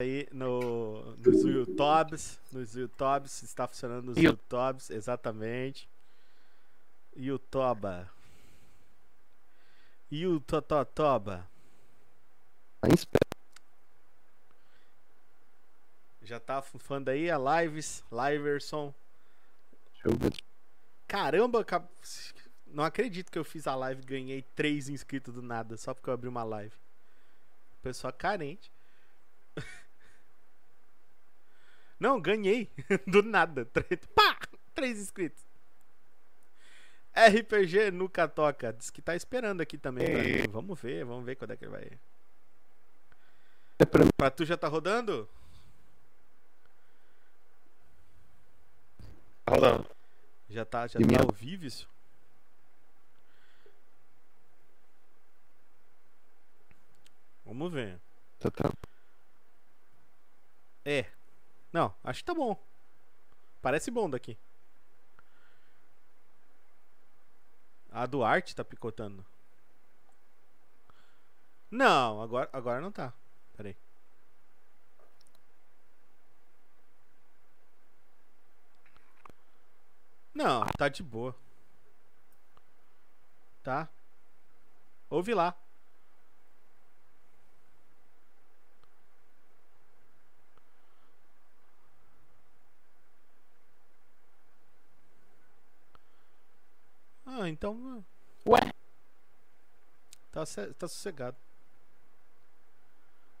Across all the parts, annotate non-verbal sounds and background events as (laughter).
aí no, nos YouTubes, nos YouTubes, está funcionando nos You- YouTubes, exatamente. YouTuba. YouTototoba. Já tá fufando aí a lives, Liverson. Ver. Caramba, não acredito que eu fiz a live e ganhei 3 inscritos do nada, só porque eu abri uma live. Pessoa carente. (laughs) Não, ganhei. (laughs) Do nada. Pá! 3 inscritos. RPG nunca toca. Diz que tá esperando aqui também pra mim. Vamos ver, vamos ver quando é que ele vai. É pra. Pra tu já tá rodando? Tá rodando. Já tá, já E tá minha- ao vivo isso? Vamos ver. Tá, tá. É. Não, acho que tá bom. Parece bom daqui. A do arte tá picotando. Não, agora, agora não tá. Pera aí. Não, tá de boa. Tá? Ouve lá. Ah, então. Ué? Tá, tá sossegado.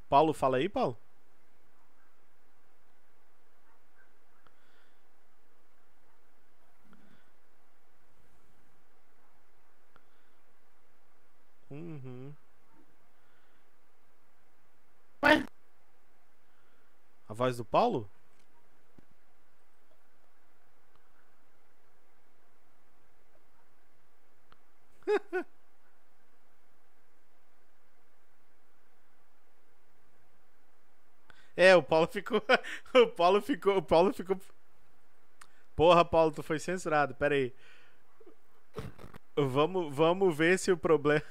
Paulo, fala aí, Paulo. Uhum. Ué? A voz do Paulo? (laughs) É, o Paulo ficou. (laughs) O Paulo ficou. O Paulo ficou. Porra, Paulo, tu foi censurado. Pera aí. Vamos, vamos ver se o problema.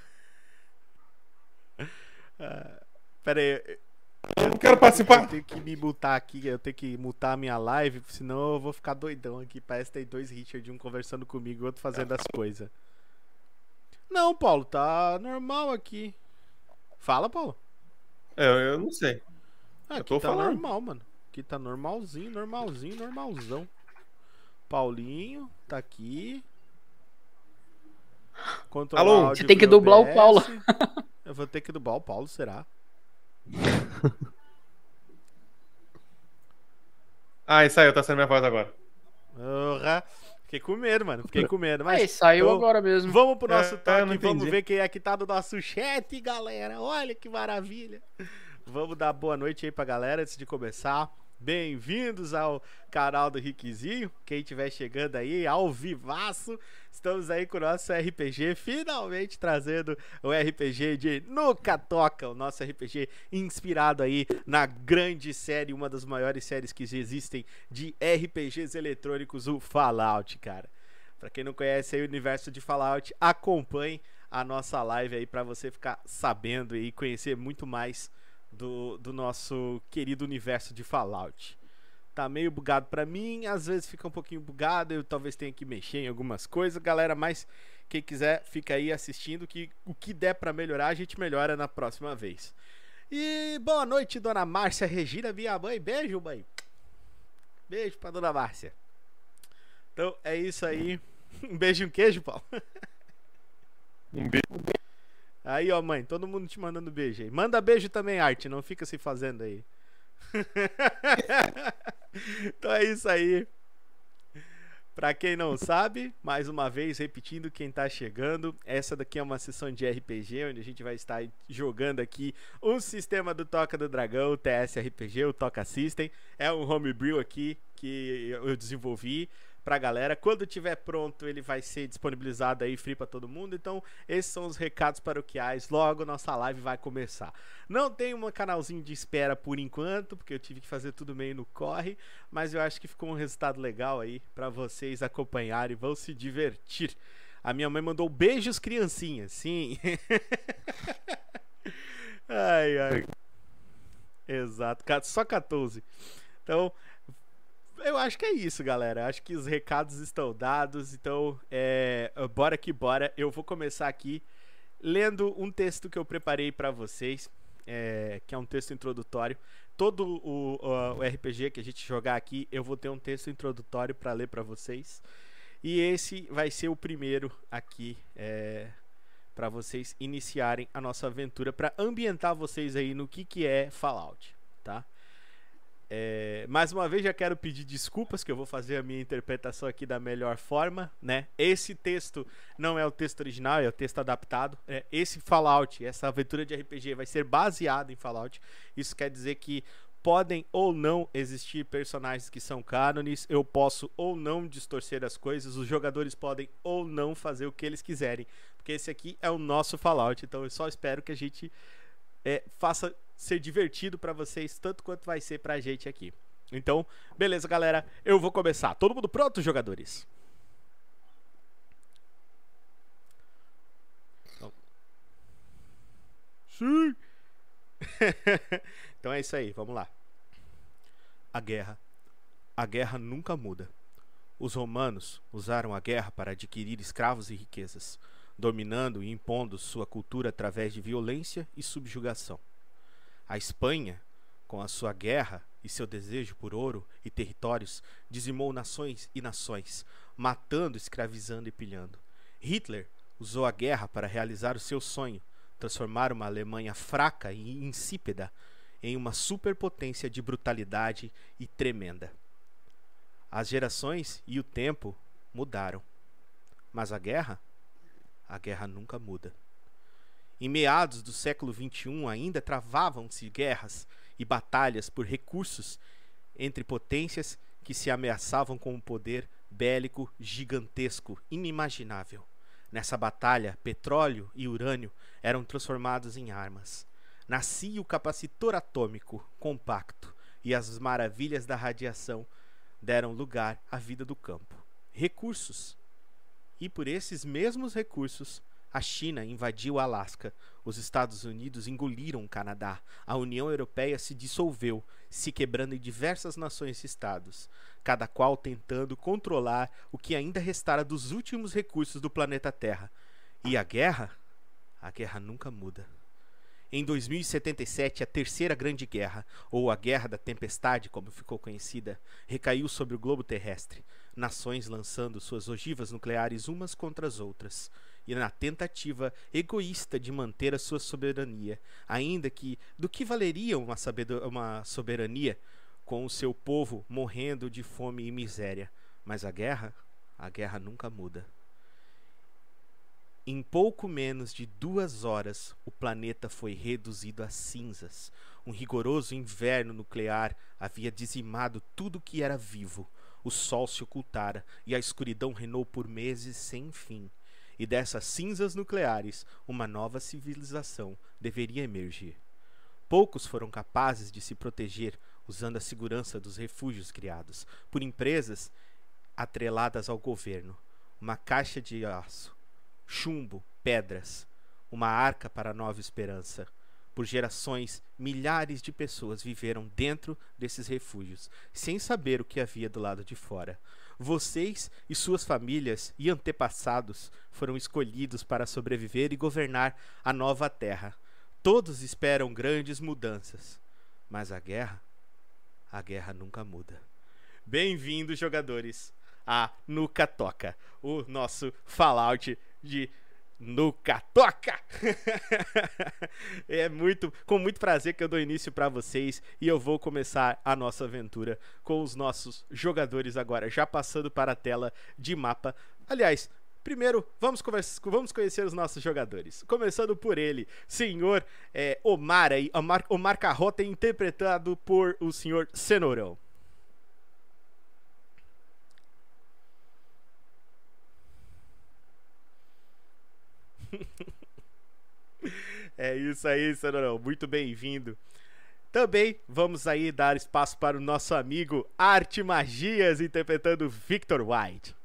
(laughs) Ah, pera aí. Eu não quero participar. Eu tenho que me mutar aqui, eu tenho que mutar a minha live, senão eu vou ficar doidão aqui. Parece que tem dois Richard, um conversando comigo e outro fazendo as coisas. Não, Paulo, tá normal aqui. Fala, Paulo. É, eu não sei. Ah, Eu aqui tô tá falando. normal, mano. Aqui tá normalzinho, normalzinho, normalzão. Paulinho, tá aqui. Controlar Alô? áudio Você tem que dublar o. Paulo. (laughs) Eu vou ter que dublar o Paulo, será? Ah, isso aí, tá sendo minha voz agora. Porra. Fiquei com medo, mano. Fiquei com medo. Mas Aí, saiu tô- agora mesmo. Vamos pro nosso É, toque, vamos entendi. ver quem é que tá no nosso chat, galera. Olha que maravilha. Vamos dar boa noite aí pra galera antes de começar. Bem-vindos ao canal do Rickzinho. Quem estiver chegando aí, ao vivaço, estamos aí com o nosso RPG, finalmente trazendo o RPG de Nunca Toca, o nosso RPG inspirado aí na grande série, uma das maiores séries que existem de RPGs eletrônicos, o Fallout, cara. Pra quem não conhece o universo de Fallout, acompanhe a nossa live aí pra você ficar sabendo e conhecer muito mais do, do nosso querido universo de Fallout. Tá meio bugado pra mim, às vezes fica um pouquinho bugado, eu talvez tenha que mexer em algumas coisas, galera, mas quem quiser fica aí assistindo que o que der pra melhorar a gente melhora na próxima vez. E boa noite, dona Márcia Regina, minha mãe. Beijo, mãe. Beijo pra dona Márcia. Então é isso aí. Um beijo e um queijo, Paulo. (laughs) Um beijo. Aí, ó, mãe, todo mundo te mandando beijo aí. Manda beijo também, Arte, não fica se fazendo aí. (laughs) então é isso aí. Pra quem não sabe, mais uma vez repetindo quem tá chegando, essa daqui é uma sessão de RPG onde a gente vai estar jogando aqui um sistema do Toca do Dragão, o TSRPG, o Toca System. É um homebrew aqui que eu desenvolvi pra galera. Quando tiver pronto, ele vai ser disponibilizado aí free pra todo mundo. Então, esses são os recados paroquiais. Logo nossa live vai começar. Não tem um canalzinho de espera por enquanto, porque eu tive que fazer tudo meio no corre, mas eu acho que ficou um resultado legal aí pra vocês acompanharem, vão se divertir. A minha mãe mandou beijos criancinhas, sim. (laughs) ai ai. Exato, só 14. Então, eu acho que é isso, galera. Acho que os recados estão dados. Então, é, bora que bora. Eu vou começar aqui lendo um texto que eu preparei pra vocês, é, que é um texto introdutório. Todo o, o- o RPG que a gente jogar aqui, eu vou ter um texto introdutório pra ler pra vocês. E esse vai ser o primeiro aqui, é, para vocês iniciarem a nossa aventura, pra ambientar vocês aí no que, que é Fallout, tá? É, mais uma vez já quero pedir desculpas que eu vou fazer a minha interpretação aqui da melhor forma, né? Esse texto não é o texto original, é o texto adaptado. É, esse Fallout, essa aventura de RPG vai ser baseada em Fallout. Isso quer dizer que podem ou não existir personagens que são cânones, eu posso ou não distorcer as coisas, os jogadores podem ou não fazer o que eles quiserem, porque esse aqui é o nosso Fallout, então eu só espero que a gente é, faça ser divertido pra vocês tanto quanto vai ser pra gente aqui. Então, beleza, galera, eu vou começar. Todo mundo pronto, jogadores? Sim. (laughs) então é isso aí, vamos lá. A guerra. A guerra nunca muda. Os romanos usaram a guerra para adquirir escravos e riquezas, dominando e impondo sua cultura através de violência e subjugação. A Espanha, com a sua guerra e seu desejo por ouro e territórios, dizimou nações e nações, matando, escravizando e pilhando. Hitler usou a guerra para realizar o seu sonho, transformar uma Alemanha fraca e insípida em uma superpotência de brutalidade e tremenda. As gerações e o tempo mudaram, mas a guerra, a guerra nunca muda. Em meados do século XXI ainda travavam-se guerras e batalhas por recursos entre potências que se ameaçavam com um poder bélico gigantesco, inimaginável. Nessa batalha, petróleo e urânio eram transformados em armas. Nascia o capacitor atômico compacto e as maravilhas da radiação deram lugar à vida do campo. Recursos. E por esses mesmos recursos, a China invadiu o Alasca, os Estados Unidos engoliram o Canadá, a União Europeia se dissolveu, se quebrando em diversas nações e estados, cada qual tentando controlar o que ainda restara dos últimos recursos do planeta Terra. E a guerra? A guerra nunca muda. Em 2077, a Terceira Grande Guerra, ou a Guerra da Tempestade, como ficou conhecida, recaiu sobre o globo terrestre, nações lançando suas ogivas nucleares umas contra as outras, e na tentativa egoísta de manter a sua soberania, ainda que do que valeria uma, uma soberania com o seu povo morrendo de fome e miséria? Mas a guerra, a guerra nunca muda. Em pouco menos de duas horas, o planeta foi reduzido a cinzas. Um rigoroso inverno nuclear havia dizimado tudo que era vivo. O sol se ocultara e a escuridão reinou por meses sem fim. E dessas cinzas nucleares, uma nova civilização deveria emergir. Poucos foram capazes de se proteger usando a segurança dos refúgios criados por empresas atreladas ao governo. Uma caixa de aço, chumbo, pedras, uma arca para a nova esperança. Por gerações, milhares de pessoas viveram dentro desses refúgios, sem saber o que havia do lado de fora. Vocês e suas famílias e antepassados foram escolhidos para sobreviver e governar a nova terra. Todos esperam grandes mudanças, mas a guerra, a guerra nunca muda. Bem-vindos, jogadores, a Nuca Toca, o nosso Fallout de Nuca Toca! (laughs) é muito, com muito prazer que eu dou início para vocês e eu vou começar a nossa aventura com os nossos jogadores agora, já passando para a tela de mapa. Aliás, primeiro vamos, vamos conhecer os nossos jogadores. Começando por ele, senhor é, Omar, aí, Omar, Omar Carrota, interpretado por o senhor Cenourão. (laughs) É isso aí, Cenourão. Muito bem-vindo. Também vamos aí dar espaço para o nosso amigo Arte Magias, interpretando Victor White.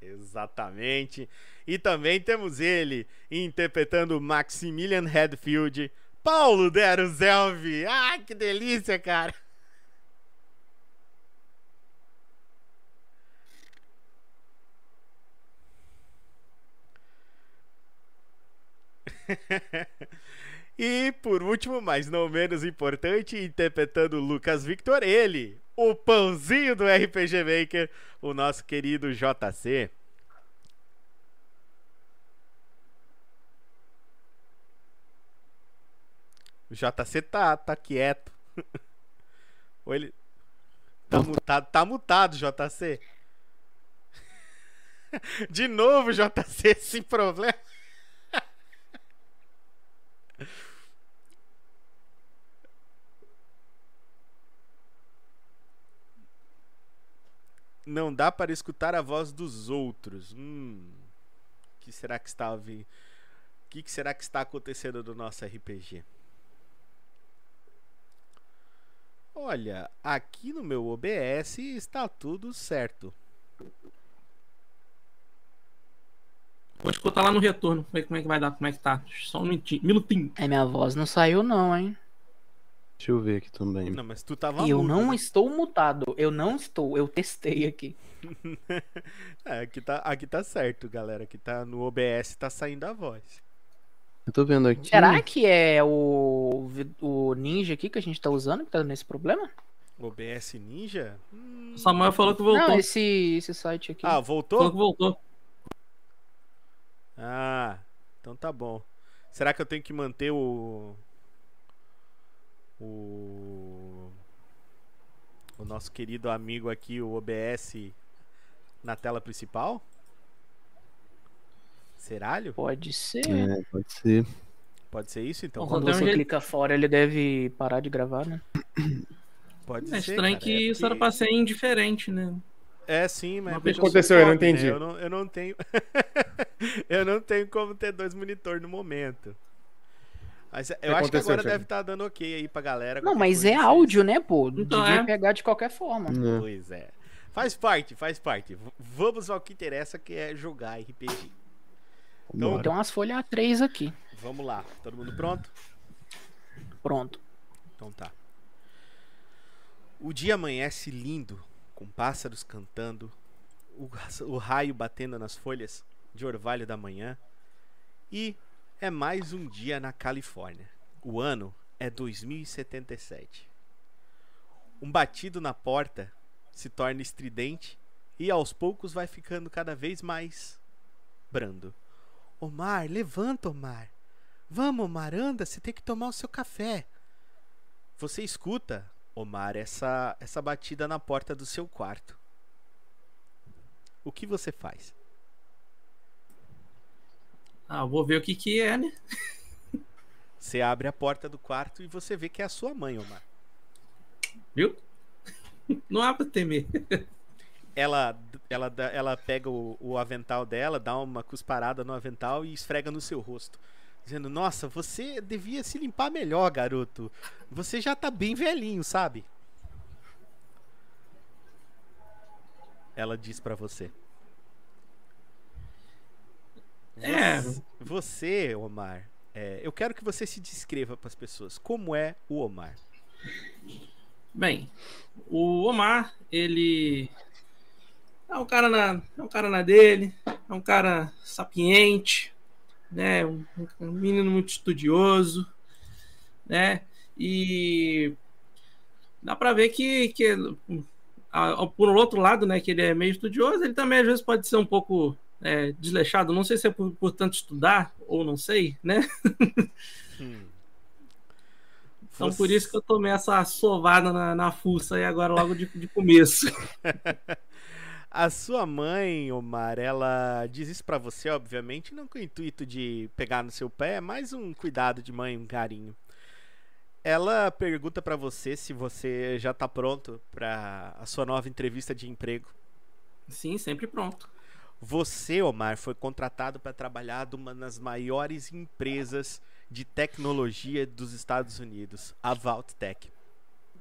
Exatamente. E também temos ele interpretando Maximilian Redfield, Paulo Deruzelvi. Ah, que delícia, cara. (laughs) e por último, mas não menos importante, interpretando Lucas Victor, ele, o pãozinho do RPG Maker, o nosso querido JC. O JC tá, tá quieto. (laughs) Ou ele. Tá mutado, tá mutado, JC. (laughs) De novo, JC, esse problema. (laughs) Não dá para escutar a voz dos outros. Hum. O que será que está ouvindo? O que, que será que está acontecendo no nosso RPG? Olha, aqui no meu OBS está tudo certo. Vou escutar lá no retorno, ver como é que vai dar, como é que tá. Só um minutinho. minutinho. É, minha voz não saiu não, hein? Deixa eu ver aqui também. Não, mas tu tava eu mudo, não né? estou mutado. Eu não estou. Eu testei aqui. (laughs) É, aqui tá, aqui tá certo, galera. Aqui tá no OBS tá saindo a voz. Eu tô vendo aqui. Será que é o, o Ninja aqui que a gente tá usando que tá nesse problema? OBS Ninja? Hum, O Samuel falou que voltou. Não, esse, esse site aqui. Ah, Falou voltou? que voltou. Ah, então tá bom. Será que eu tenho que manter o. O. O nosso querido amigo aqui, o OBS, na tela principal? Seralho? Pode ser. É, pode ser. Pode ser isso então? Bom, Quando tem um você jeito- clica fora, ele deve parar de gravar, né? (clears throat) Pode É ser. estranho cara, que é isso era porque- pra ser indiferente, né? É sim, mas. Porque eu sou aconteceu, eu não pobre, né? entendi. Eu não, eu não tenho. (laughs) eu não tenho como ter dois monitores no momento. Mas eu que acho que agora Thiago? deve estar dando ok aí pra galera. Não, mas é áudio, né, pô? Então Devia é. pegar de qualquer forma. É. Pois é. Faz parte, faz parte. V- Vamos ao que interessa, que é jogar RPG. Então. Tem umas folhas A3 aqui. Vamos lá. Todo mundo pronto? Pronto. Então tá. O dia amanhece lindo, com pássaros cantando, o, o raio batendo nas folhas de orvalho da manhã. E é mais um dia na Califórnia. O ano é 2077. Um batido na porta se torna estridente e aos poucos vai ficando cada vez mais brando. Omar, levanta, Omar. Vamos, Omar, anda, você tem que tomar o seu café. Você escuta, Omar, essa, essa batida na porta do seu quarto. O que você faz? Ah, vou ver o que que é, né? (laughs) Você abre a porta do quarto e você vê que é a sua mãe, Omar. Viu? (laughs) Não há pra temer. (laughs) Ela, ela, ela pega o, o avental dela, dá uma cusparada no avental e esfrega no seu rosto. Dizendo, nossa, você devia se limpar melhor, garoto. Você já tá bem velhinho, sabe? Ela diz pra você. É. Você- Omar, é, eu quero que você se descreva pras pessoas. Como é o Omar? Bem, o Omar, ele é um cara na, é um cara na dele, é um cara sapiente, né? Um, um menino muito estudioso, né? E dá pra ver que, que a- a- por outro lado, né, que ele é meio estudioso, ele também às vezes pode ser um pouco é, desleixado. Não sei se é por, por tanto estudar ou não sei, né? Hum. Então por isso que eu tomei essa sovada na, na fuça aí agora logo de, de começo. (laughs) A sua mãe, Omar, ela diz isso pra você, obviamente, não com o intuito de pegar no seu pé, é mais um cuidado de mãe, um carinho. Ela pergunta pra você se você já tá pronto pra a sua nova entrevista de emprego. Sim, sempre pronto. Você, Omar, foi contratado para trabalhar de uma das maiores empresas de tecnologia dos Estados Unidos, a Valtech.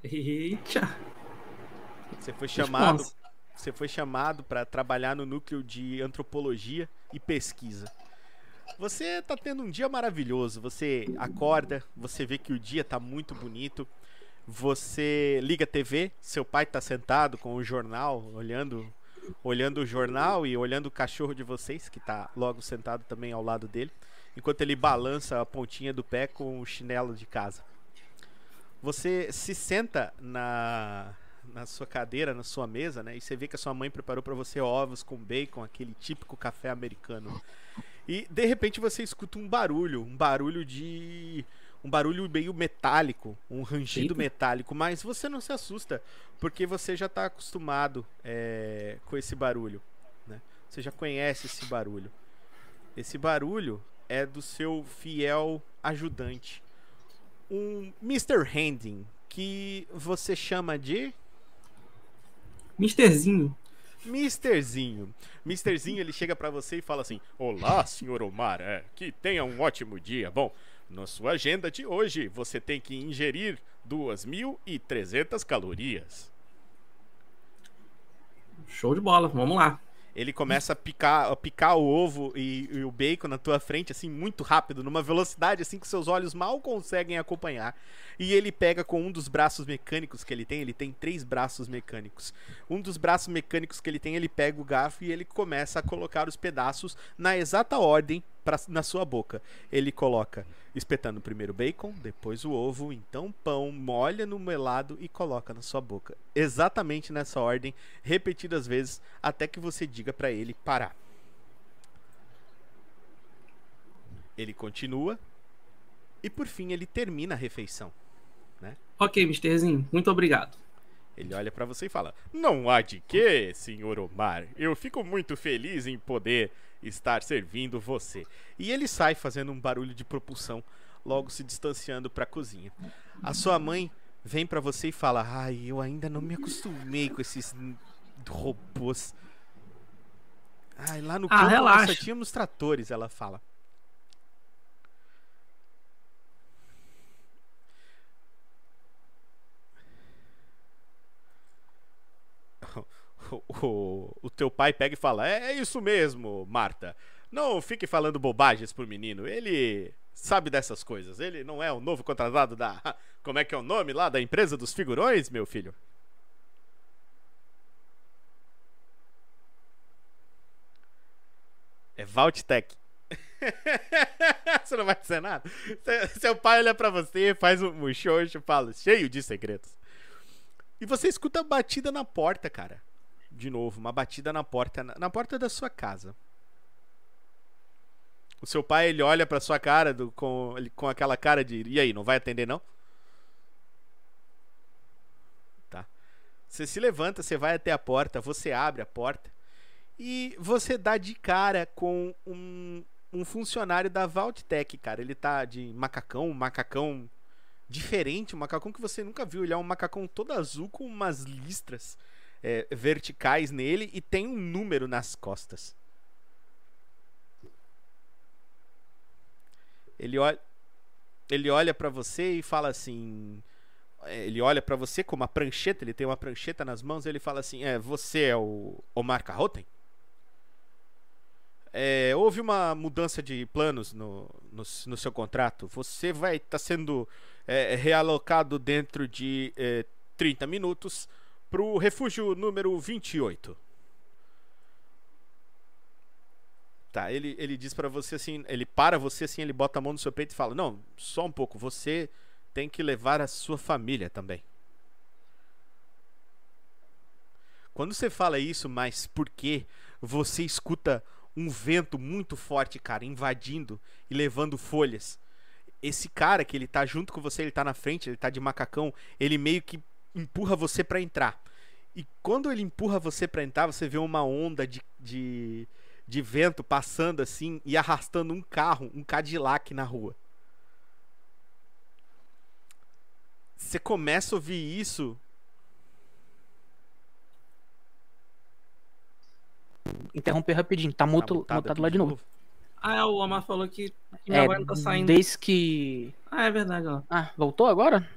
Eita! Você foi chamado. Você foi chamado para trabalhar no núcleo de antropologia e pesquisa. Você tá tendo um dia maravilhoso. Você acorda, você vê que o dia tá muito bonito. Você liga a TV, seu pai tá sentado com o jornal, olhando olhando o jornal e olhando o cachorro de vocês, que tá logo sentado também ao lado dele, enquanto ele balança a pontinha do pé com o chinelo de casa. Você se senta na na sua cadeira, na sua mesa, né? E você vê que a sua mãe preparou para você ovos com bacon, aquele típico café americano. E de repente você escuta um barulho, um barulho de um barulho meio metálico, um rangido Eita. metálico, mas você não se assusta, porque você já está acostumado é, com esse barulho, né? Você já conhece esse barulho. Esse barulho é do seu fiel ajudante, um Mr. Handing, que você chama de Misterzinho. Misterzinho. Misterzinho, ele chega pra você e fala assim: Olá, senhor Omar, é, que tenha um ótimo dia. Bom, na sua agenda de hoje, você tem que ingerir 2.300 calorias. Show de bola, vamos lá. Ele começa a picar, a picar o ovo e, e o bacon na tua frente, assim, muito rápido, numa velocidade assim que seus olhos mal conseguem acompanhar. E ele pega com um dos braços mecânicos que ele tem, ele tem três braços mecânicos. Um dos braços mecânicos que ele tem, ele pega o garfo e ele começa a colocar os pedaços na exata ordem pra, na sua boca. Ele coloca espetando primeiro o bacon, depois o ovo, então pão, molha no melado e coloca na sua boca. Exatamente nessa ordem, repetidas vezes, até que você diga pra ele parar. Ele continua e por fim ele termina a refeição. Ok, Misterzinho, muito obrigado. Ele olha pra você e fala: Não há de quê, senhor Omar. Eu fico muito feliz em poder estar servindo você. E ele sai fazendo um barulho de propulsão, logo se distanciando pra cozinha. A sua mãe vem pra você e fala: Ai, eu ainda não me acostumei com esses robôs. Ai, lá no Ah, campo nós relaxa. só tínhamos tratores, ela fala. O, o, teu pai pega e fala: é, é isso mesmo, Marta. Não fique falando bobagens pro menino. Ele sabe dessas coisas. Ele não é o novo contratado da. (laughs) Como é que é o nome lá? Da empresa dos figurões, meu filho? É Valtech. (laughs) você não vai dizer nada? Seu- pai olha pra você, faz um muxoxo fala, cheio de segredos. E você escuta a batida na porta, cara. De novo, uma batida na porta, na, porta da sua casa. O seu pai, ele olha pra sua cara do- com, com aquela cara de, e aí, não vai atender não? Tá. Você se levanta, você vai até a porta, você abre a porta e você dá de cara com um, um funcionário da Valtech, cara. Ele tá de macacão, um macacão diferente, um macacão que você nunca viu. Ele é um macacão todo azul com umas listras é, verticais nele e tem um número nas costas. Ele olha, ele olha para você e fala assim. é, Ele olha para você com uma prancheta, ele tem uma prancheta nas mãos e ele fala assim: É, você é o Omar Carroten? É, houve uma mudança de planos no, no, no seu contrato. Você vai estar sendo é, realocado dentro de é, 30 minutos para o refúgio número 28. Tá, ele, ele diz pra você assim, ele para você assim, ele bota a mão no seu peito e fala: Não, só um pouco, você tem que levar a sua família também. Quando você fala isso, mas por quê? Você escuta um vento muito forte, cara, invadindo e levando folhas. Esse cara que ele tá junto com você, ele tá na frente, ele tá de macacão, ele meio que empurra você pra entrar. E quando ele empurra você pra entrar, você vê uma onda de, de, de vento passando assim e arrastando um carro, um Cadillac na rua. Você começa a ouvir isso. Interromper rapidinho, tá, muto, mutado mutado lá de novo. Ah, o Omar falou que, que É, não tá saindo. desde que. Ah, é verdade, ó. Ah, voltou agora?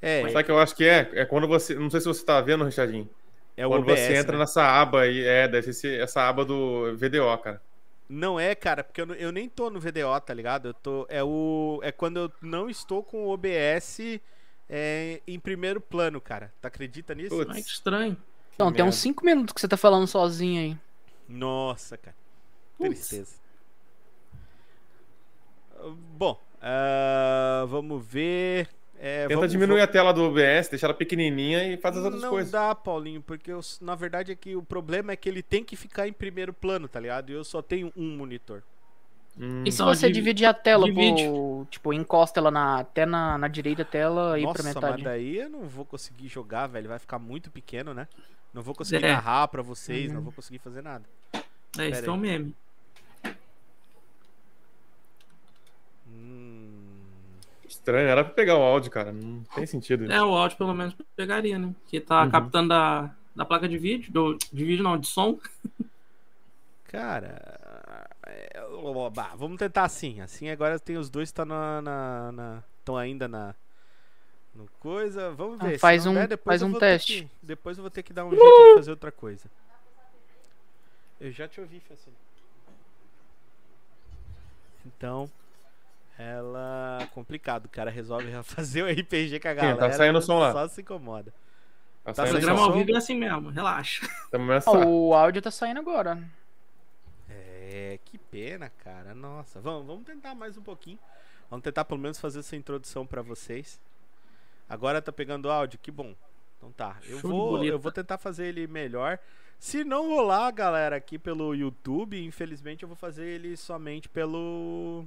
É, Sabe o que eu acho que é? É quando você. Não sei se você tá vendo, Richardinho. É o Quando OBS, você entra né? nessa aba aí, é, deve ser essa aba do VDO, cara. Não é, cara, porque eu, não- eu nem tô no VDO, tá ligado? Eu tô. É o. É quando eu não estou com o OBS é, em primeiro plano, cara. Tu acredita nisso? Putz. Ai, que estranho. Não, tem merda. uns 5 minutos que você tá falando sozinho aí. Nossa, cara. Putz. Tristeza. Bom, ah, vamos ver. É, Tenta vamos- diminuir a tela do OBS, deixar ela pequenininha e faz as outras não coisas. dá, Paulinho, porque eu, na verdade é que o problema é que ele tem que ficar em primeiro plano, tá ligado? E eu só tenho um monitor. Hum. E se Não, você divi- dividir a tela, divide. pro, tipo, encosta ela na, até na, na direita da tela e pra Nossa, mas metade. daí eu não vou conseguir jogar, velho. Vai ficar muito pequeno, né? Não vou conseguir É. narrar pra vocês, Uhum. não vou conseguir fazer nada. É, isso é um meme. Hum, Estranho, era pra pegar o áudio, cara. Não tem sentido. isso. É, o áudio pelo menos pegaria, né? Que tá Uhum. captando da, da placa de vídeo, do, de vídeo não, de som. cara. é, ó, bah, vamos tentar assim. Assim agora tem os dois que tá na. na, na- tão ainda na. No coisa. Vamos Ah, ver. se faz um- der, faz um teste. que- depois eu vou ter que dar um jeito de fazer outra coisa. Eu já te ouvi, Fecine. Então. Ela. Complicado. O cara resolve (laughs) fazer o RPG com a Sim, galera. tá saindo o som lá. Só se incomoda. Tá tá saindo som? ao vivo é assim mesmo, relaxa. (laughs) O áudio tá saindo agora. É, que pena, cara. Nossa, vamos, vamos tentar mais um pouquinho. Vamos tentar pelo menos fazer essa introdução pra vocês. Agora tá pegando áudio, que bom. Então tá, eu Show vou, eu vou tentar fazer ele melhor. Se não rolar, galera, aqui pelo YouTube, infelizmente eu vou fazer ele somente pelo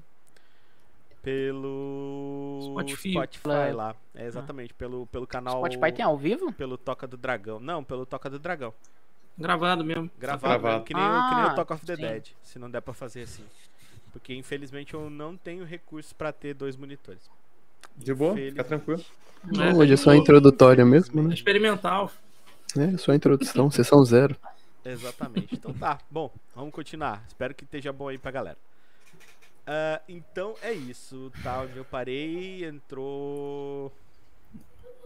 pelo Spotify. Spotify lá. É exatamente, pelo pelo canal Spotify tem ao vivo? pelo Toca do Dragão. Não, pelo Toca do Dragão. Gravado mesmo. Gravado, gravado. mesmo, que, nem, o- que nem Ah, o Talk of the sim. Dead, se não der pra fazer assim. Porque infelizmente eu não tenho recursos pra ter dois monitores. De boa, fica tranquilo. Né? Hoje é só introdutória mesmo, né? Experimental. É, só introdução, sessão zero. Exatamente. Então tá, bom, vamos continuar. Espero que esteja bom aí pra galera. Ah, então é isso, tá? Onde eu parei, entrou.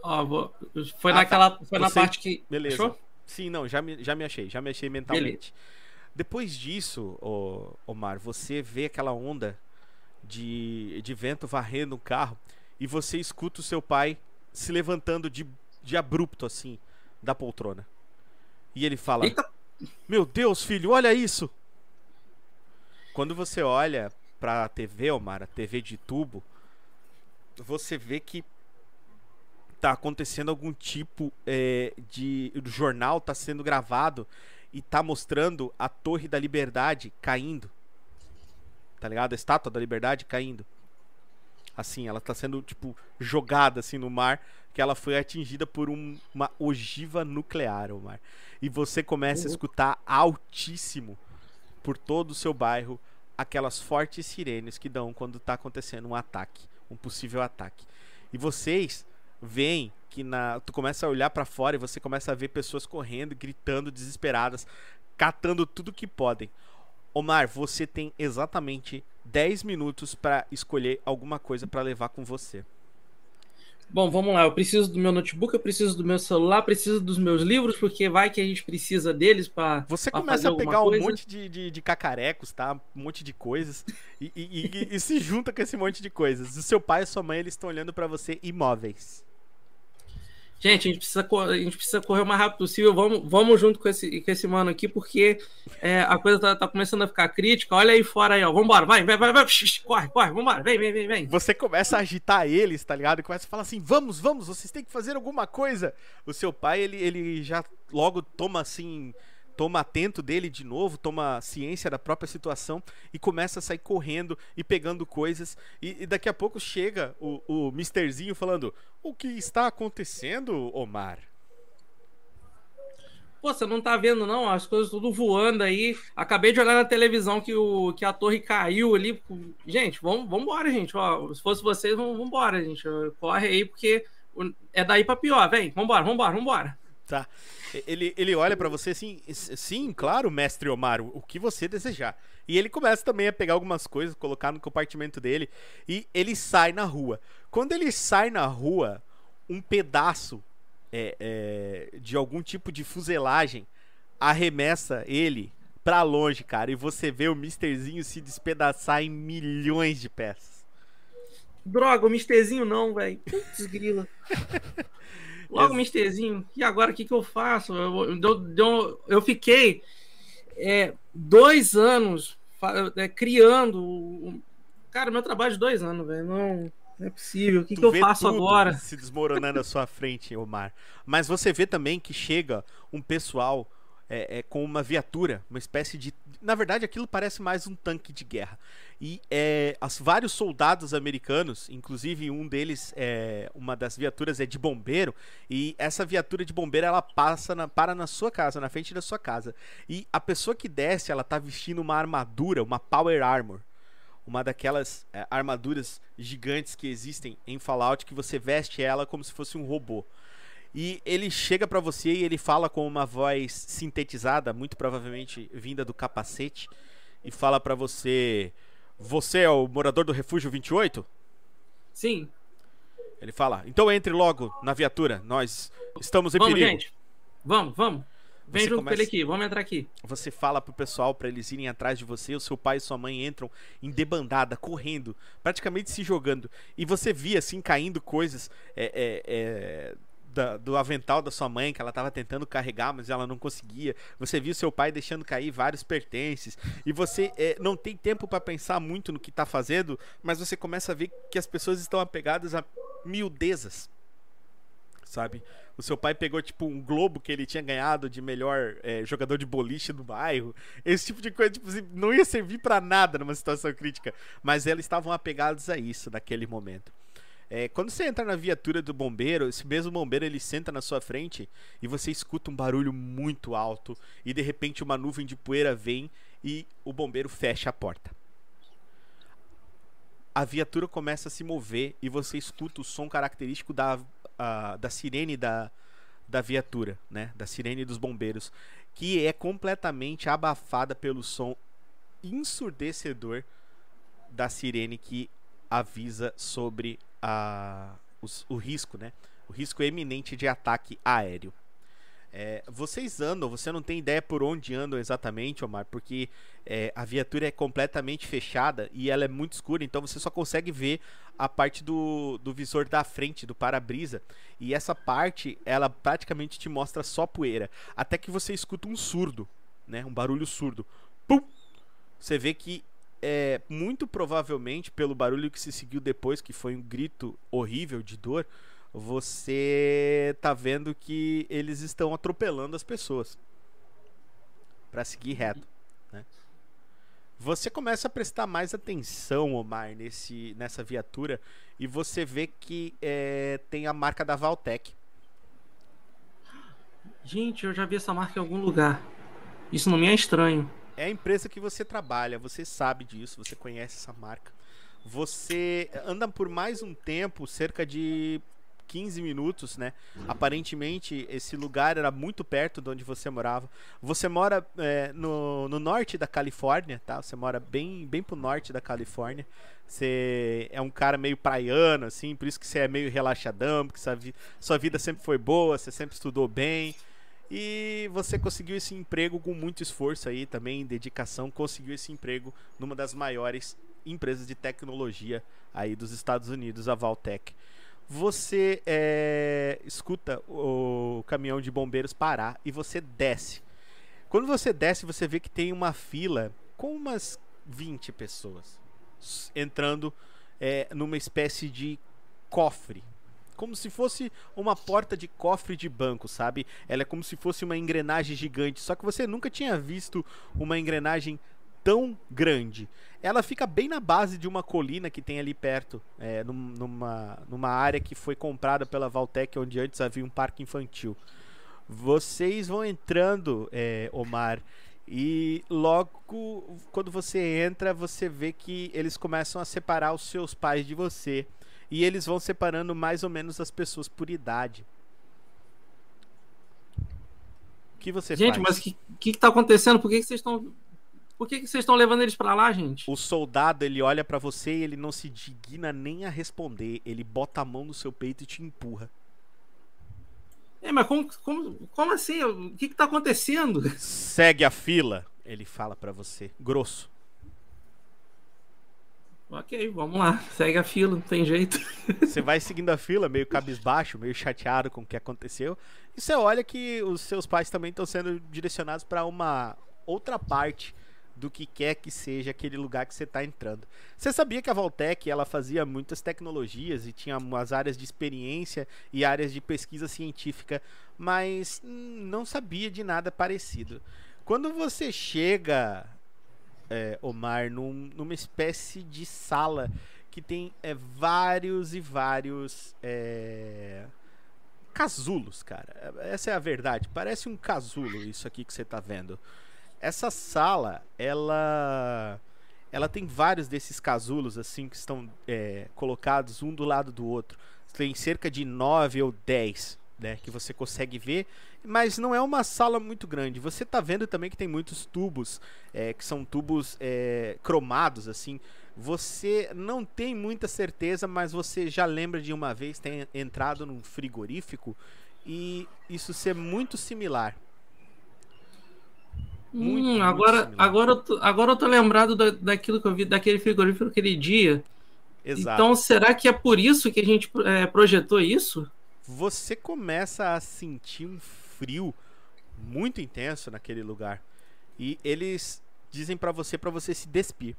Ó, vou- foi Ah, naquela. Foi na Você- parte que. Beleza. Achou? Sim, não, já me, já me achei, já me achei mentalmente. Depois disso, Omar, você vê aquela onda de, de vento varrendo o carro e você escuta o seu pai se levantando de, de abrupto, assim, da poltrona. E ele fala: Eita, Meu Deus, filho, olha isso! Quando você olha pra TV, Omar, a TV de tubo, você vê que tá acontecendo algum tipo é, de. O jornal tá sendo gravado e tá mostrando a Torre da Liberdade caindo. Tá ligado? A estátua da Liberdade caindo. Assim, ela tá sendo, tipo, jogada assim no mar, que ela foi atingida por um- uma ogiva nuclear, Omar. E você começa a escutar altíssimo por todo o seu bairro aquelas fortes sirenes que dão quando tá acontecendo um ataque, um possível ataque. E vocês veem que na tu começa a olhar pra fora e você começa a ver pessoas correndo, gritando, desesperadas, catando tudo que podem. Omar, você tem exatamente 10 minutos pra escolher alguma coisa pra levar com você. Bom, vamos lá. Eu preciso do meu notebook, eu preciso do meu celular, preciso dos meus livros, porque vai que a gente precisa deles para. Você Pra começa a pegar um coisa? monte de, de, de cacarecos, tá? Um monte de coisas. E, e- e- e se junta com esse monte de coisas. O seu pai e sua mãe, eles estão olhando pra você imóveis. Gente, a gente, precisa, a gente precisa correr o mais rápido possível. Vamos, vamos junto com esse, com esse mano aqui, porque é, a coisa tá, tá começando a ficar crítica. Olha aí fora aí, ó. Vambora, vai, vai, vai, vai. Corre, corre, vambora. Vem, vem, vem, vem. Você começa a agitar eles, tá ligado? E começa a falar assim: vamos, vamos, vocês têm que fazer alguma coisa. O seu pai, ele, ele já logo toma assim. Toma atento dele de novo, toma ciência da própria situação e começa a sair correndo e pegando coisas. E, e daqui a pouco chega o, o Misterzinho falando: O que está acontecendo, Omar? Pô, você não tá vendo, não? As coisas tudo voando aí. Acabei de olhar na televisão que, o, que a torre caiu ali. Gente, vamos embora, gente. Ó, se fosse vocês, vamos embora, gente. Corre aí, porque é daí pra pior. Vem, vambora, vambora, vambora. Tá. Ele, ele olha pra você assim, "S- sim, claro, mestre Omar, o o que você desejar. E ele começa também a pegar algumas coisas, colocar no compartimento dele e ele sai na rua. Quando ele sai na rua, um pedaço é, é, de algum tipo de fuselagem arremessa ele pra longe, cara, e você vê o Misterzinho se despedaçar em milhões de peças. Droga, o Misterzinho não, velho. Putz, grila. (laughs) Logo o Misterzinho. E agora o que, que eu faço? Eu, eu, eu, fiquei é, dois anos é, criando. Cara, meu trabalho de dois anos, velho. Não, não é possível. O que, que eu faço agora? Se desmoronando à sua frente, Omar. Mas você vê também que chega um pessoal é, é, com uma viatura, uma espécie de. Na verdade, aquilo parece mais um tanque de guerra. E é, as, vários soldados americanos, inclusive um deles, é, uma das viaturas é de bombeiro, e essa viatura de bombeiro ela passa na- para na sua casa, na frente da sua casa. E a pessoa que desce, ela tá vestindo uma armadura, uma power armor uma daquelas é, armaduras gigantes que existem em Fallout que você veste ela como se fosse um robô. E ele chega pra você e ele fala com uma voz sintetizada, muito provavelmente vinda do capacete, e fala pra você: "Você é o morador do refúgio 28?" Sim, Ele fala: "Então entre logo na viatura, nós estamos em vamos, perigo." gente. Vamos, vamos. Vem Você junto começa- com ele aqui, vamos entrar aqui. Você fala pro pessoal pra eles irem atrás de você, o seu pai e sua mãe entram em debandada, correndo, praticamente se jogando. E você via assim caindo coisas é, é, é, da- do avental da sua mãe que ela tava tentando carregar, mas ela não conseguia. Você viu seu pai deixando cair vários pertences. E você é, não tem tempo pra pensar muito no que tá fazendo, mas você começa a ver que as pessoas estão apegadas a miudezas sabe? O seu pai pegou, tipo, um globo que ele tinha ganhado de melhor é, jogador de boliche do bairro. Esse tipo de coisa, tipo, assim, não ia servir pra nada numa situação crítica. Mas eles estavam apegados a isso naquele momento. É, quando você entra na viatura do bombeiro, esse mesmo bombeiro ele senta na sua frente e você escuta um barulho muito alto e de repente uma nuvem de poeira vem e o bombeiro fecha a porta. A viatura começa a se mover e você escuta o som característico da, da sirene da, da viatura, né? Da sirene dos bombeiros, que é completamente abafada pelo som ensurdecedor da sirene que avisa sobre a, os- o risco, né? O risco eminente de ataque aéreo. É, vocês andam, você não tem ideia por onde andam exatamente, Omar, porque é, a viatura é completamente fechada e ela é muito escura, então você só consegue ver a parte do, do visor da frente, do para-brisa. E essa parte, ela praticamente te mostra só poeira. Até que você escuta um surdo, né? Um barulho surdo. Pum! Você vê que é muito provavelmente pelo barulho que se seguiu depois, que foi um grito horrível de dor, você tá vendo que eles estão atropelando as pessoas Pra seguir reto, né? Você começa a prestar mais atenção, Omar, nesse, nessa viatura e você vê que é, tem a marca da Valtec. Gente, eu já vi essa marca em algum lugar. Isso não me é estranho. É a empresa que você trabalha, você sabe disso, você conhece essa marca. Você anda por mais um tempo, cerca de 15 minutos, né? Aparentemente, esse lugar era muito perto de onde você morava. Você mora é, no, no norte da Califórnia, tá? Você mora bem, bem pro norte da Califórnia. Você é um cara meio praiano, assim, por isso que você é meio relaxadão, porque sua, vi- sua vida sempre foi boa, você sempre estudou bem. E você conseguiu esse emprego com muito esforço aí também, dedicação, conseguiu esse emprego numa das maiores empresas de tecnologia aí dos Estados Unidos, a Valtech. Você é, escuta o caminhão de bombeiros parar e você desce. Quando você desce, você vê que tem uma fila com umas 20 pessoas entrando é, numa espécie de cofre. Como se fosse uma porta de cofre de banco, sabe? Ela é como se fosse uma engrenagem gigante. Só que você nunca tinha visto uma engrenagem tão grande. Ela fica bem na base de uma colina que tem ali perto, é, num- numa, numa área que foi comprada pela Valtech, onde antes havia um parque infantil. Vocês vão entrando, é, Omar, e logo quando você entra, você vê que eles começam a separar os seus pais de você. E eles vão separando mais ou menos as pessoas por idade. O que você gente, faz? mas o que, que que tá acontecendo? Por que, que vocês estão. Por que, que vocês estão levando eles pra lá, gente? O soldado, ele olha pra você e ele não se digna nem a responder. Ele bota a mão no seu peito e te empurra. É, mas como, como, como assim? O que que tá acontecendo? Segue a fila, ele fala pra você, grosso. Ok, vamos lá. Segue a fila, não tem jeito. (laughs) Você vai seguindo a fila, meio cabisbaixo, meio chateado com o que aconteceu. E você olha que os seus pais também estão sendo direcionados para uma outra parte do que quer que seja aquele lugar que você está entrando. Você sabia que a Voltec ela fazia muitas tecnologias e tinha umas áreas de experiência e áreas de pesquisa científica, mas não sabia de nada parecido. Quando você chega é, Omar, num- numa espécie de sala que tem é, vários e vários é, casulos, cara. Essa é a verdade. Parece um casulo isso aqui que você tá vendo. Essa sala, ela ela tem vários desses casulos assim que estão é, colocados um do lado do outro. Tem cerca de nove ou dez, né, que você consegue ver, mas não é uma sala muito grande. Você tá vendo também que tem muitos tubos, é, que são tubos é, cromados assim. Você não tem muita certeza, mas você já lembra de uma vez ter entrado num frigorífico e isso ser muito similar. Muito, Hum, muito agora, similar. agora, eu tô, agora eu tô lembrado da, daquilo que eu vi, daquele frigorífico aquele dia. Exato. Então, será que é por isso que a gente é, projetou isso? você começa a sentir um frio muito intenso naquele lugar. E eles dizem pra você para você se despir.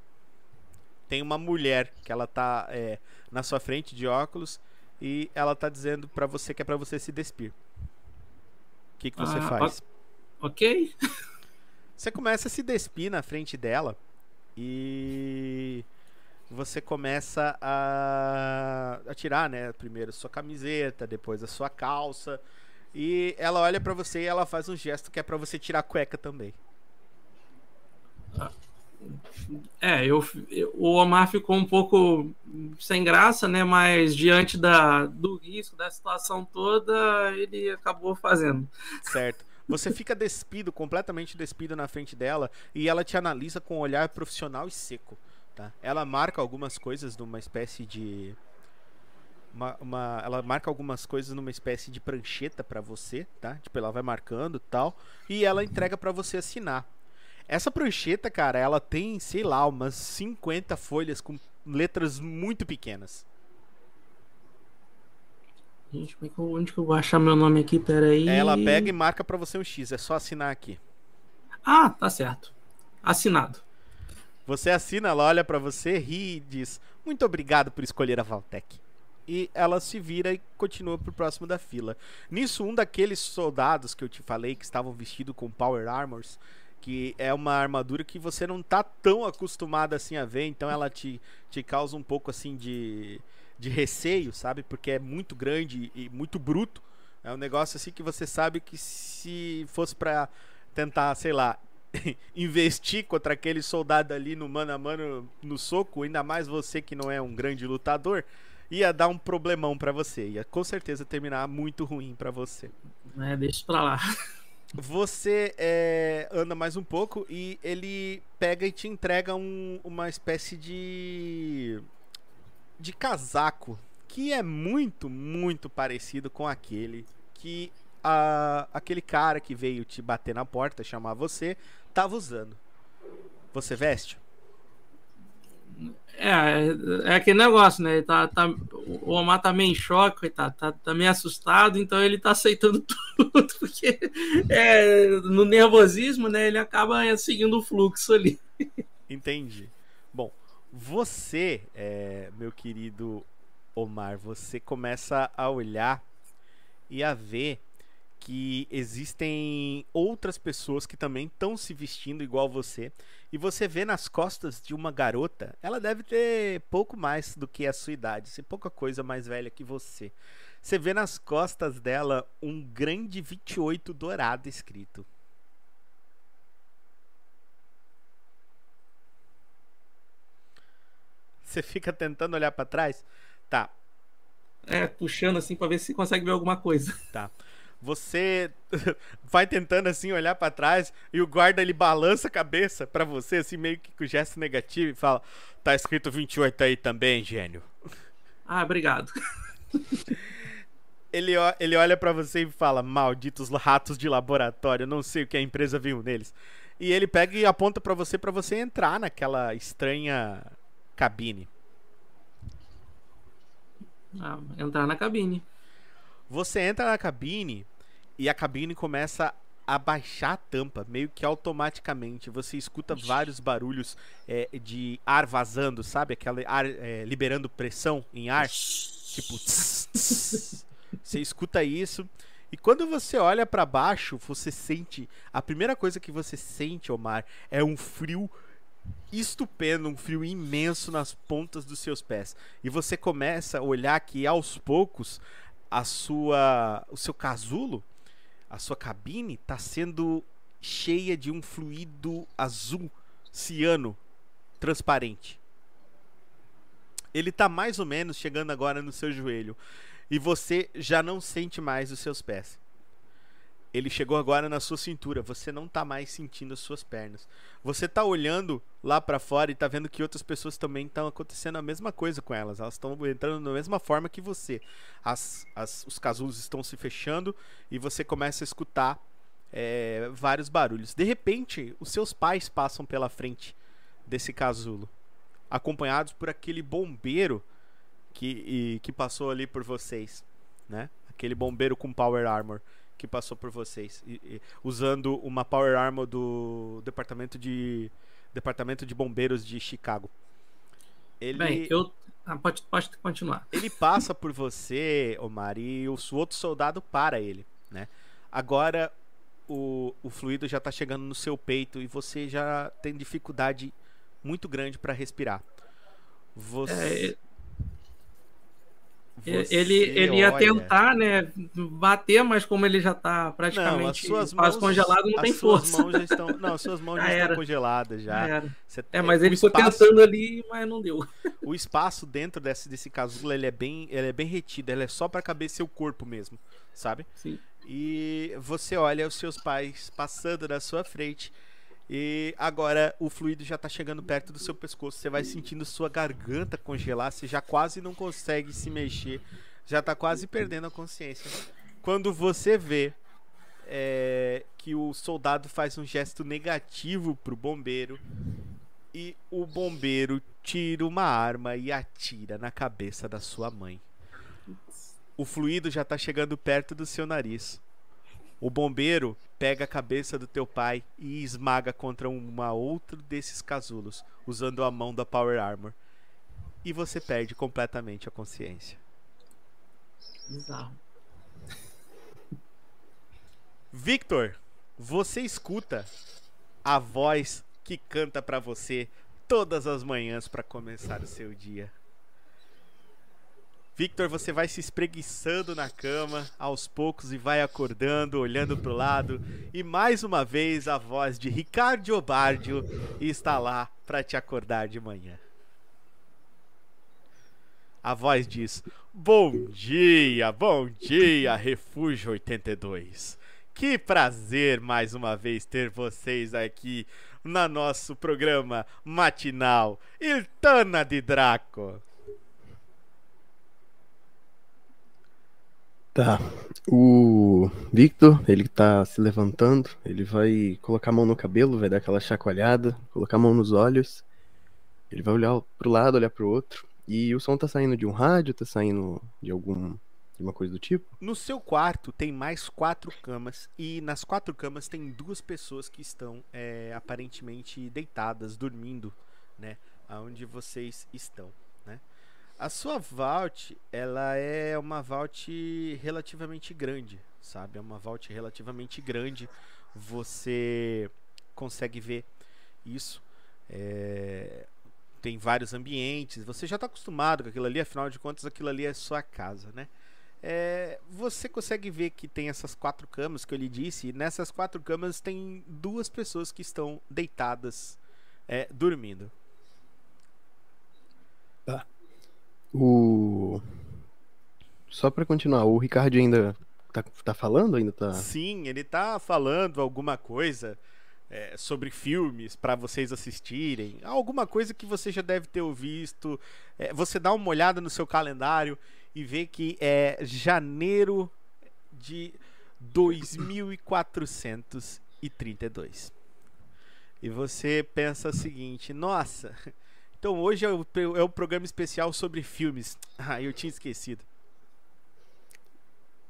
Tem uma mulher que ela tá é, na sua frente de óculos e ela tá dizendo pra você que é pra você se despir. O que, que você Ah, faz? Ok? (laughs) Você começa a se despir na frente dela e você começa a, a tirar, né? Primeiro sua camiseta, depois a sua calça. E ela olha pra você e ela faz um gesto que é pra você tirar a cueca também. É, eu, eu- o Omar ficou um pouco sem graça, né? Mas diante da, do risco, da situação toda, ele acabou fazendo. Certo. Você fica despido, completamente despido na frente dela e ela te analisa com um olhar profissional e seco. Tá? Ela marca algumas coisas numa espécie de. Uma, uma- ela marca algumas coisas numa espécie de prancheta pra você, tá? Tipo, ela vai marcando e tal. E ela entrega pra você assinar. Essa prancheta, cara, ela tem, sei lá, umas 50 folhas com letras muito pequenas. Gente, é onde que eu vou achar meu nome aqui? Peraí. Ela pega e marca pra você um X, é só assinar aqui. Ah, tá certo. Assinado. Você assina, ela olha pra você, ri e diz: Muito obrigado por escolher a Valtec. E ela se vira e continua pro próximo da fila. Nisso, um daqueles soldados que eu te falei que estavam vestidos com Power Armors, que é uma armadura que você não tá tão acostumado assim a ver, então ela te, te causa um pouco assim de, de receio, sabe? Porque é muito grande e muito bruto. É um negócio assim que você sabe que se fosse pra tentar, sei lá, (laughs) investir contra aquele soldado ali no mano a mano no soco, ainda mais você que não é um grande lutador, ia dar um problemão pra você, ia com certeza terminar muito ruim pra você. É, deixa pra lá. Você é, anda mais um pouco e ele pega e te entrega um- uma espécie de de casaco que é muito, muito parecido com aquele que a, aquele cara que veio te bater na porta, chamar você, tava usando. Você veste? É, é, aquele negócio, né? Tá, tá, o Omar tá meio em choque, coitado, tá, tá meio assustado, então ele tá aceitando (laughs) tudo, porque é, no nervosismo, né, ele acaba seguindo o fluxo ali. Entendi. Bom, você, é, meu querido Omar, você começa a olhar e a ver que existem outras pessoas que também estão se vestindo igual você. E você vê nas costas de uma garota, ela deve ter pouco mais do que a sua idade, ser pouca coisa mais velha que você. Você vê nas costas dela um grande 28 dourado escrito. Você fica tentando olhar pra trás? Tá, É, puxando assim pra ver se consegue ver alguma coisa. tá. Você (laughs) vai tentando assim olhar pra trás e o guarda ele balança a cabeça pra você assim meio que com gesto negativo e fala: "Tá escrito 28 aí também, gênio". Ah, obrigado. Ele, ele olha pra você e fala: Malditos ratos de laboratório, não sei o que a empresa viu neles. E ele pega e aponta pra você pra você entrar naquela estranha cabine. Ah, entrar na cabine. Você entra na cabine e a cabine começa a baixar a tampa, meio que automaticamente. Você escuta vários barulhos é, de ar vazando, sabe? Aquele ar é, liberando pressão em ar. Tipo. tss, tss. Você escuta isso. E quando você olha pra baixo, você sente. A primeira coisa que você sente, Omar, é um frio estupendo, um frio imenso nas pontas dos seus pés. E você começa a olhar que aos poucos a sua o seu casulo, a sua cabine está sendo cheia de um fluido azul ciano transparente. Ele tá mais ou menos chegando agora no seu joelho e você já não sente mais os seus pés. Ele chegou agora na sua cintura, você não tá mais sentindo as suas pernas. Você tá olhando lá pra fora e tá vendo que outras pessoas também estão acontecendo a mesma coisa com elas. Elas estão entrando da mesma forma que você. As, as- os casulos estão se fechando e você começa a escutar é, vários barulhos. De repente, os seus pais passam pela frente desse casulo, acompanhados por aquele bombeiro que, e- que passou ali por vocês, né? Aquele bombeiro com power armor que passou por vocês, e- e- usando uma power armor do departamento de departamento de bombeiros de Chicago. Ele Bem, eu. Ah, pode, pode continuar. ele passa por você, Omar, e o outro soldado para ele, né? Agora o, o fluido já tá chegando no seu peito e você já tem dificuldade muito grande para respirar. Você, É, você ele, ele ia olha- tentar, né, bater, mas como ele já tá praticamente Não, quase mãos congelado, não tem força. Mãos já estão, não, as suas mãos (laughs) já, Já estão era. congeladas já. Você- É, mas o ele foi espaço- tentando ali, mas não deu. O espaço dentro desse, desse casulo ele é bem, ele é bem retido, ele é só para caber seu corpo mesmo, sabe? Sim. E você olha os seus pais passando na sua frente. E agora o fluido já tá chegando perto do seu pescoço. Você vai sentindo sua garganta congelar. Você já quase não consegue se mexer. Já tá quase perdendo a consciência. Quando você vê é, que o soldado faz um gesto negativo pro bombeiro. E o bombeiro tira uma arma e atira na cabeça da sua mãe. O fluido já tá chegando perto do seu nariz. O bombeiro pega a cabeça do teu pai e esmaga contra uma outra desses casulos, usando a mão da Power Armor. E você perde completamente a consciência. Bizarro. Victor, você escuta a voz que canta pra você todas as manhãs pra começar o seu dia. Victor, você vai se espreguiçando na cama aos poucos e vai acordando, olhando pro lado, e mais uma vez a voz de Ricardo Obardio está lá pra te acordar de manhã. A voz diz: Bom dia, bom dia, Refúgio 82. Que prazer mais uma vez ter vocês aqui no nosso programa matinal Iltana de Draco. Tá. O Victor, ele tá se levantando, ele vai colocar a mão no cabelo, vai dar aquela chacoalhada, colocar a mão nos olhos. Ele vai olhar pro lado, olhar pro outro. E o som tá saindo de um rádio, tá saindo de algum. de uma coisa do tipo? No seu quarto tem mais quatro camas e nas quatro camas tem duas pessoas que estão é, aparentemente deitadas, dormindo, né? Aonde vocês estão? A sua vault, ela é uma vault relativamente grande, sabe? É uma vault relativamente grande. Você consegue ver isso. É, Tem vários ambientes. Você já está acostumado com aquilo ali, afinal de contas, aquilo ali é sua casa, né? É, você consegue ver que tem essas quatro camas que eu lhe disse. E nessas quatro camas tem duas pessoas que estão deitadas, é, dormindo. O. Só pra continuar, o Ricardo ainda tá, tá falando? Ainda tá. Sim, ele tá falando alguma coisa. é, sobre filmes para vocês assistirem, alguma coisa que você já deve ter visto. É, você dá uma olhada no seu calendário e vê que é janeiro de 2432. E você pensa o seguinte: nossa, então hoje é o, é o programa especial sobre filmes. (laughs) Ah, eu tinha esquecido.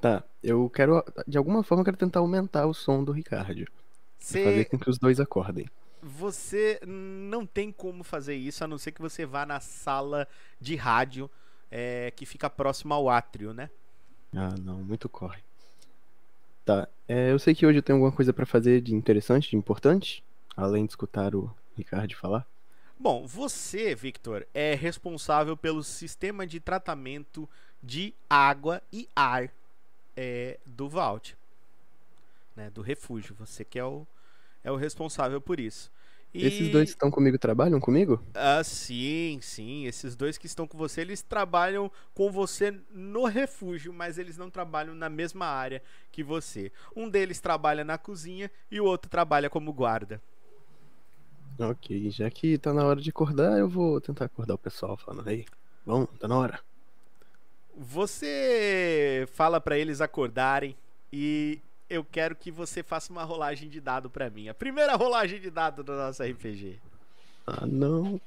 Tá, eu quero, de alguma forma, eu quero tentar aumentar o som do Ricardo. Cê- Fazer com que os dois acordem. Você não tem como fazer isso a não ser que você vá na sala de rádio é, que fica próximo ao átrio, né? Ah, não, muito corre. Tá, é, eu sei que hoje eu tenho alguma coisa pra fazer de interessante, de importante, além de escutar o Ricardo falar. Bom, você, Victor, é responsável pelo sistema de tratamento de água e ar é, do Vault, né, do refúgio. Você que é o, é o responsável por isso. E- Esses dois que estão comigo trabalham comigo? Ah, sim, sim. Esses dois que estão com você, eles trabalham com você no refúgio, mas eles não trabalham na mesma área que você. Um deles trabalha na cozinha e o outro trabalha como guarda. Ok, já que tá na hora de acordar, eu vou tentar acordar o pessoal falando, aí, bom, tá na hora. Você fala pra eles acordarem e eu quero que você faça uma rolagem de dado pra mim. A primeira rolagem de dado do nosso RPG. Ah, não.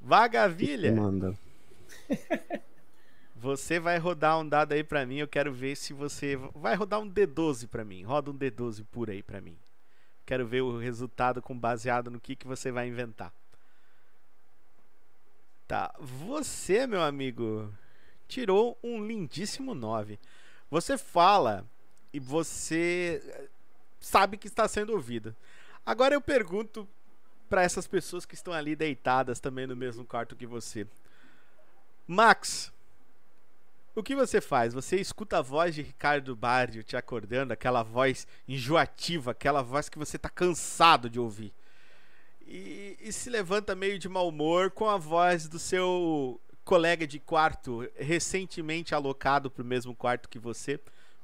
Vagavilha, Manda. (laughs) você vai rodar um dado aí pra mim. Eu quero ver se você vai rodar um D12 pra mim. Roda um D12 por aí pra mim. Quero ver o resultado com baseado no que que você vai inventar. Tá, você, meu amigo, tirou um lindíssimo 9. Você fala e você eh, sabe que está sendo ouvido. Agora eu pergunto para essas pessoas que estão ali deitadas também no mesmo quarto que você. Max, o que você faz? Você escuta a voz de Ricardo Bardio te acordando, aquela voz enjoativa, aquela voz que você tá cansado de ouvir. E, e se levanta meio de mau humor com a voz do seu colega de quarto, recentemente alocado para o mesmo quarto que você,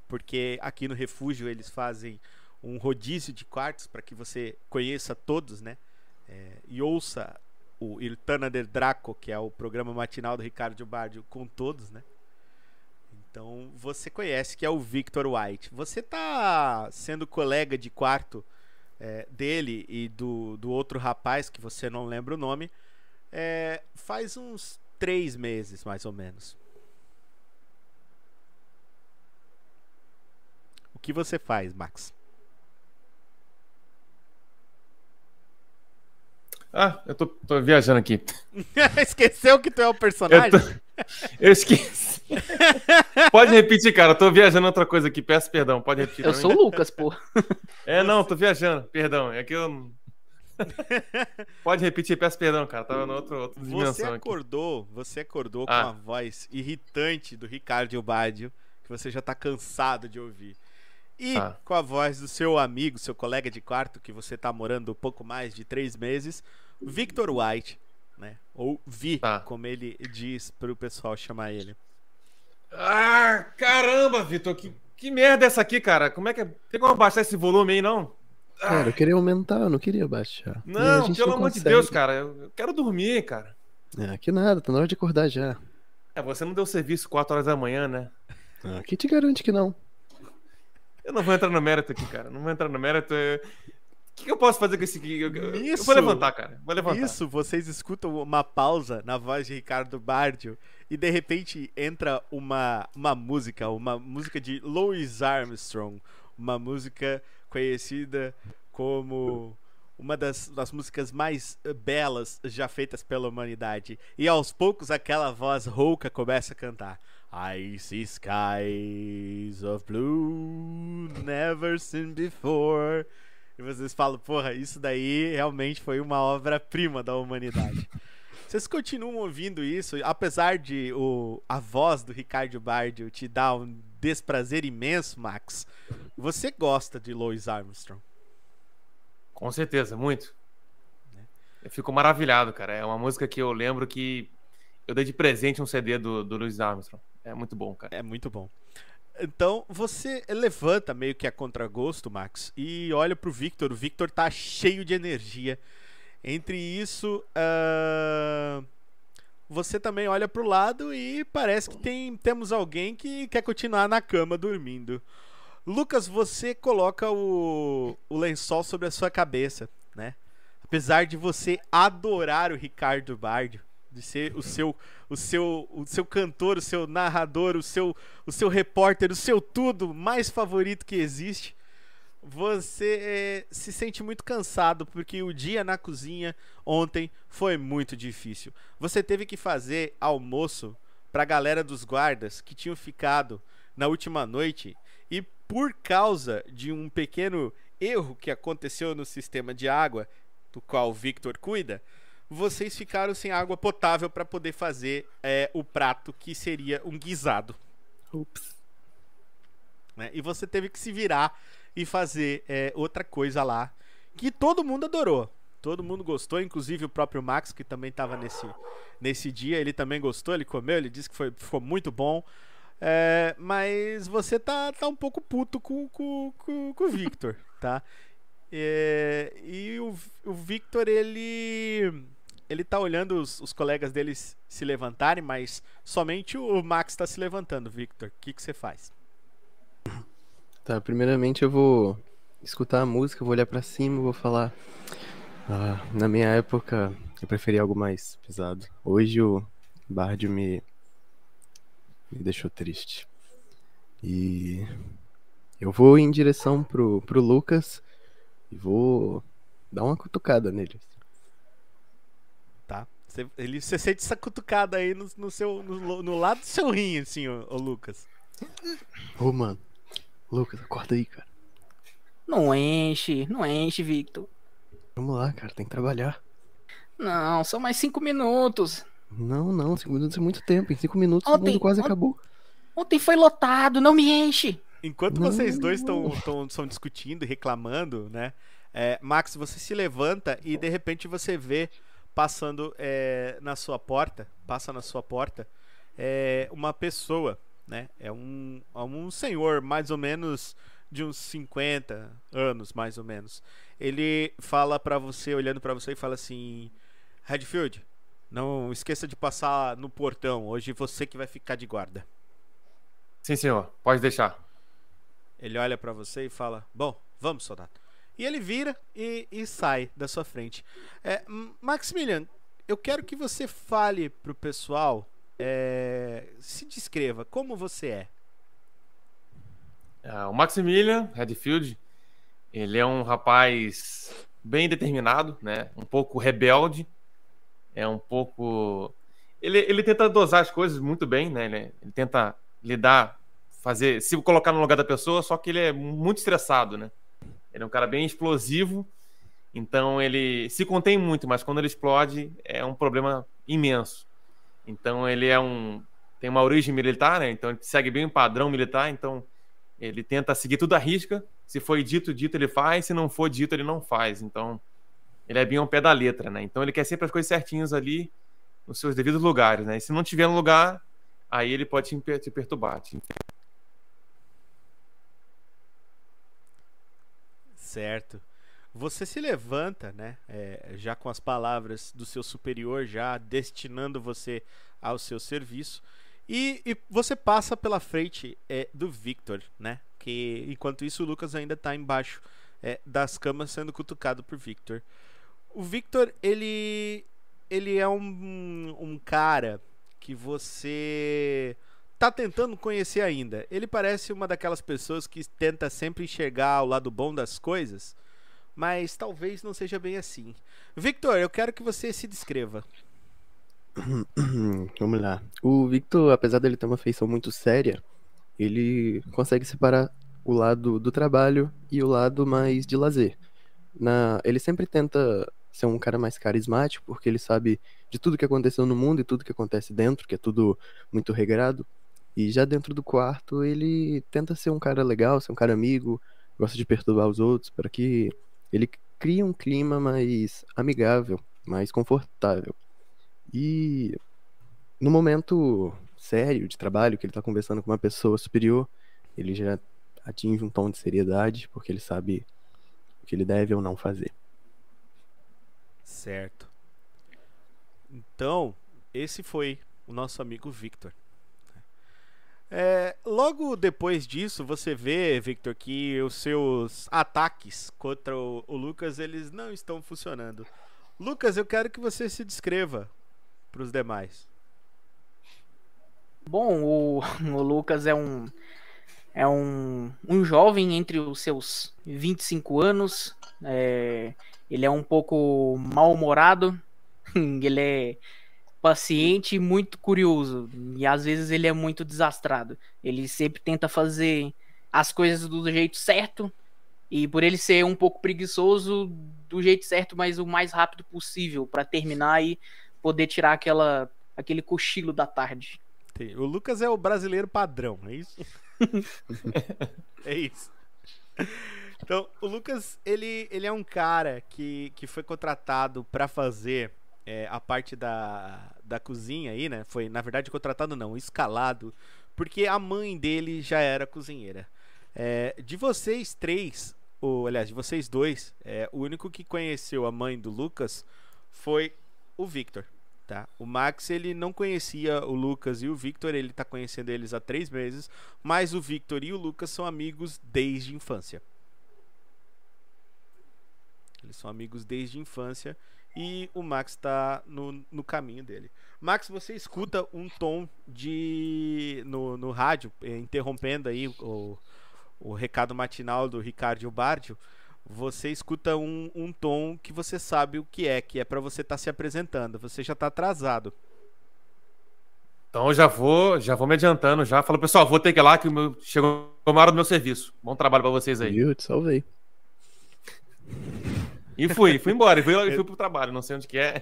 porque aqui no refúgio eles fazem um rodízio de quartos para que você conheça todos, né? É, e ouça o Irtana del Draco, que é o programa matinal do Ricardo Bardio, com todos, né? Então você conhece que é o Victor White. Você tá sendo colega de quarto é, dele e do, do outro rapaz, que você não lembra o nome, é, faz uns três meses, mais ou menos. O que você faz, Max? Ah, eu tô, tô viajando aqui. (laughs) Esqueceu que tu é o Eu, personagem? tô... (laughs) eu esqueci. Pode repetir, cara. Eu tô viajando outra coisa aqui. Peço perdão. Pode repetir. Eu sou o Lucas, pô. É, não, tô viajando. Perdão. É que eu. não- (laughs) Pode repetir, peço perdão, cara. Tava na outra, outra Você dimensão aqui. acordou, você acordou com Ah. a voz irritante do Ricardo Badio, que você já tá cansado de ouvir. E Ah. com a voz do seu amigo, seu colega de quarto, que você tá morando pouco mais de três meses, Victor White, né? Ou Vi, Tá. como ele diz pro pessoal chamar ele. Ah, caramba, Vitor. Que, que merda é essa aqui, cara? Como é que é? Tem como abaixar esse volume aí, não? Cara, eu queria aumentar, eu não queria baixar. Não, pelo não amor de. Deus, cara. Eu quero dormir, cara. Ah, que nada, tá na hora de acordar já. É, você não deu serviço 4 horas da manhã, né? Ah, que te garante que não? Eu não vou entrar no mérito aqui, cara. Não vou entrar no mérito. é- O que, que eu posso fazer com esse aqui? Eu, eu- eu Isso. vou levantar, cara. Vou levantar. Isso, vocês escutam uma pausa na voz de Ricardo Bardio e de repente entra uma, uma música, uma música de Louis Armstrong, uma música conhecida como uma das, das músicas mais belas já feitas pela humanidade. E aos poucos aquela voz rouca começa a cantar. I see skies of blue never seen before. E vocês falam, porra, isso daí realmente foi uma obra-prima da humanidade. (laughs) Vocês continuam ouvindo isso, apesar de o, a voz do Ricardo Bardio te dar um desprazer imenso, Max. Você gosta de Louis Armstrong? Com certeza, muito. Né? Eu fico maravilhado, cara. É uma música que eu lembro que eu dei de presente um CD do, do Louis Armstrong. É muito bom, cara. É muito bom. Então você levanta meio que a contragosto, Max, e olha pro Victor. O Victor tá cheio de energia. Entre isso, uh, você também olha pro lado e parece que tem, temos alguém que quer continuar na cama dormindo. Lucas, você coloca o, o lençol sobre a sua cabeça, né? Apesar de você adorar o Ricardo Bardio, de ser o seu o seu o seu cantor, o seu narrador, o seu o seu repórter, o seu tudo mais favorito que existe. Você é, se sente muito cansado porque o dia na cozinha ontem foi muito difícil. Você teve que fazer almoço para a galera dos guardas que tinham ficado na última noite e por causa de um pequeno erro que aconteceu no sistema de água, do qual o Victor cuida, vocês ficaram sem água potável para poder fazer é, o prato que seria um guisado. Ups. Né? E você teve que se virar e fazer é, outra coisa lá que todo mundo adorou. Todo mundo gostou, inclusive o próprio Max, que também estava nesse, nesse dia, ele também gostou, ele comeu, ele disse que foi, ficou muito bom. É, mas você tá, tá um pouco puto com, com, com, com o Victor, tá? É, e o, o Victor, ele ele tá olhando os, os colegas deles se levantarem, mas somente o Max está se levantando, Victor. O que, você faz? Tá, primeiramente eu vou escutar a música, vou olhar pra cima, vou falar. Ah, na minha época eu preferia algo mais pesado. Hoje o Bardio me me deixou triste. E eu vou em direção pro, pro Lucas e vou dar uma cutucada nele. Você, ele, você sente essa cutucada aí no, no seu, no, no, lado do seu rim, assim, ô, ô Lucas. Ô, mano. Lucas, acorda aí, cara. Não enche, não enche, Victor. Vamos lá, cara, tem que trabalhar. Não, são mais cinco minutos. Não, não, cinco minutos é muito tempo. Em cinco minutos ontem, o mundo quase ontem, acabou. Ontem foi lotado, não me enche. Enquanto não, vocês dois estão discutindo e reclamando, né? É, Max, você se levanta e de repente você vê passando é, na sua porta, passa na sua porta, é, uma pessoa, né? É um, é um senhor mais ou menos de uns 50 anos, mais ou menos. Ele fala para você, olhando para você e fala assim: Redfield, não esqueça de passar no portão. Hoje você que vai ficar de guarda. Sim, senhor. Pode deixar. Ele olha para você e fala: Bom, vamos, soldado. E ele vira e, e sai da sua frente. É, Maximilian, eu quero que você fale pro pessoal, é, se descreva, como você é. é. O Maximilian Redfield, ele é um rapaz bem determinado, né? Um pouco rebelde, é um pouco. Ele, ele tenta dosar as coisas muito bem, né? Ele, ele tenta lidar, fazer, se colocar no lugar da pessoa, só que ele é muito estressado, né? Ele é um cara bem explosivo, então ele se contém muito, mas quando ele explode é um problema imenso. Então ele é um tem uma origem militar, né? Então ele segue bem o padrão militar, então ele tenta seguir tudo à risca. Se foi dito, dito ele faz, se não for dito ele não faz. Então ele é bem ao pé da letra, né? Então ele quer sempre as coisas certinhas ali nos seus devidos lugares, né? E se não tiver no lugar, aí ele pode te, te perturbar. Te... Certo. Você se levanta, né? É, já com as palavras do seu superior, já destinando você ao seu serviço. E, e você passa pela frente é, do Victor, né? Que enquanto isso o Lucas ainda está embaixo é, das camas sendo cutucado por Victor. O Victor, ele. Ele é um, um cara que você tá tentando conhecer ainda. Ele parece uma daquelas pessoas que tenta sempre enxergar o lado bom das coisas, mas talvez não seja bem assim. Victor, eu quero que você se descreva. (coughs) Vamos lá. O Victor, apesar dele ter uma feição muito séria, ele consegue separar o lado do trabalho e o lado mais de lazer. Na, ele sempre tenta ser um cara mais carismático, porque ele sabe de tudo que aconteceu no mundo e tudo que acontece dentro, que é tudo muito regrado. E já dentro do quarto, ele tenta ser um cara legal, ser um cara amigo, gosta de perturbar os outros, para que ele crie um clima mais amigável, mais confortável. E no momento sério de trabalho, que ele está conversando com uma pessoa superior, ele já atinge um tom de seriedade, porque ele sabe o que ele deve ou não fazer. Certo. Então, esse foi o nosso amigo Victor. É, logo depois disso, você vê, Victor, que os seus ataques contra o, o Lucas eles não estão funcionando. Lucas, eu quero que você se descreva para os demais. Bom, o, (laughs) o Lucas é um é um, um jovem entre os seus 25 anos. É, ele é um pouco mal-humorado. (laughs) ele é paciente e muito curioso. E às vezes ele é muito desastrado. Ele sempre tenta fazer as coisas do jeito certo. E por ele ser um pouco preguiçoso, do jeito certo, mas o mais rápido possível para terminar e poder tirar aquela, aquele cochilo da tarde. O Lucas é o brasileiro padrão, é isso? (laughs) é isso. Então, o Lucas, ele, ele é um cara que, que foi contratado para fazer é, a parte da, da cozinha aí, né? Foi, na verdade, contratado não, escalado, porque a mãe dele já era cozinheira. É, de vocês três, ou aliás, de vocês dois, é, o único que conheceu a mãe do Lucas foi o Victor. Tá? O Max ele não conhecia o Lucas e o Victor, ele está conhecendo eles há três meses, mas o Victor e o Lucas são amigos desde infância. Eles são amigos desde infância e o Max está no, no caminho dele. Max, você escuta um tom de no, no rádio, eh, interrompendo aí o, o recado matinal do Ricardo Bardio, você escuta um, um tom que você sabe o que é, que é para você estar tá se apresentando. Você já está atrasado. Então já vou, já vou me adiantando já. Falo, pessoal, vou ter que ir lá que meu, chegou a hora do meu serviço. Bom trabalho para vocês aí. Eu te salvei. E fui, fui embora, e fui, fui pro trabalho, não sei onde que é.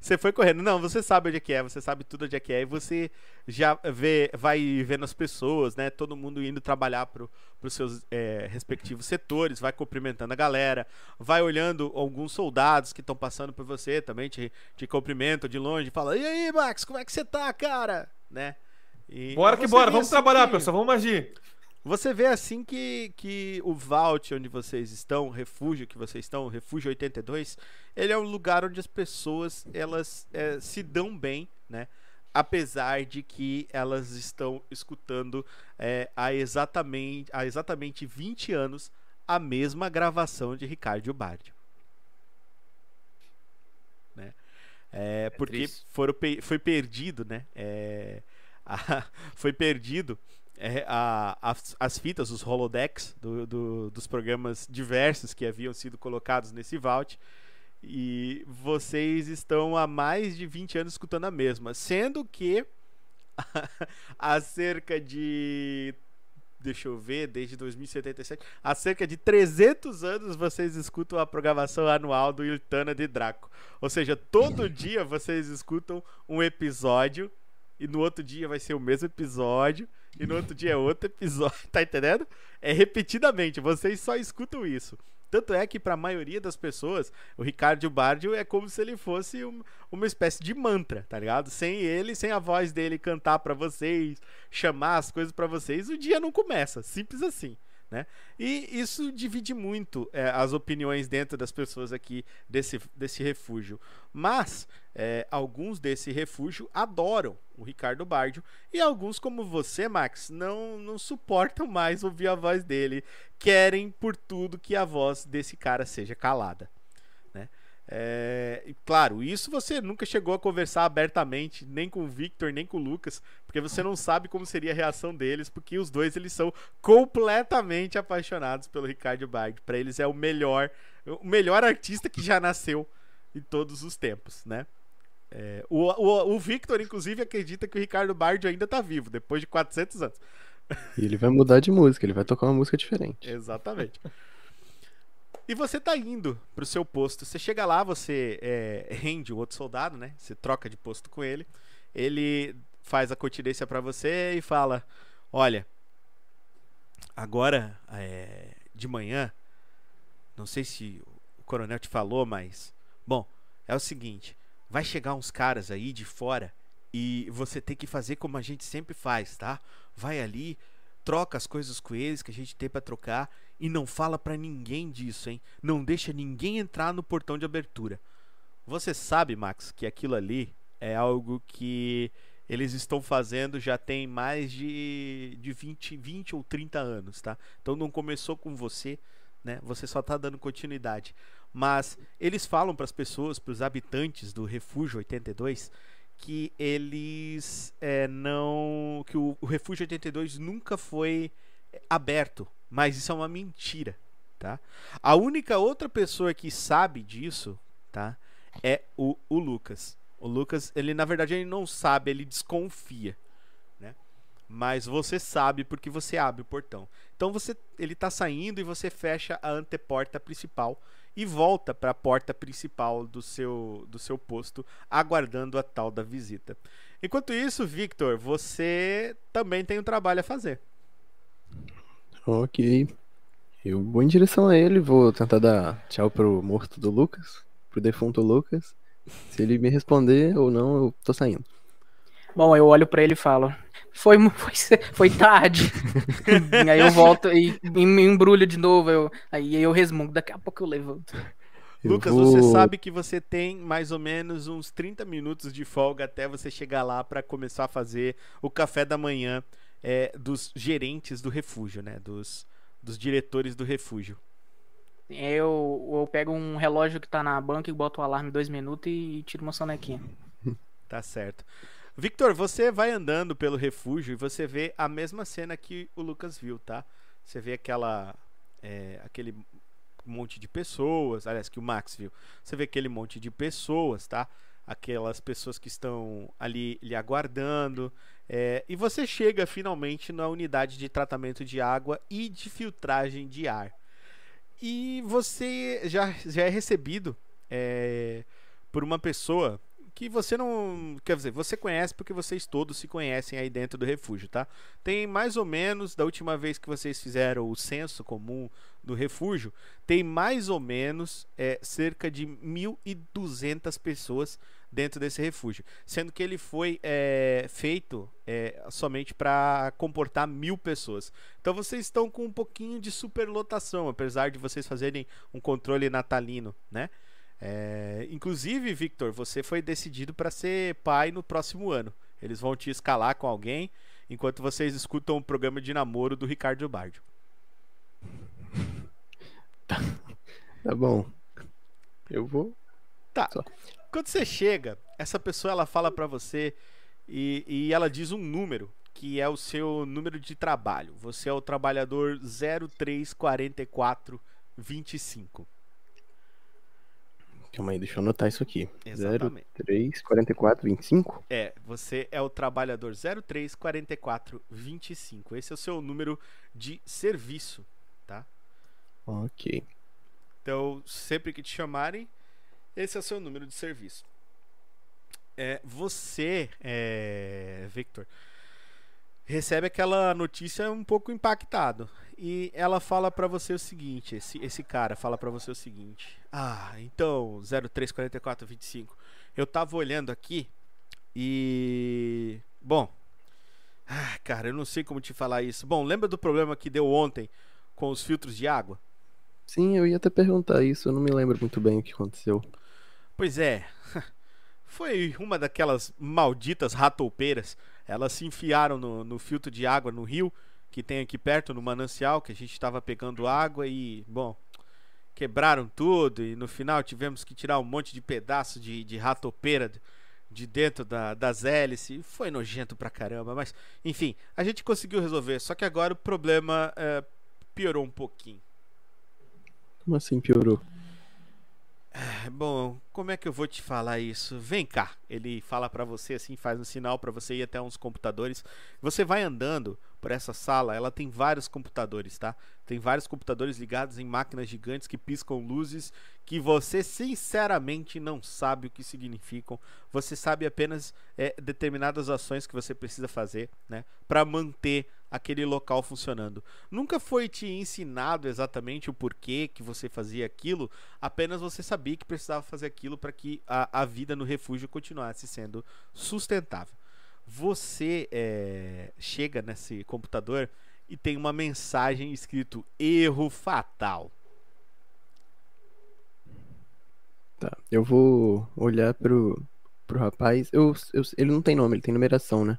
Você foi correndo. Não, você sabe onde é que é, você sabe tudo onde é que é, e você já vê, vai vendo as pessoas, né? Todo mundo indo trabalhar pro, pros seus é, respectivos setores, vai cumprimentando a galera, vai olhando alguns soldados que estão passando por você também, te, te cumprimentam de longe, fala: E aí, Max, como é que você tá, cara? Né? E, bora que bora, vamos trabalhar, que... pessoal, vamos agir. Você vê assim que, que o Vault onde vocês estão, o refúgio que vocês estão, o refúgio 82, ele é um lugar onde as pessoas elas é, se dão bem, né? Apesar de que elas estão escutando é, há, exatamente, há exatamente 20 anos a mesma gravação de Ricardo Bardio. Né? É, é porque foram, foi perdido, né? É, (laughs) a, foi perdido é, a, as, as, fitas, os holodecks do, do, dos programas diversos que haviam sido colocados nesse vault. E vocês estão há mais de 20 anos escutando a mesma. Sendo que (laughs) há cerca de. Deixa eu ver, desde 2077. Há cerca de 300 anos vocês escutam a programação anual do Iltana de Draco. Ou seja, todo (laughs) dia vocês escutam um episódio. E no outro dia vai ser o mesmo episódio e no outro dia é outro episódio, (laughs) tá entendendo? É repetidamente, vocês só escutam isso. Tanto é que para a maioria das pessoas, o Ricardo Bardio é como se ele fosse um, uma espécie de mantra, tá ligado? Sem ele, sem a voz dele cantar para vocês, chamar as coisas para vocês, o dia não começa. Simples assim. Né? E isso divide muito é, as opiniões dentro das pessoas aqui desse, desse refúgio. Mas é, alguns desse refúgio adoram o Ricardo Bardio e alguns, como você, Max, não, não suportam mais ouvir a voz dele, querem por tudo que a voz desse cara seja calada. É, e claro, isso você nunca chegou a conversar abertamente, nem com o Victor, nem com o Lucas, porque você não sabe como seria a reação deles, porque os dois eles são completamente apaixonados pelo Ricardo Bard. Para eles é o melhor, o melhor artista que já nasceu em todos os tempos, né? É, o, o, o, Victor, inclusive, acredita que o Ricardo Bard ainda tá vivo, depois de 400 anos. E ele vai mudar de música, ele vai tocar uma música diferente. Exatamente. E você tá indo pro seu posto. Você chega lá, você é, rende o outro soldado, né? Você troca de posto com ele. Ele faz a continência para você e fala: Olha, agora é, de manhã, não sei se o coronel te falou, mas. Bom, é o seguinte: vai chegar uns caras aí de fora e você tem que fazer como a gente sempre faz, tá? Vai ali, troca as coisas com eles que a gente tem para trocar e não fala para ninguém disso, hein? Não deixa ninguém entrar no portão de abertura. Você sabe, Max, que aquilo ali é algo que eles estão fazendo já tem mais de, de 20, 20 ou 30 anos, tá? Então não começou com você, né? Você só está dando continuidade. Mas eles falam para as pessoas, para os habitantes do Refúgio 82, que eles é, não. que o, o Refúgio 82 nunca foi aberto. Mas isso é uma mentira, tá? A única outra pessoa que sabe disso, tá? É o, o Lucas. O Lucas, ele na verdade ele não sabe, ele desconfia, né? Mas você sabe porque você abre o portão. Então você, ele tá saindo e você fecha a anteporta principal e volta para a porta principal do seu, do seu posto, aguardando a tal da visita. Enquanto isso, Victor, você também tem um trabalho a fazer. Ok. Eu vou em direção a ele, vou tentar dar tchau pro morto do Lucas, pro defunto Lucas. Se ele me responder ou não, eu tô saindo. Bom, eu olho para ele e falo: Foi, (laughs) foi, foi tarde. (laughs) aí eu volto e me embrulho de novo. Eu, aí eu resmungo. Daqui a pouco eu levanto. Eu Lucas, vou- você sabe que você tem mais ou menos uns 30 minutos de folga até você chegar lá para começar a fazer o café da manhã é, dos gerentes do refúgio, né? Dos, dos diretores do refúgio. Eu, eu pego um relógio que tá na banca e boto o alarme dois minutos e tiro uma sonequinha. Tá certo. Victor, você vai andando pelo refúgio e você vê a mesma cena que o Lucas viu, tá? Você vê aquela. é, aquele monte de pessoas, aliás, que o Max viu. Você vê aquele monte de pessoas, tá? Aquelas pessoas que estão ali lhe aguardando. é, e você chega finalmente na unidade de tratamento de água e de filtragem de ar. E você já, já é recebido é, por uma pessoa que você não. Quer dizer, você conhece porque vocês todos se conhecem aí dentro do refúgio, tá? Tem mais ou menos, da última vez que vocês fizeram o censo comum do refúgio, tem mais ou menos é, cerca de 1.200 pessoas dentro desse refúgio. Sendo que ele foi é, feito é, somente para comportar mil pessoas. Então vocês estão com um pouquinho de superlotação, apesar de vocês fazerem um controle natalino, né? É, inclusive, Victor, você foi decidido para ser pai no próximo ano. Eles vão te escalar com alguém enquanto vocês escutam o programa de namoro do Ricardo Bardio. Tá bom. Eu vou. Tá. Só. Quando você chega, essa pessoa ela fala pra você e, e ela diz um número que é o seu número de trabalho. Você é o trabalhador 034425. Calma aí, deixa eu anotar isso aqui. Exatamente. 03 44 25? É, você é o trabalhador 034425. Esse é o seu número de serviço, tá? Ok. Então, sempre que te chamarem, esse é o seu número de serviço. É, você, é, Victor, recebe aquela notícia um pouco impactado. E ela fala pra você o seguinte: esse, esse cara fala pra você o seguinte. Ah, então, 034425. Eu tava olhando aqui e. Bom. Ah, cara, eu não sei como te falar isso. Bom, lembra do problema que deu ontem com os filtros de água? Sim, eu ia até perguntar isso, eu não me lembro muito bem o que aconteceu. Pois é. Foi uma daquelas malditas ratoupeiras. Elas se enfiaram no, no filtro de água no rio que tem aqui perto, no manancial, que a gente estava pegando água e, bom, quebraram tudo e no final tivemos que tirar um monte de pedaço de, de ratopeira de- de dentro da, das hélices. Foi nojento pra caramba, mas enfim, a gente conseguiu resolver. Só que agora o problema é, piorou um pouquinho. Como assim piorou? É, Bom, como é que eu vou te falar isso? Vem cá. Ele fala pra você assim, faz um sinal pra você ir até uns computadores. Você vai andando por essa sala, ela tem vários computadores, tá? Tem vários computadores ligados em máquinas gigantes que piscam luzes que você sinceramente não sabe o que significam. Você sabe apenas é, determinadas ações que você precisa fazer, né, Pra manter aquele local funcionando. Nunca foi te ensinado exatamente o porquê que você fazia aquilo, apenas você sabia que precisava fazer aquilo para que a, a vida no refúgio continuasse sendo sustentável. Você é, chega nesse computador e tem uma mensagem escrito erro fatal. Tá, eu vou olhar pro, pro rapaz. Eu, eu, ele não tem nome, ele tem numeração, né?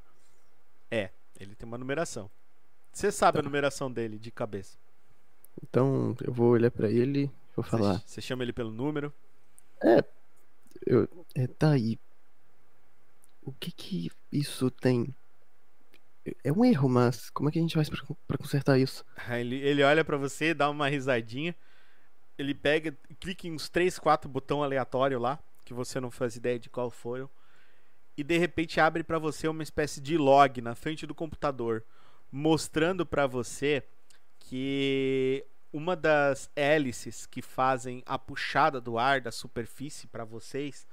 Ele tem uma numeração. Você sabe a numeração dele de cabeça. Então eu vou olhar pra ele vou falar. Você chama ele pelo número. Eu, é, tá aí. O que que isso tem? É um erro, mas como é que a gente faz pra, pra consertar isso? Ele, ele olha pra você, dá uma risadinha. Ele pega, clica em uns 3, 4 botão aleatório lá, que você não faz ideia de qual foram. E de repente abre pra você uma espécie de log na frente do computador, mostrando pra você que uma das hélices que fazem a puxada do ar da superfície pra vocês,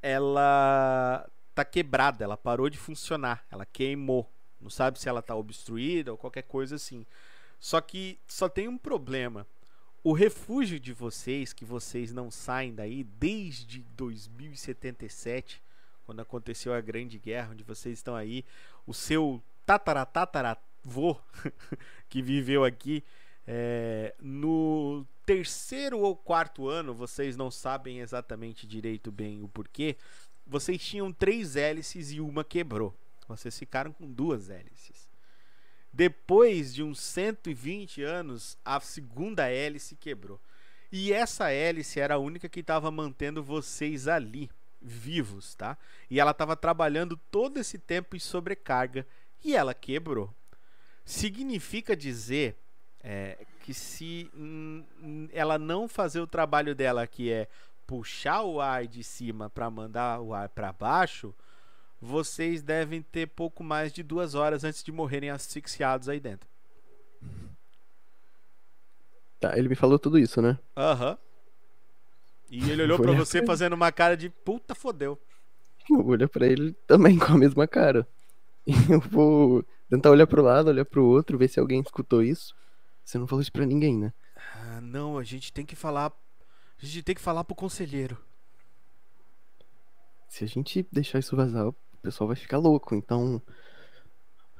ela tá quebrada, ela parou de funcionar, ela queimou. Não sabe se ela tá obstruída ou qualquer coisa assim. Só que só tem um problema. O refúgio de vocês, que vocês não saem daí desde 2077, quando aconteceu a Grande Guerra, onde vocês estão aí, o seu tatarataravô (laughs) que viveu aqui, é, no terceiro ou quarto ano, vocês não sabem exatamente direito bem o porquê, vocês tinham três hélices e uma quebrou. Vocês ficaram com duas hélices. Depois de uns 120 anos, a segunda hélice quebrou. E essa hélice era a única que estava mantendo vocês ali, vivos, tá? E ela estava trabalhando todo esse tempo em sobrecarga e ela quebrou. Significa dizer é, que se ela não fazer o trabalho dela, que é puxar o ar de cima para mandar o ar para baixo, vocês devem ter pouco mais de duas horas antes de morrerem asfixiados aí dentro. Tá, ele me falou tudo isso, né? Aham. E ele olhou olhar você pra fazendo uma cara de puta fodeu. Eu olhar pra ele também (laughs) com a mesma cara. E eu vou tentar olhar pro lado, olhar pro outro, ver se alguém escutou isso. Você não falou isso pra ninguém, né? Ah, não, a gente tem que falar. A gente tem que falar pro conselheiro. Se a gente deixar isso vazar, pessoal vai ficar louco. Então,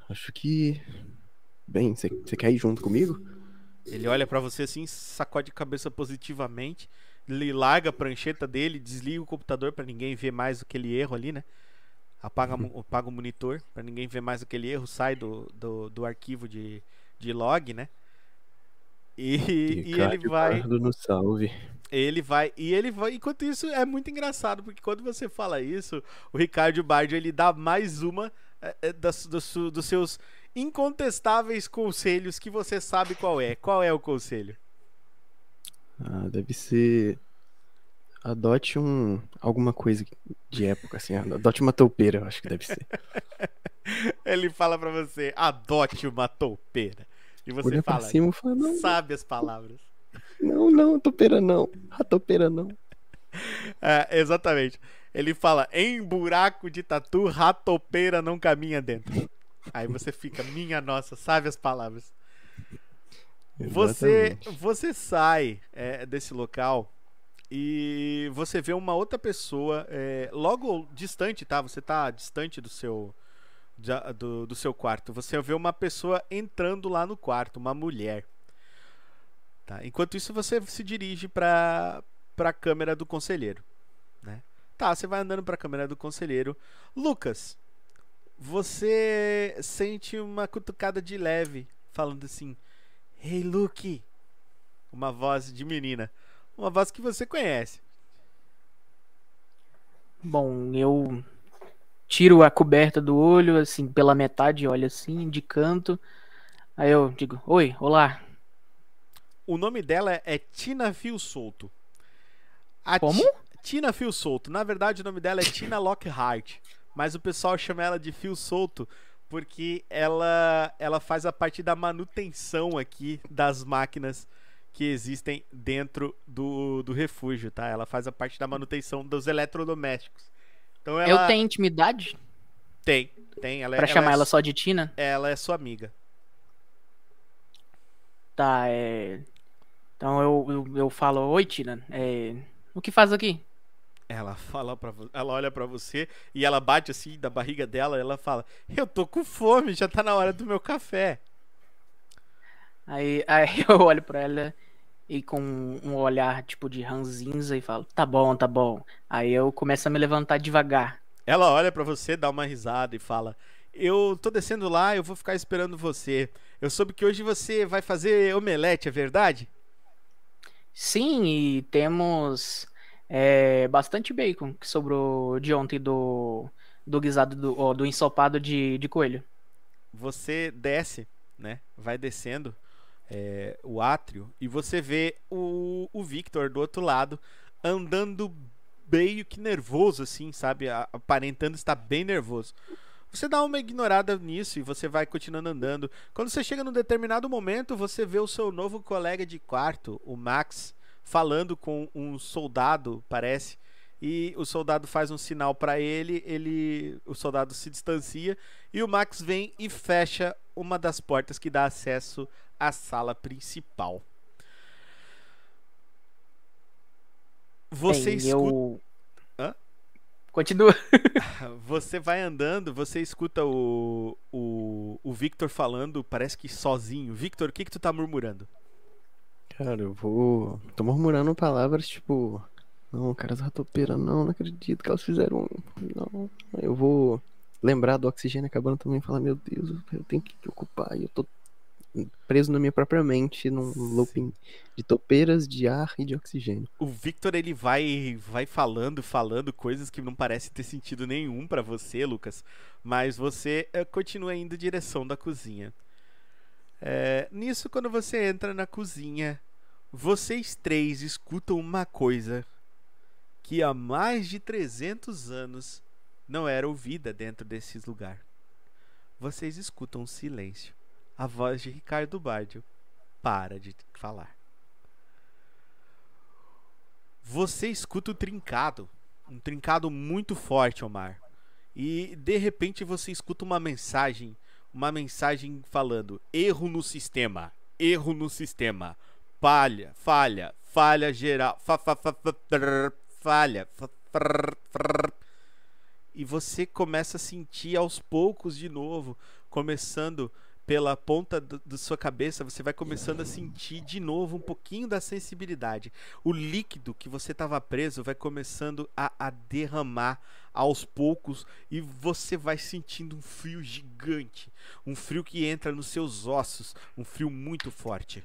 acho que. Bem, você quer ir junto comigo? Ele olha pra você assim, sacode a cabeça positivamente. Ele larga a prancheta dele, desliga o computador pra ninguém ver mais aquele erro ali, né? Apaga, mo- apaga o monitor pra ninguém ver mais aquele erro, sai do, do, do arquivo de, de log, né? E, e ele vai. No salve. Ele vai. E ele vai. Enquanto isso, é muito engraçado, porque quando você fala isso, o Ricardo Bardi ele dá mais uma é, é, das, dos, dos seus incontestáveis conselhos que você sabe qual é. Qual é o conselho? Ah, deve ser. Adote um. alguma coisa de época, assim. Adote uma toupeira, eu acho que deve ser. (laughs) Ele fala pra você: adote uma toupeira. E você Olha fala: cima fala, não, sabe as palavras. não, não, toupeira não. A toupeira não. (laughs) É, exatamente. Ele fala: em buraco de tatu, ratopeira não caminha dentro. Aí você fica: minha nossa, sabe as palavras. Você, Exatamente. você sai é, desse local e você vê uma outra pessoa é, logo distante, tá? Você tá distante do seu do, do seu quarto. Você vê uma pessoa entrando lá no quarto, uma mulher. Tá? Enquanto isso você se dirige para a câmera do conselheiro, né? Tá, você vai andando para a câmera do conselheiro. Lucas, você sente uma cutucada de leve falando assim: Hey, Luke! Uma voz de menina. Uma voz que você conhece. Bom, eu tiro a coberta do olho, assim, pela metade, olho assim, de canto. Aí eu digo, oi, olá. O nome dela é Tina Fio Solto. A Como? Ti- Tina Fio Solto. Na verdade, o nome dela é Tina Lockhart. Mas o pessoal chama ela de Fio Solto porque ela, ela faz a parte da manutenção aqui das máquinas que existem dentro do, do refúgio, tá? Ela faz a parte da manutenção dos eletrodomésticos. Então ela Eu tenho intimidade tem, tem. Ela, é- pra ela chamar é, ela só de Tina? ela é sua amiga. Tá, é. Então eu, eu, eu falo, oi Tina, é. O que faz aqui? Ela fala para ela olha pra você e ela bate assim da barriga dela, ela fala: "Eu tô com fome, já tá na hora do meu café". Aí, aí (laughs) eu olho pra ela e com um olhar tipo de ranzinza e falo, tá bom, tá bom. Aí eu começo a me levantar devagar. Ela olha pra você, dá uma risada e fala: Eu tô descendo lá, eu vou ficar esperando você. Eu soube que hoje você vai fazer omelete, é verdade? Sim, e temos é, bastante bacon que sobrou de ontem do, do guisado do, ó, do ensopado de, de coelho. Você desce, né? Vai descendo é, o átrio e você vê o, o Victor do outro lado andando meio que nervoso, assim, sabe? Aparentando estar bem nervoso. Você dá uma ignorada nisso e você vai continuando andando. Quando você chega num determinado momento, você vê o seu novo colega de quarto, o Max, falando com um soldado, parece. E o soldado faz um sinal pra ele, ele, o soldado se distancia e o Max vem e fecha uma das portas que dá acesso à sala principal. Você Bem, escuta eu... Hã? Continua. (laughs) Você vai andando, você escuta o, o, o Victor falando, parece que sozinho. Victor, o que que tu tá murmurando? Cara, eu vou. Tô murmurando palavras tipo. Não, caras ratopeira, não, não acredito que elas fizeram. Não. Eu vou lembrar do oxigênio acabando também e falar, meu Deus, eu tenho que me ocupar. E eu tô preso na minha própria mente num looping de topeiras, de ar e de oxigênio. O Victor ele vai vai falando, falando coisas que não parecem ter sentido nenhum pra você, Lucas, mas você eh, continua indo em direção da cozinha. É, nisso, quando você entra na cozinha, vocês três escutam uma coisa que há mais de 300 anos não era ouvida dentro desse lugar. Vocês escutam um silêncio. A voz de Ricardo Bardio para de falar. Você escuta o trincado, um trincado muito forte, Omar. E de repente você escuta uma mensagem, uma mensagem falando: erro no sistema, erro no sistema, falha, falha, falha geral, fa, fa, fa, fa, falha. E você começa a sentir aos poucos de novo, começando pela ponta da sua cabeça, você vai começando a sentir de novo um pouquinho da sensibilidade. O líquido que você estava preso vai começando a, a derramar aos poucos e você vai sentindo um frio gigante, um frio que entra nos seus ossos, um frio muito forte.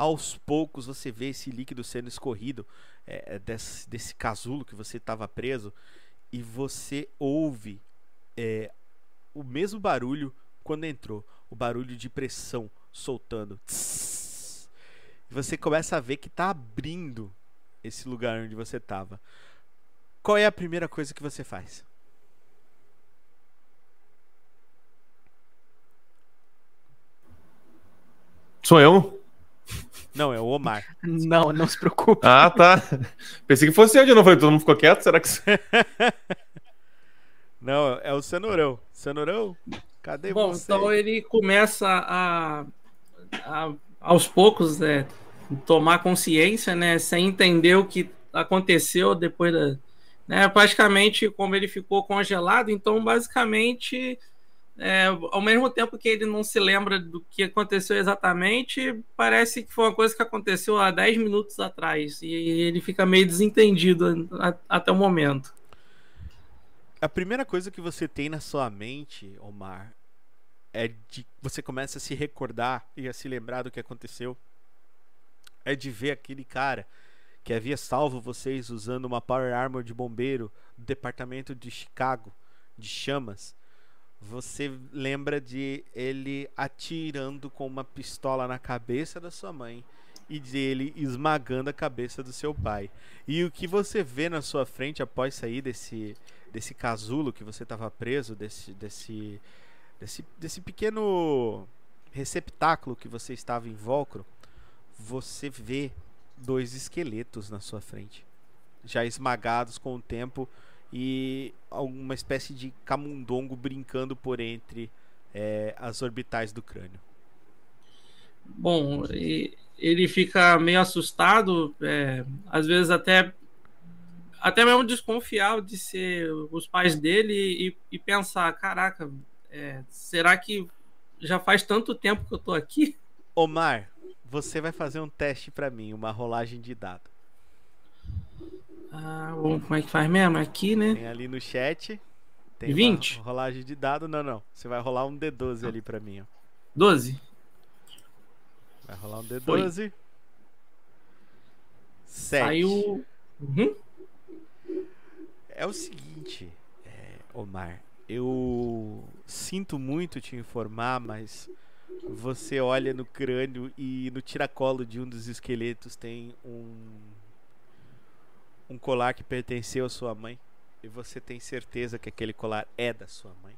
Aos poucos você vê esse líquido sendo escorrido é, é, desse, desse casulo que você estava preso e você ouve é, o mesmo barulho quando entrou, o barulho de pressão soltando. Você começa a ver que tá abrindo esse lugar onde você tava. Qual é a primeira coisa que você faz? Sou eu? Não, é o Omar. (laughs) Não, não se preocupe. Ah, tá. Pensei que fosse eu de novo. Falei, todo mundo ficou quieto? Será que. (laughs) Não, é o Cenourão. Cenourão, cadê Bom, você? então ele começa a, a- aos poucos é, tomar consciência, né, sem entender o que aconteceu depois da, né, praticamente como ele ficou congelado, então basicamente é, ao mesmo tempo que ele não se lembra do que aconteceu exatamente, parece que foi uma coisa que aconteceu há 10 minutos atrás e ele fica meio desentendido até o momento. A primeira coisa que você tem na sua mente, Omar, é de você começa a se recordar e a se lembrar do que aconteceu. É de ver aquele cara que havia salvo vocês usando uma Power Armor de bombeiro do departamento de Chicago, de chamas. Você lembra de ele atirando com uma pistola na cabeça da sua mãe e de ele esmagando a cabeça do seu pai. E o que você vê na sua frente após sair desse desse casulo que você estava preso, desse, desse, desse, desse pequeno receptáculo que você estava invólucro, você vê dois esqueletos na sua frente, já esmagados com o tempo e alguma espécie de camundongo brincando por entre eh, as orbitais do crânio. Bom, ele fica meio assustado, é, às vezes até até mesmo desconfiar de ser os pais dele e, e pensar, caraca, é, será que já faz tanto tempo que eu tô aqui. Omar, você vai fazer um teste pra mim, uma rolagem de dado. Ah, bom, como é que faz mesmo? Aqui, né? Tem ali no chat. Tem 20? uma rolagem de dado. Não, não. Você vai rolar um D12 ali pra mim, ó. 12. Vai rolar um D12. Sete. Saiu. Uhum. É o seguinte, é, Omar, eu sinto muito te informar, mas você olha no crânio e no tiracolo de um dos esqueletos tem um um colar que pertenceu à sua mãe e você tem certeza que aquele colar é da sua mãe.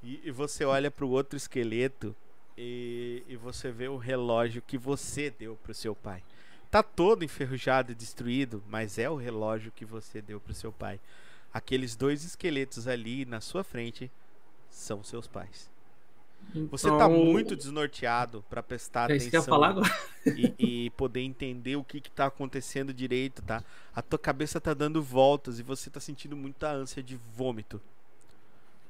E, e você olha para o outro esqueleto e, e você vê o relógio que você deu para o seu pai. Tá todo enferrujado e destruído, mas é o relógio que você deu pro seu pai. Aqueles dois esqueletos ali na sua frente são seus pais. Você tá Então, muito desnorteado para prestar É atenção falar agora. e, e poder entender o que, que tá acontecendo direito, tá? A tua cabeça tá dando voltas e você tá sentindo muita ânsia de vômito.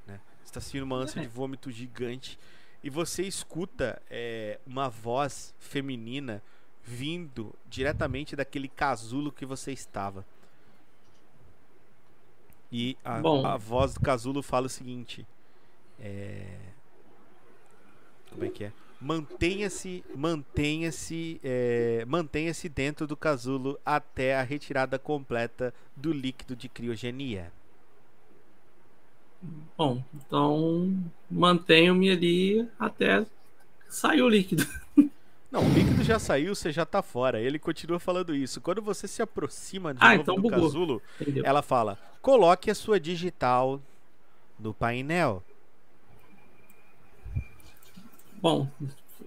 Né? Você tá sentindo uma ânsia de vômito gigante. E você escuta é, uma voz feminina vindo diretamente daquele casulo que você estava. E a, a voz do casulo fala o seguinte: é... Como é que é? Mantenha-se, mantenha-se, é, mantenha-se dentro do casulo até a retirada completa do líquido de criogenia. Bom, então mantenho-me ali até sair o líquido. (laughs) Não, o líquido já saiu, você já tá fora. Ele continua falando isso. Quando você se aproxima de Ah, novo então do bugou. casulo, Entendeu? ela fala: coloque a sua digital no painel. Bom,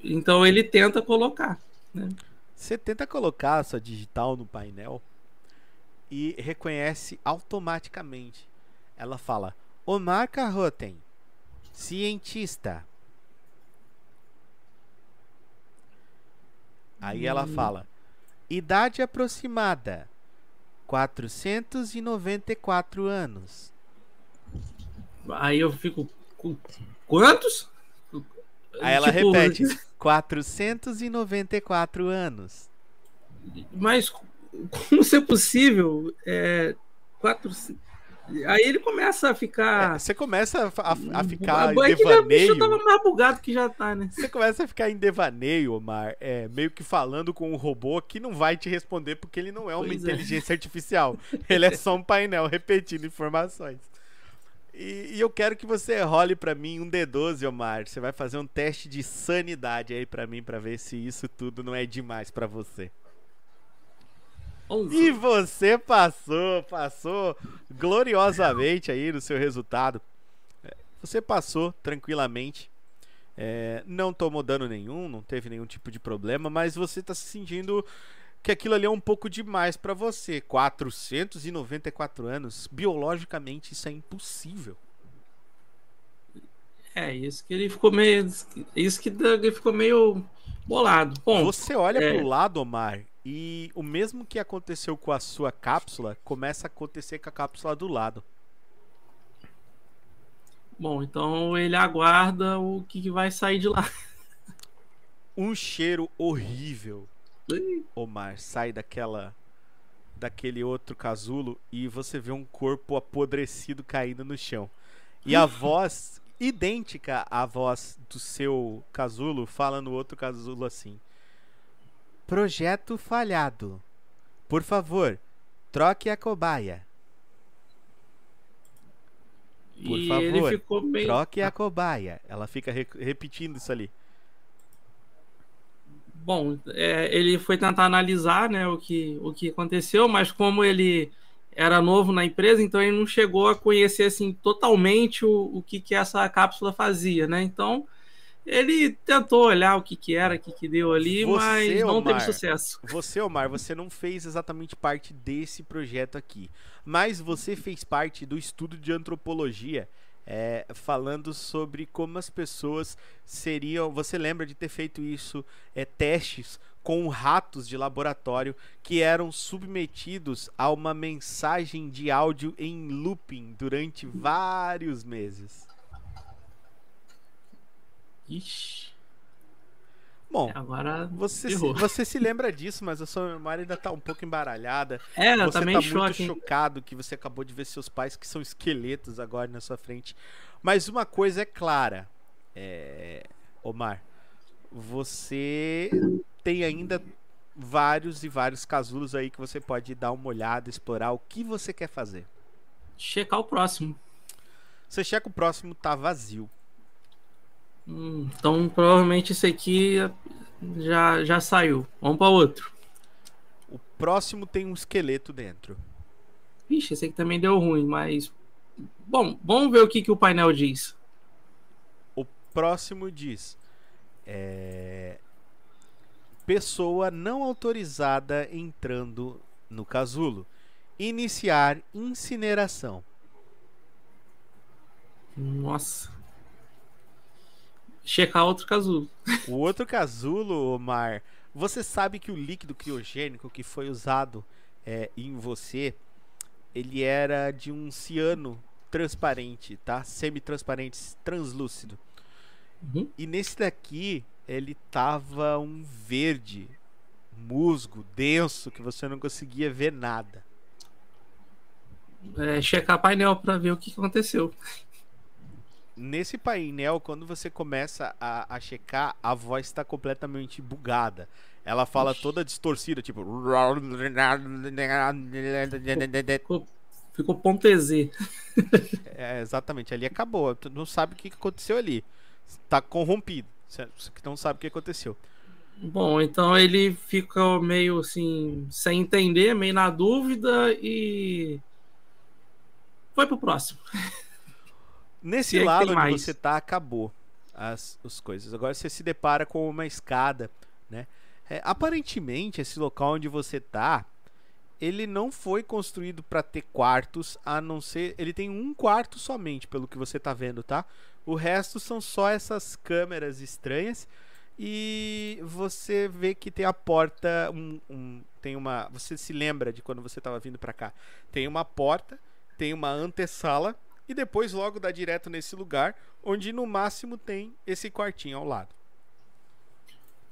então ele tenta colocar. Né? Você tenta colocar a sua digital no painel e reconhece automaticamente. Ela fala: Omar Carroten, cientista. Aí ela fala: idade aproximada: 494 anos. Aí eu fico. com Quantos? Aí ela Tipo, repete: 494 anos. Mas como ser possível? É, quatro, aí ele começa a ficar. É, você começa a, a- ficar Ah, em é que o devaneio. tava mais bugado que já tá, né? Você começa a ficar em devaneio, Omar, é, meio que falando com um robô que não vai te responder porque ele não é uma Pois é. inteligência artificial. Ele é só um painel repetindo informações. E, e eu quero que você role pra mim um D12, Omar. Você vai fazer um teste de sanidade aí pra mim pra ver se isso tudo não é demais pra você. Onze. E você passou, passou gloriosamente aí no seu resultado. É, Você passou tranquilamente. É, não tomou dano nenhum, não teve nenhum tipo de problema, mas você tá se sentindo que aquilo ali é um pouco demais pra você. 494 anos, biologicamente isso é impossível. É, isso que ele ficou meio. Isso que ele ficou meio bolado. Bom, Você olha é. pro lado, Omar, e o mesmo que aconteceu com a sua cápsula começa a acontecer com a cápsula do lado. bom, então ele aguarda o que vai sair de lá. um cheiro horrível, Omar, sai daquela daquele outro casulo e você vê um corpo apodrecido caindo no chão. E a (laughs) voz idêntica à voz do seu casulo fala no outro casulo assim: Projeto falhado. Por favor, troque a cobaia. Por e favor, ficou. Troque a cobaia. Ela fica re- repetindo isso ali. Bom, é, ele foi tentar analisar né, o, que, o que aconteceu, mas como ele era novo na empresa, então ele não chegou a conhecer assim totalmente o, o que, que essa cápsula fazia, né? Então ele tentou olhar o que, que era, o que, que deu ali, Você, mas não Omar, teve sucesso. Você, Omar, você não fez exatamente parte desse projeto aqui, mas você fez parte do estudo de antropologia, é, falando sobre como as pessoas seriam. Você lembra de ter feito isso, é, testes com ratos de laboratório que eram submetidos a uma mensagem de áudio em looping durante vários meses. Ixi, Bom, agora você se, (laughs) você se lembra disso, mas a sua memória ainda tá um pouco embaralhada. É, eu você também tá em muito choque. hein? chocado que você acabou de ver seus pais que são esqueletos agora na sua frente. Mas uma coisa é clara, é... Omar, você tem ainda vários e vários casulos aí que você pode dar uma olhada, explorar o que você quer fazer. Checar o próximo. Você checa o próximo, tá vazio. Hum, então provavelmente esse aqui já, já saiu. Vamos para outro. O próximo tem um esqueleto dentro. Vixe, esse aqui também deu ruim, mas. Bom, vamos ver o que, que o painel diz. O próximo diz: é, Pessoa não autorizada entrando no casulo. Iniciar incineração. Nossa. Checar outro casulo. O outro casulo, Omar, você sabe que o líquido criogênico que foi usado é, em você, ele era de um ciano transparente, tá? Semi-transparente, translúcido. Uhum. E nesse daqui, ele tava um verde, musgo, denso, que você não conseguia ver nada. É, checar painel para ver o que que aconteceu. Nesse painel, quando você começa a, a checar, a voz está completamente bugada. Ela fala toda distorcida, tipo. Ficou, ficou ponto EZ. (laughs) É, exatamente, ali acabou. Tu não sabe o que que aconteceu ali. Tá corrompido. Você não sabe o que aconteceu. Bom, então ele fica meio assim, sem entender, meio na dúvida e. Foi pro próximo. (laughs) Nesse lado onde mais. você tá, acabou as, as coisas. Agora você se depara com uma escada, né? É, aparentemente, esse local onde você tá, ele não foi construído para ter quartos, a não ser. Ele tem um quarto somente, pelo que você tá vendo, tá? O resto são só essas câmeras estranhas. E você vê que tem a porta. Um, um- tem uma. Você se lembra de quando você tava vindo para cá? Tem uma porta, tem uma antessala. E depois logo dá direto nesse lugar, onde no máximo tem esse quartinho ao lado.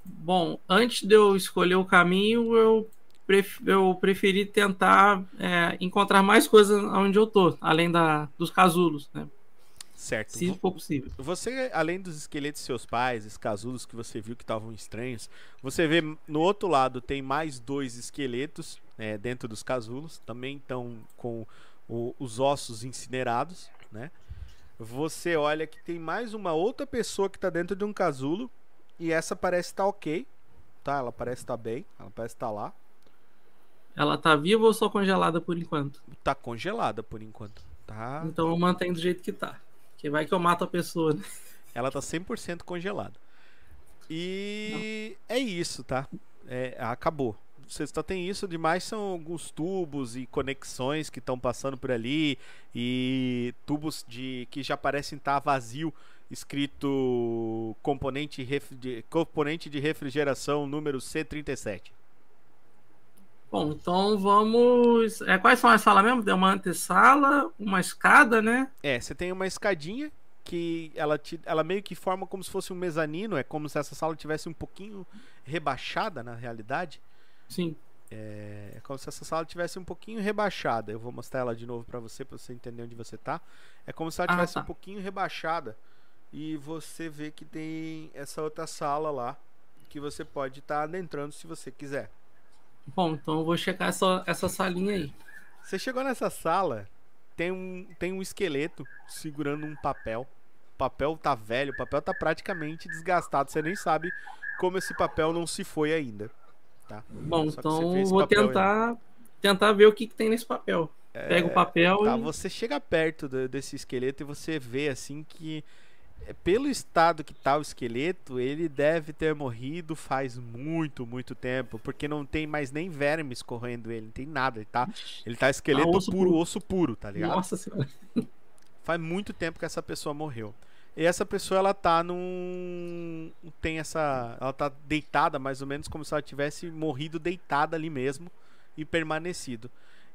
Bom, antes de eu escolher o caminho, eu, pref- eu preferi tentar é, encontrar mais coisas onde eu tô, além da, dos casulos, né? Certo. Se for possível. Você, além dos esqueletos de seus pais, os casulos que você viu que estavam estranhos, você vê no outro lado tem mais dois esqueletos né, dentro dos casulos, também estão com o- os ossos incinerados, né? Você olha que tem mais uma outra pessoa que está dentro de um casulo e essa parece estar ok, tá? Ela parece estar bem, ela parece estar lá, Ela tá viva ou só congelada por enquanto? tá congelada por enquanto, tá? Então eu mantenho do jeito que tá. Que vai que eu mato a pessoa, né? Ela tá 100% congelada. E é isso, tá? É, acabou. Você só tem isso, demais são alguns tubos e conexões que estão passando por ali e tubos de que já parecem estar vazio, escrito componente, de, componente de refrigeração número C37. Bom, então vamos. É, quais são as salas mesmo? Tem uma antessala, uma escada, né? É, você tem uma escadinha que ela, te, ela meio que forma como se fosse um mezanino, é como se essa sala tivesse um pouquinho rebaixada na realidade. Sim. É como se essa sala tivesse um pouquinho rebaixada. Eu vou mostrar ela de novo pra você, pra você entender onde você tá. É como se ela Ah, tivesse tá. um pouquinho rebaixada. E você vê que tem essa outra sala lá que você pode estar adentrando se você quiser. Bom, então eu vou checar essa, essa salinha aí. Você chegou nessa sala, tem um, tem um esqueleto segurando um papel. O papel tá velho, o papel tá praticamente desgastado. Você nem sabe como esse papel não se foi ainda. Tá? Bom, Só então vou papel tentar tentar ver o que, que tem nesse papel. Pega o papel Tá, e. você chega perto do- desse esqueleto e você vê assim que é, pelo estado que tá o esqueleto, ele deve ter morrido faz muito, muito tempo, porque não tem mais nem vermes corroendo ele, não tem nada, ele tá, ele tá esqueleto Ah, osso puro, puro. osso puro, tá ligado? Nossa senhora. Faz muito tempo que essa pessoa morreu. E essa pessoa ela tá num tem essa, ela tá deitada mais ou menos como se ela tivesse morrido deitada ali mesmo e permanecido.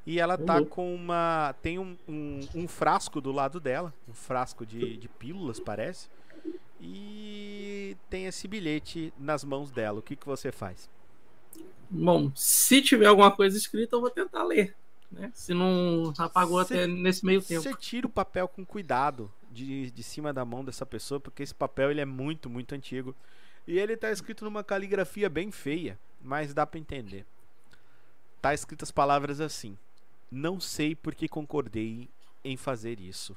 E ela Ô, tá com uma tem um, um, um frasco do lado dela, um frasco de, de pílulas parece. E tem esse bilhete nas mãos dela. O que, que você faz? Bom, se tiver alguma coisa escrita, eu vou tentar ler. Né? Se não apagou Cê- até nesse meio tempo. Você tira o papel com cuidado de, de cima da mão dessa pessoa, porque esse papel ele é muito, muito antigo. E ele tá escrito numa caligrafia bem feia, mas dá pra entender. Tá escrito as palavras assim: Não sei por que concordei em fazer isso.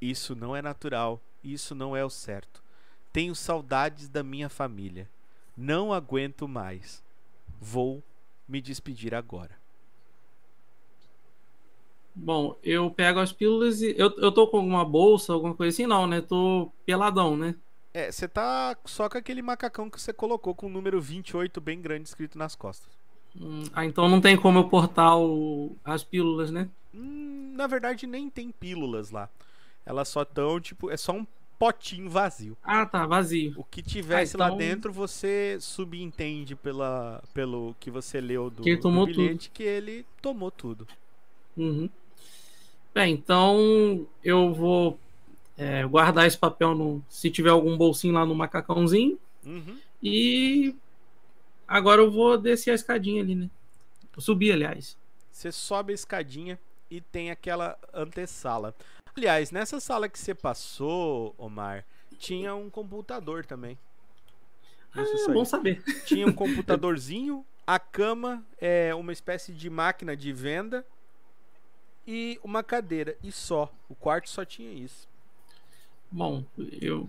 Isso não é natural, isso não é o certo. Tenho saudades da minha família. Não aguento mais. Vou me despedir agora. Bom, eu pego as pílulas e. Eu, eu tô com alguma bolsa, alguma coisa assim? Não, né? Tô peladão, né? É, você tá só com aquele macacão que você colocou com o número 28 bem grande escrito nas costas. Hum, Ah, então não tem como eu portar o- as pílulas, né? Hum, na verdade, nem tem pílulas lá. Elas só estão, tipo, é só um potinho vazio. Ah, tá, vazio. O que tivesse Ah, lá então- dentro, você subentende pela, pelo que você leu do, Que do bilhete que ele tomou tudo. Uhum. Bem, então eu vou é, guardar esse papel no. Se tiver algum bolsinho lá no macacãozinho. Uhum. E agora eu vou descer a escadinha ali, né? Eu subi, aliás. Você sobe a escadinha e tem aquela antessala. Aliás, nessa sala que você passou, Omar, tinha um computador também. Você Ah, bom saber. Tinha um computadorzinho, a cama é uma espécie de máquina de venda e uma cadeira e só. O quarto só tinha isso. Bom, eu.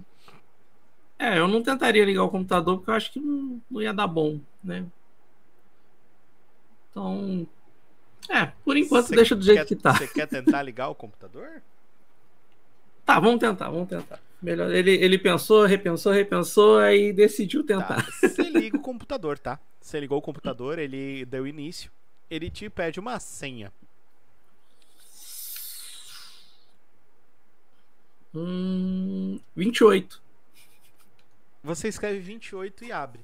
É, eu não tentaria ligar o computador porque eu acho que não, não ia dar bom, né? Então. É, por enquanto Você deixa do jeito quer- que tá. Você quer tentar ligar o computador? (laughs) Tá, vamos tentar, vamos tentar. Melhor. Ele, ele pensou, repensou, repensou, aí decidiu Tá. tentar. Você (laughs) liga o computador, tá? Você ligou o computador, ele deu início. Ele te pede uma senha. Hum, 28. Você escreve 28 e abre.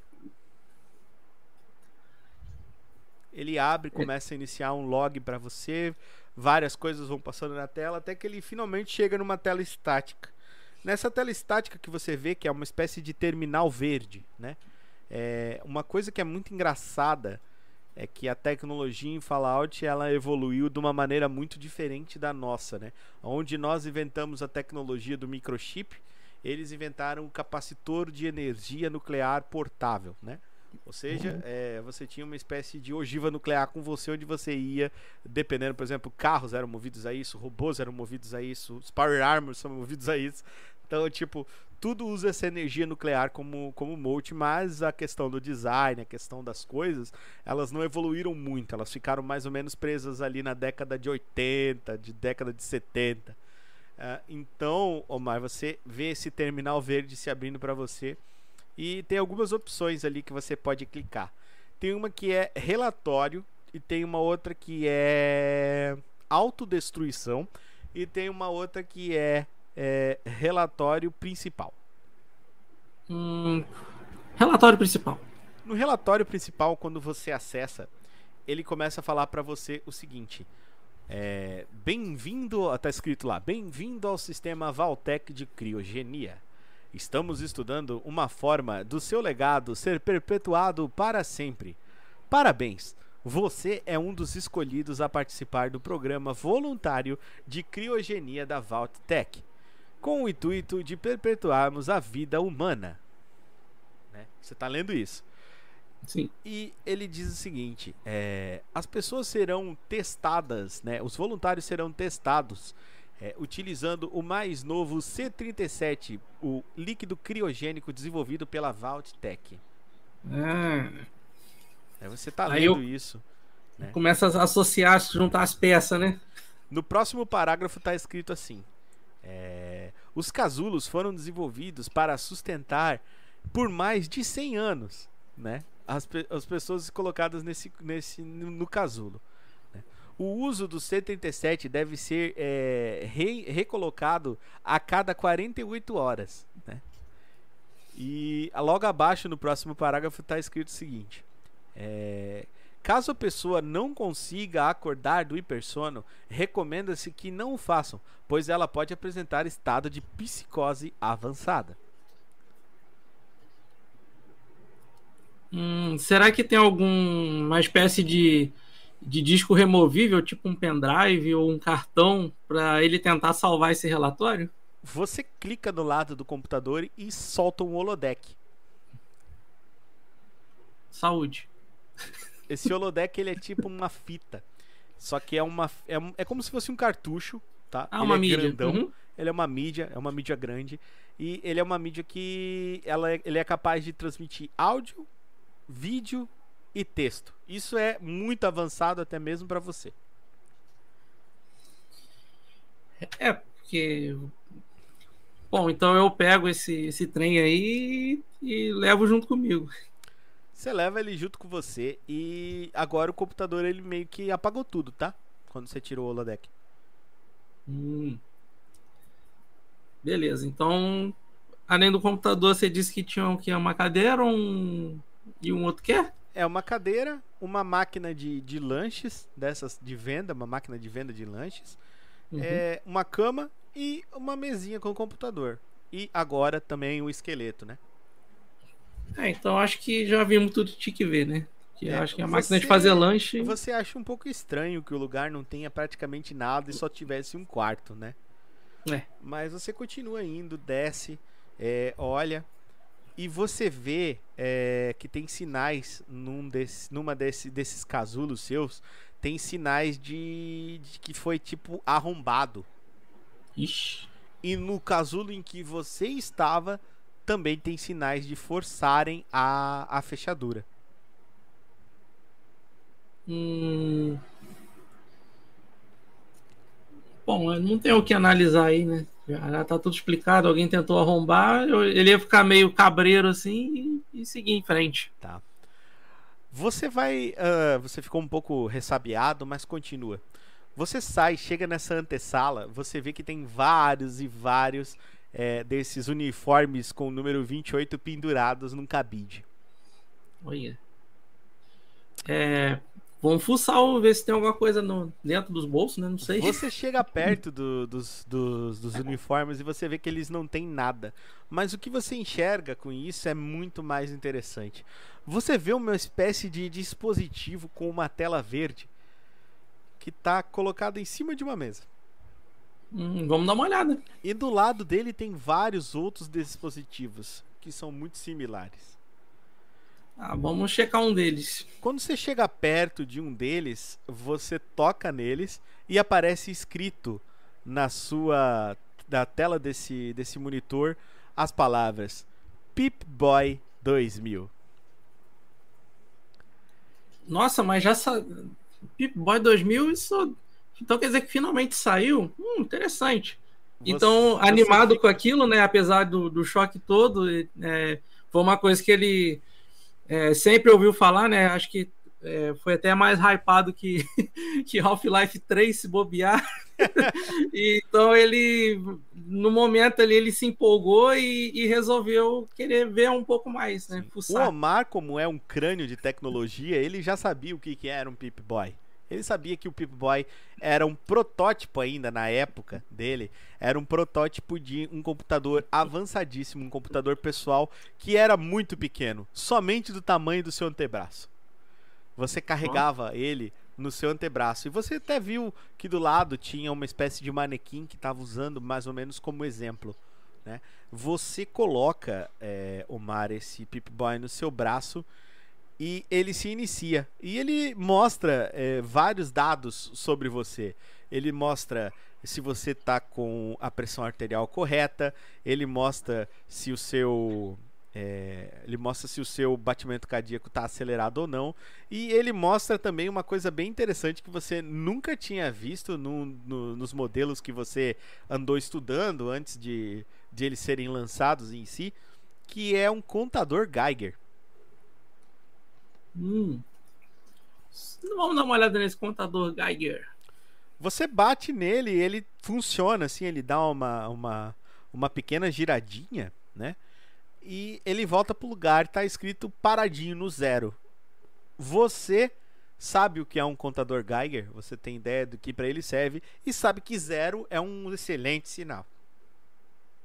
Ele abre, começa a iniciar um log pra você, várias coisas vão passando na tela, até que ele finalmente chega numa tela estática. Nessa tela estática que você vê, que é uma espécie de terminal verde, né? É, uma coisa que é muito engraçada é que a tecnologia em Fallout ela evoluiu de uma maneira muito diferente da nossa, né? Onde nós inventamos a tecnologia do microchip, eles inventaram o capacitor de energia nuclear portável, né? Ou seja, é, você tinha uma espécie de ogiva nuclear com você, onde você ia, dependendo, por exemplo, carros eram movidos a isso, robôs eram movidos a isso, os Power Armors são movidos a isso. Então, tipo, tudo usa essa energia nuclear como, como mote, mas a questão do design, a questão das coisas, elas não evoluíram muito, elas ficaram mais ou menos presas ali na década de 80, de década de 70. Ah, então, Omar, você vê esse terminal verde se abrindo para você e tem algumas opções ali que você pode clicar. Tem uma que é relatório e tem uma outra que é autodestruição e tem uma outra que é, é relatório principal. Hum, relatório principal. No relatório principal, quando você acessa, ele começa a falar para você o seguinte: é, Bem-vindo, tá escrito lá, bem-vindo ao sistema Valtec de criogenia. Estamos estudando uma forma do seu legado ser perpetuado para sempre. Parabéns! Você é um dos escolhidos a participar do programa voluntário de criogenia da Vaultec, com o intuito de perpetuarmos a vida humana. Né? Você está lendo isso? Sim. E ele diz o seguinte: é, as pessoas serão testadas, né? Os voluntários serão testados é, utilizando o mais novo C37, o líquido criogênico desenvolvido pela Vaultec. Ah, É, você tá Aí lendo eu- isso. começa a associar, juntar as peças, né? No próximo parágrafo está escrito assim: é, os casulos foram desenvolvidos para sustentar por mais de 100 anos, né? As, pe- as pessoas colocadas nesse, nesse no, casulo. né? O uso do C37 deve ser é, re- recolocado a cada 48 horas, né? E logo abaixo no próximo parágrafo está escrito o seguinte: é, Caso a pessoa não consiga acordar do hipersono, recomenda-se que não o façam, pois ela pode apresentar estado de psicose avançada. Hum, será que tem alguma espécie de, de disco removível, tipo um pendrive ou um cartão, para ele tentar salvar esse relatório? Você clica do lado do computador e solta um holodeck. Saúde. (laughs) Esse holodeck ele é tipo uma fita. Só que é uma. É, é como se fosse um cartucho, tá? Ah, ele uma é mídia. grandão. Uhum. Ele é uma mídia, é uma mídia grande. E ele é uma mídia que ela é- ele é capaz de transmitir áudio, vídeo e texto. Isso é muito avançado até mesmo para você. É, porque. Bom, então eu pego esse, esse trem aí e levo junto comigo. Você leva ele junto com você e agora o computador ele meio que apagou tudo, tá? Quando você tirou o holodeck. Hum. Beleza, então, além do computador, você disse que tinha o quê? Uma cadeira um... e um outro quê? É uma cadeira, uma máquina de, de lanches, dessas de venda, uma máquina de venda de lanches, Uhum. é, uma cama e uma mesinha com computador. E agora também o esqueleto, né? É, então acho que já vimos tudo que tinha que ver, né? Que É, acho que a máquina de você- fazer lanche. Você acha um pouco estranho que o lugar não tenha praticamente nada e só tivesse um quarto, né? É. Mas você continua indo, desce, é, olha e você vê é, que tem sinais num desse, numa desse, desses casulos seus, tem sinais de, de que foi tipo arrombado. Ixi. E no casulo em que você estava, também tem sinais de forçarem a, a fechadura. Hum... Bom, não tem o que analisar aí, né? Já, tá tudo explicado. Alguém tentou arrombar, ele ia ficar meio cabreiro assim e, e seguir em frente. Você vai. ah, você ficou um pouco ressabiado, mas continua. Você sai, chega nessa antessala, você vê que tem vários e vários eh, desses uniformes com o número 28 pendurados num cabide. Olha. É, vamos fuçar, ver se tem alguma coisa no, dentro dos bolsos, né? Não sei. Você (laughs) chega perto do- dos, dos, dos uniformes e você vê que eles não têm nada. Mas o que você enxerga com isso é muito mais interessante. Você vê uma espécie de dispositivo com uma tela verde que está colocado em cima de uma mesa. Hum, vamos dar uma olhada. E do lado dele tem vários outros dispositivos que são muito similares. Ah, vamos checar um deles. Quando você chega perto de um deles, você toca neles e aparece escrito na sua na tela desse desse monitor as palavras Pip Boy 2000. Nossa, mas já sa... Pip Boy 2000, isso. Então quer dizer que finalmente saiu? Hum, interessante. Então, Você- animado você com aquilo, né? Apesar do, do choque todo, é, foi uma coisa que ele é, sempre ouviu falar, né? Acho que é, foi até mais hypado que, (laughs) que Half-Life 3 se bobear. (laughs) E, então ele, no momento ali, ele se empolgou e, e resolveu querer ver um pouco mais, né? O Fuçar. Omar, como é um crânio de tecnologia, ele já sabia o que, que era um Pip Boy. Ele sabia que o Pip Boy era um protótipo ainda na época dele. Era um protótipo de um computador avançadíssimo, um computador pessoal que era muito pequeno, somente do tamanho do seu antebraço. Você carregava ele no seu antebraço. E você até viu que do lado tinha uma espécie de manequim que estava usando mais ou menos como exemplo. Né? Você coloca, é, Omar, esse Pip Boy no seu braço e ele se inicia. E ele mostra é, vários dados sobre você. Ele mostra se você está com a pressão arterial correta, ele mostra se o seu. é, ele mostra se o seu batimento cardíaco está acelerado ou não. E ele mostra também uma coisa bem interessante que você nunca tinha visto no- no- nos modelos que você andou estudando antes de, de eles serem lançados em si, que é um contador Geiger. Hum. Vamos dar uma olhada nesse contador Geiger. Você bate nele e ele funciona, assim, ele dá uma, uma, uma pequena giradinha, né? E ele volta pro lugar, tá escrito paradinho no zero. Você sabe o que é um contador Geiger, você tem ideia do que para ele serve e sabe que zero é um excelente sinal.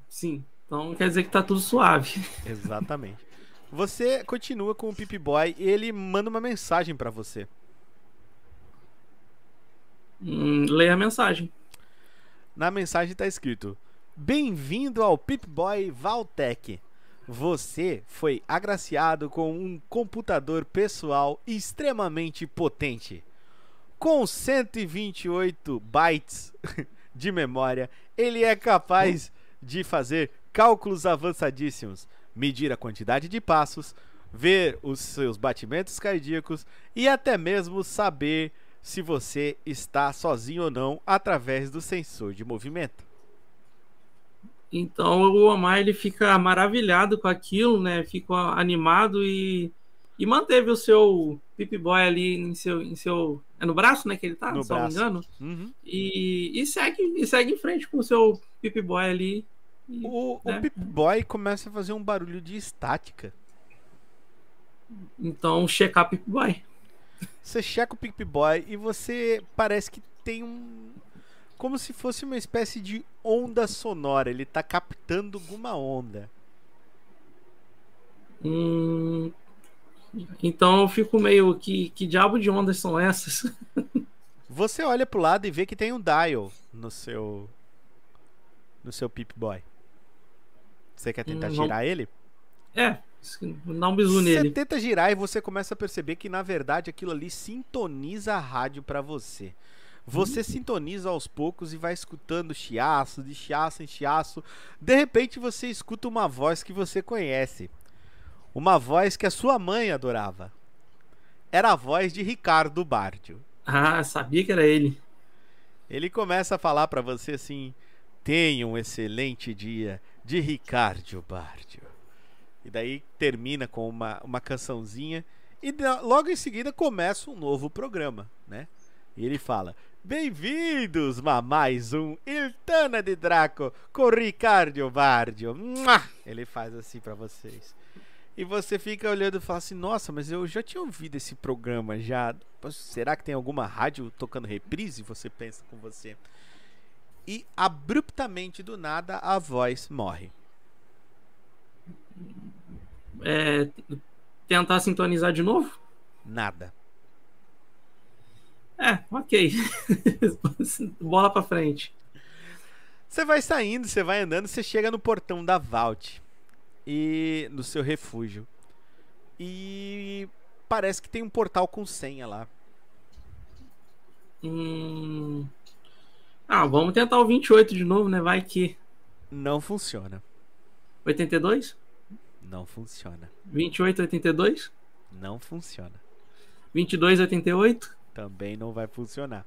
Sim. Então quer dizer que tá tudo suave. Exatamente. Você continua com o Pip Boy e ele manda uma mensagem pra você. Hum, leia a mensagem. Na mensagem tá escrito: Bem-vindo ao Pip Boy Valtech. Você foi agraciado com um computador pessoal extremamente potente. Com 128 bytes (laughs) de memória, ele é capaz de fazer cálculos avançadíssimos, medir a quantidade de passos, ver os seus batimentos cardíacos e até mesmo saber se você está sozinho ou não através do sensor de movimento. Então o Omar ele fica maravilhado com aquilo, né? Fica animado e, e manteve o seu Pip Boy ali em seu, em seu. É no braço, né? Que ele tá, No se não me braço. engano. Uhum. E, e, segue, e segue em frente com o seu Pip Boy ali. E- O, o É. Pip Boy começa a fazer um barulho de estática. Então, checar Pip Boy. Você checa o Pip Boy e você parece que tem um. Como se fosse uma espécie de onda sonora. Ele tá captando alguma onda. Hum, então eu fico meio. Que, que diabo de ondas são essas? (laughs) Você olha pro lado e vê que tem um dial no seu. No seu Pip Boy. Você quer tentar Hum, não. girar ele? É, dá um bisu Você nele. tenta girar e você começa a perceber que na verdade aquilo ali sintoniza a rádio pra você. Você sintoniza aos poucos e vai escutando chiaço, de chiaço em chiaço. De repente você escuta uma voz que você conhece. Uma voz que a sua mãe adorava. Era a voz de Ricardo Bardio. Ah, sabia que era ele. Ele começa a falar pra você assim: Tenha um excelente dia de Ricardo Bardio. E daí termina com uma, uma cançãozinha. E logo em seguida começa um novo programa, né? E ele fala: Bem-vindos a mais um Iltana de Draco com Ricardo Bardio. Ele faz assim pra vocês. E você fica olhando e fala assim: Nossa, mas eu já tinha ouvido esse programa já. Será que tem alguma rádio tocando reprise? Você pensa com você. E abruptamente do nada a voz morre. É, tentar sintonizar de novo? Nada. É, ok. (laughs) Bola pra frente. Você vai saindo, você vai andando, você chega no portão da Vault e no seu refúgio. E parece que tem um portal com senha lá. Hum... Ah, vamos tentar o 28 de novo, né? Vai que. Não funciona. 82? Não funciona. 28, 82? Não funciona. 22, 88? Também não vai funcionar.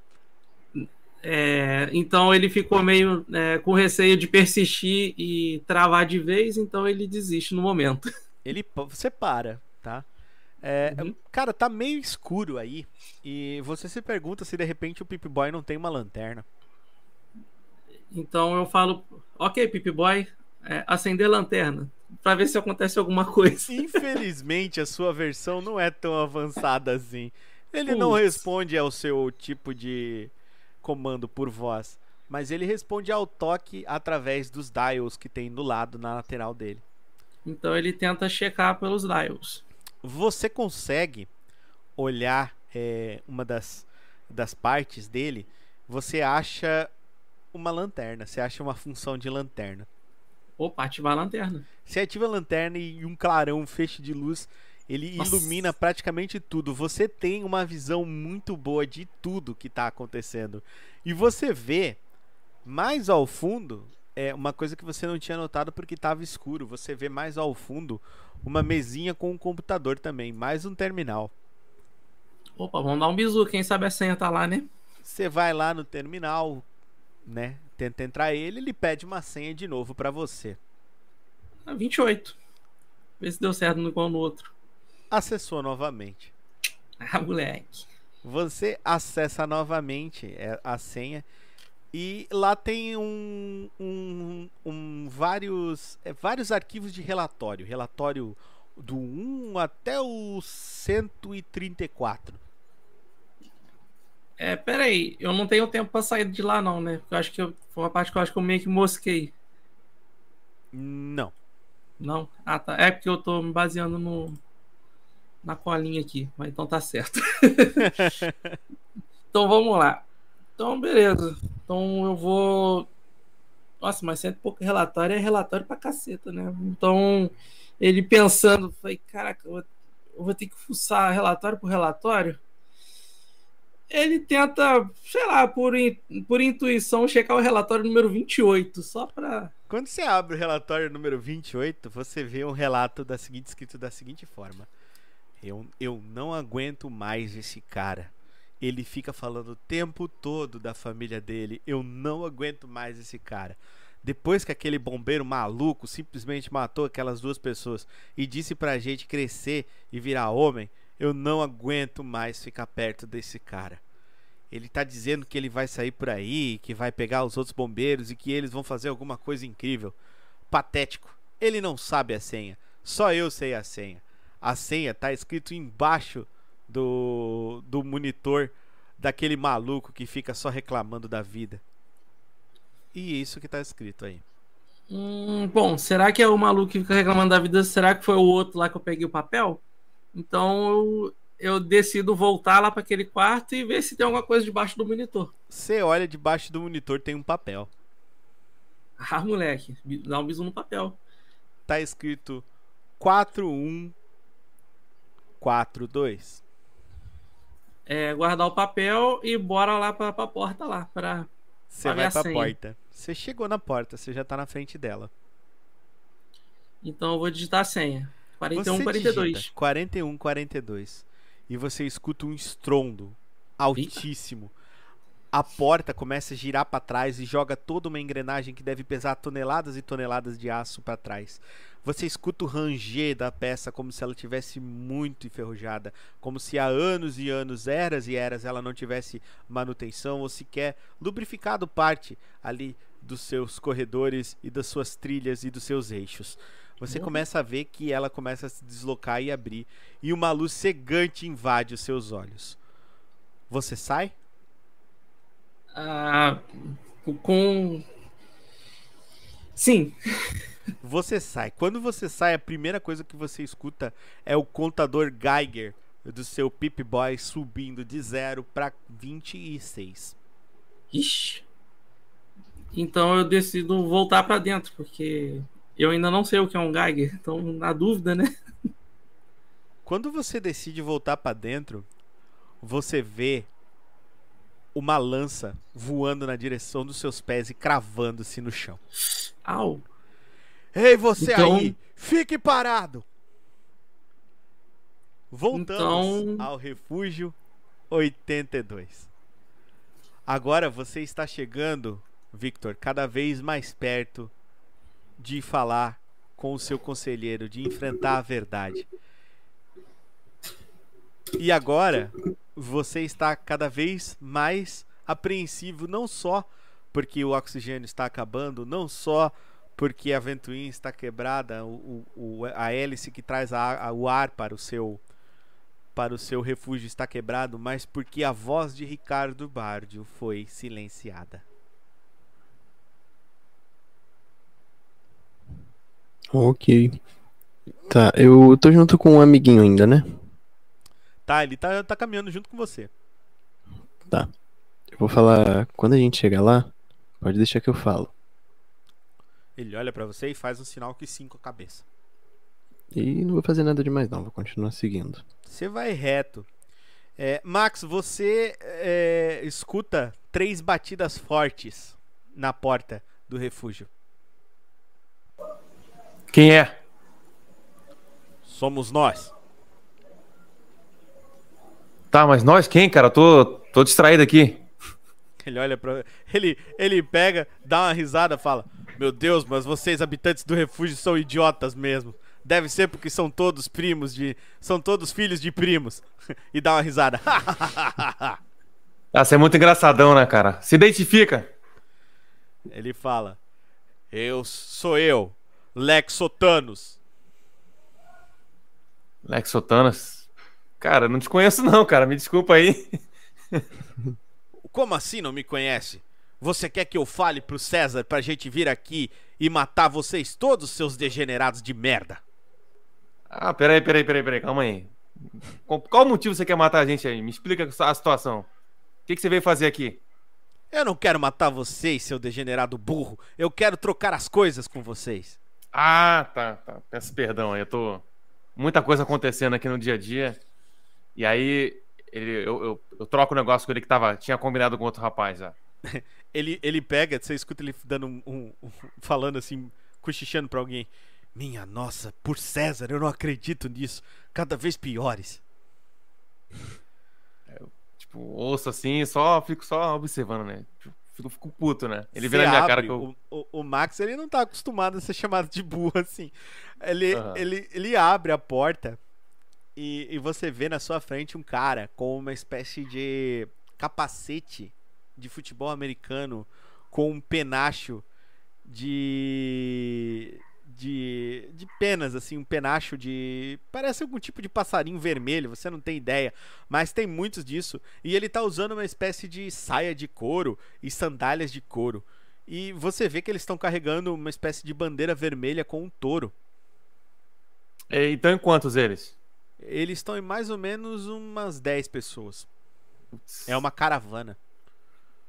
É, então ele ficou meio é, com receio de persistir e travar de vez, então ele desiste no momento. (laughs) Ele você para, tá? É, Uhum. Cara, tá meio escuro aí. E você se pergunta se de repente o Pip Boy não tem uma lanterna. Então eu falo, ok, Pip Boy, é, acender lanterna, pra ver se acontece alguma coisa. (laughs) Infelizmente, a sua versão não é tão avançada assim. Ele não responde ao seu tipo de comando por voz, mas ele responde ao toque através dos dials que tem do lado na lateral dele. Então ele tenta checar pelos dials. Você consegue olhar é, uma das, das partes dele, você acha uma lanterna, você acha uma função de lanterna. Opa, ativar a lanterna. Você ativa a lanterna e um clarão, um feixe de luz, ele Nossa. ilumina praticamente tudo. Você tem uma visão muito boa de tudo que está acontecendo. E você vê mais ao fundo, é uma coisa que você não tinha notado porque estava escuro. Você vê mais ao fundo uma mesinha com um computador também, mais um terminal. Opa, vamos dar um bisu, quem sabe a senha tá lá, né? Você vai lá no terminal, né? Tenta entrar ele, ele pede uma senha de novo para você. Ah, 28. Vê se deu certo no qual no outro. Acessou novamente. Ah, moleque. Você acessa novamente é, a senha e lá tem um, um, um vários, é, vários arquivos de relatório. Relatório do 1 até o 134. É, peraí, eu não tenho tempo pra sair de lá, não, né? Porque eu acho que eu, foi uma parte que eu acho que eu meio que mosquei. Não. Não? Ah, tá. É porque eu tô me baseando no na colinha aqui, mas então tá certo. (laughs) então vamos lá. Então, beleza. Então eu vou. Nossa, mas cento e pouco relatório é relatório pra caceta, né? Então, ele pensando, falei, caraca, eu vou ter que fuçar relatório por relatório ele tenta, sei lá, por, in, por intuição, checar o relatório número 28, só para. Quando você abre o relatório número 28, você vê um relato da seguinte, escrito da seguinte forma: eu, eu não aguento mais esse cara. Ele fica falando o tempo todo da família dele. Eu não aguento mais esse cara. Depois que aquele bombeiro maluco simplesmente matou aquelas duas pessoas e disse pra gente crescer e virar homem, eu não aguento mais ficar perto desse cara. Ele tá dizendo que ele vai sair por aí, que vai pegar os outros bombeiros e que eles vão fazer alguma coisa incrível. Patético. Ele não sabe a senha. Só eu sei a senha. A senha tá escrito embaixo do, do monitor daquele maluco que fica só reclamando da vida. E isso que tá escrito aí. Hum, bom, será que é o maluco que fica reclamando da vida? Será que foi o outro lá que eu peguei o papel? Então eu, eu decido voltar lá para aquele quarto e ver se tem alguma coisa debaixo do monitor. Você olha debaixo do monitor, tem um papel. (laughs) Ah, moleque, dá um bisu no papel. Tá escrito 4142. É, guardar o papel e bora lá pra, pra porta lá. Pra você vai pra porta. Você chegou na porta, você já tá na frente dela. Então eu vou digitar a senha. 41, 42. 41, 42. E você escuta um estrondo altíssimo. A porta começa a girar para trás e joga toda uma engrenagem que deve pesar toneladas e toneladas de aço para trás. Você escuta o ranger da peça como se ela tivesse muito enferrujada, como se há anos e anos, eras e eras, ela não tivesse manutenção ou sequer lubrificado parte ali dos seus corredores e das suas trilhas e dos seus eixos. Você começa a ver que ela começa a se deslocar e abrir, e uma luz cegante invade os seus olhos. Você sai? Ah, com. Sim. (laughs) Você sai. Quando você sai, a primeira coisa que você escuta é o contador Geiger do seu Pip Boy subindo de 0 para 26. Ixi. Então eu decido voltar para dentro, porque eu ainda não sei o que é um Geiger, então na dúvida, né? Quando você decide voltar para dentro, você vê uma lança voando na direção dos seus pés e cravando-se no chão. Au! Ei, você então... aí! Fique parado! Voltamos então... ao refúgio 82. Agora você está chegando, Victor, cada vez mais perto de falar com o seu conselheiro, de enfrentar a verdade. E agora você está cada vez mais apreensivo, não só porque o oxigênio está acabando, não só porque a ventoinha está quebrada, o, o, a hélice que traz a, a, o ar para o seu para o seu refúgio está quebrado, mas porque a voz de Ricardo Bardio foi silenciada. Ok. Tá, eu tô junto com um amiguinho ainda, né? Tá, ele tá, tá caminhando junto com você. Tá. Eu vou falar. Quando a gente chegar lá, pode deixar que eu falo. Ele olha para você e faz um sinal que sim com a cabeça. E não vou fazer nada demais, não. Vou continuar seguindo. Você vai reto. É, Max, você é, escuta três batidas fortes na porta do refúgio. Quem é? Somos nós. Tá, mas nós quem, cara? tô, tô distraído aqui. (laughs) Ele olha para ele ele pega, dá uma risada, fala: "Meu Deus, mas vocês habitantes do refúgio são idiotas mesmo. Deve ser porque são todos primos de, são todos filhos de primos." (laughs) e dá uma risada. ah, você é muito engraçadão, né, cara? Se identifica. Ele fala: "Eu sou eu, Lexotanos." Lexotanos? Cara, não te conheço não, cara. Me desculpa aí. Como assim não me conhece? Você quer que eu fale pro César pra gente vir aqui e matar vocês todos, seus degenerados de merda? Ah, peraí, peraí, peraí, peraí, calma aí. Qual motivo você quer matar a gente aí? Me explica a situação. O que, que você veio fazer aqui? Eu não quero matar vocês, seu degenerado burro. Eu quero trocar as coisas com vocês. Ah, tá, tá. Peço perdão aí, eu tô. Muita coisa acontecendo aqui no dia a dia. E aí, ele- eu, eu, eu troco o negócio com ele que tava, tinha combinado com outro rapaz já. (laughs) Ele, ele pega, você escuta ele dando um, um- um- falando assim, cochichando pra alguém. Minha nossa, por César, eu não acredito nisso. Cada vez piores. Tipo, ouço assim, só fico só observando, né? Tipo, Fico, fico puto, né? Ele Você na minha abre, cara que eu. o, o, o Max, ele não tá acostumado a ser chamado de burro assim. Ele, Aham. ele, ele abre a porta e, e você vê na sua frente um cara com uma espécie de capacete de futebol americano com um penacho de. De, de penas, assim, um penacho de. Parece algum tipo de passarinho vermelho, você não tem ideia. Mas tem muitos disso. E ele tá usando uma espécie de saia de couro e sandálias de couro. E você vê que eles estão carregando uma espécie de bandeira vermelha com um touro. Então, em quantos eles? Eles estão em mais ou menos umas 10 pessoas. É uma caravana.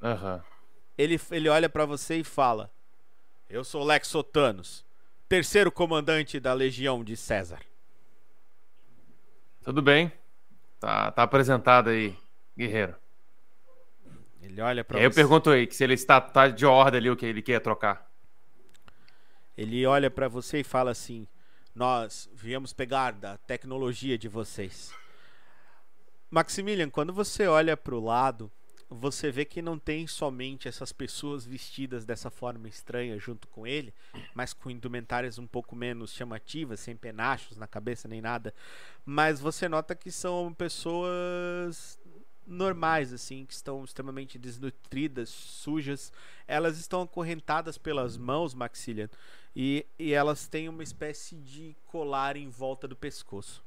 Aham. Ele, ele olha pra você e fala: Eu sou Lex Sotanos, terceiro comandante da Legião de César. Tudo bem. Tá, tá apresentado aí, guerreiro. Ele olha aí eu pergunto aí se ele está tá de ordem ali o que ele quer trocar. Ele olha pra você e fala assim: Nós viemos pegar da tecnologia de vocês. Maximilian, quando você olha pro lado, você vê que não tem somente essas pessoas vestidas dessa forma estranha junto com ele, mas com indumentárias um pouco menos chamativas, sem penachos na cabeça nem nada. Mas você nota que são pessoas normais, assim, que estão extremamente desnutridas, sujas. Elas estão acorrentadas pelas mãos, Maxilian, e, e elas têm uma espécie de colar em volta do pescoço.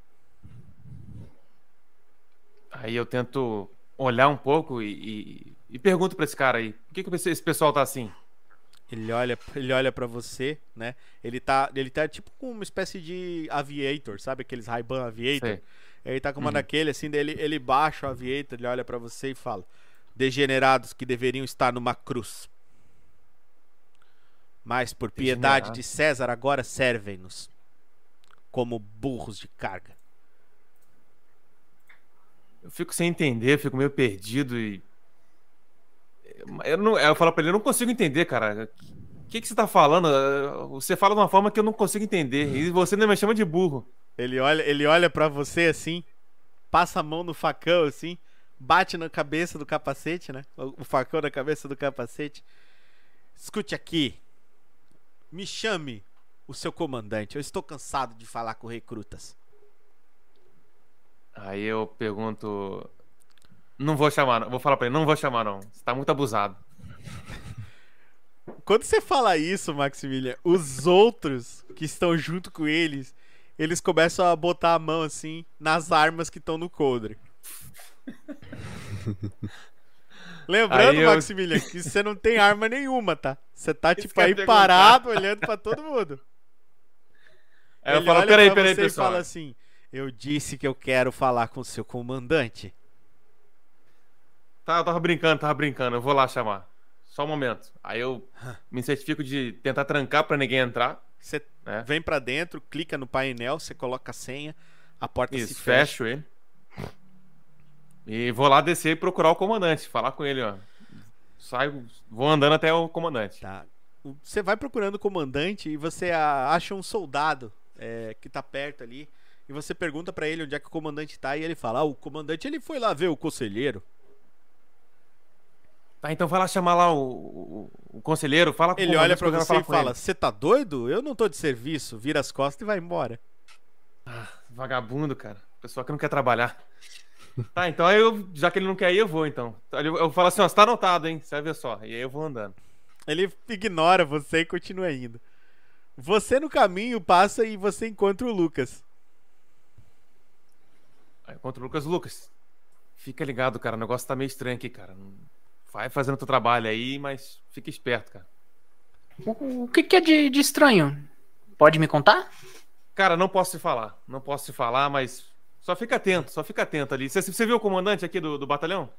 Aí eu tento olhar um pouco e, e, e pergunto pra esse cara aí: por que, que esse pessoal tá assim? Ele olha, ele olha para você, né? Ele tá, ele tá tipo com uma espécie de aviator, sabe aqueles Ray-Ban aviator? Sei. Ele tá com uma Uhum. daquele assim, dele, ele baixa o aviator, ele olha pra você e fala: "Degenerados que deveriam estar numa cruz. Mas por piedade de César agora servem-nos como burros de carga." Eu fico sem entender, fico meio perdido e. Eu, não, eu falo pra ele, eu não consigo entender, cara. O que, que você tá falando? Você fala de uma forma que eu não consigo entender. E você ainda me chama de burro. Ele olha, ele olha para você assim, passa a mão no facão assim, bate na cabeça do capacete, né? O facão na cabeça do capacete. Escute aqui. Me chame o seu comandante. Eu estou cansado de falar com recrutas. Aí eu pergunto. Não vou chamar, não. Vou falar pra ele, não vou chamar, não. Você tá muito abusado. (laughs) Quando você fala isso, Maximilian, os outros que estão junto com eles, eles começam a botar a mão assim nas armas que estão no coldre. (laughs) Lembrando, eu- Maximilian, que você não tem arma nenhuma, tá? Você tá tipo eu aí perguntar. parado, olhando pra todo mundo. Aí eu Ele falo, olha peraí, peraí, você e pessoal. fala assim: Eu disse que eu quero falar com o seu comandante. Tá, eu tava brincando, tava brincando. Eu vou lá chamar. Só um momento. Aí eu me certifico de tentar trancar pra ninguém entrar. Você né? vem pra dentro, clica no painel, você coloca a senha, a porta Isso, se fecha. fecho ele. E vou lá descer e procurar o comandante. Falar com ele, ó. Saio, vou andando até o comandante. Tá. Você vai procurando o comandante e você acha um soldado é, que tá perto ali. E você pergunta pra ele onde é que o comandante tá e ele fala: Ah, o comandante ele foi lá ver o conselheiro. Tá, então vai lá chamar lá o, o, o conselheiro. Fala com Ele olha pra quero você e fala. Você tá doido? Eu não tô de serviço. Vira as costas e vai embora. Vagabundo, cara. Pessoa que não quer trabalhar. Tá, então aí eu, já que ele não quer ir, eu vou então. Eu, eu falo assim, ó, você tá anotado, hein? Você vai ver só. E aí eu vou andando. Ele ignora você e continua indo. Você no caminho passa e você encontra o Lucas. Aí eu encontro o Lucas. Lucas, fica ligado, cara. O negócio tá meio estranho aqui, cara. vai fazendo teu trabalho aí, mas fica esperto, cara. O, o que, que é de, de estranho? Pode me contar? Cara, não posso te falar. Não posso te falar, mas só fica atento, só fica atento ali. Você, você viu o comandante aqui do, do batalhão?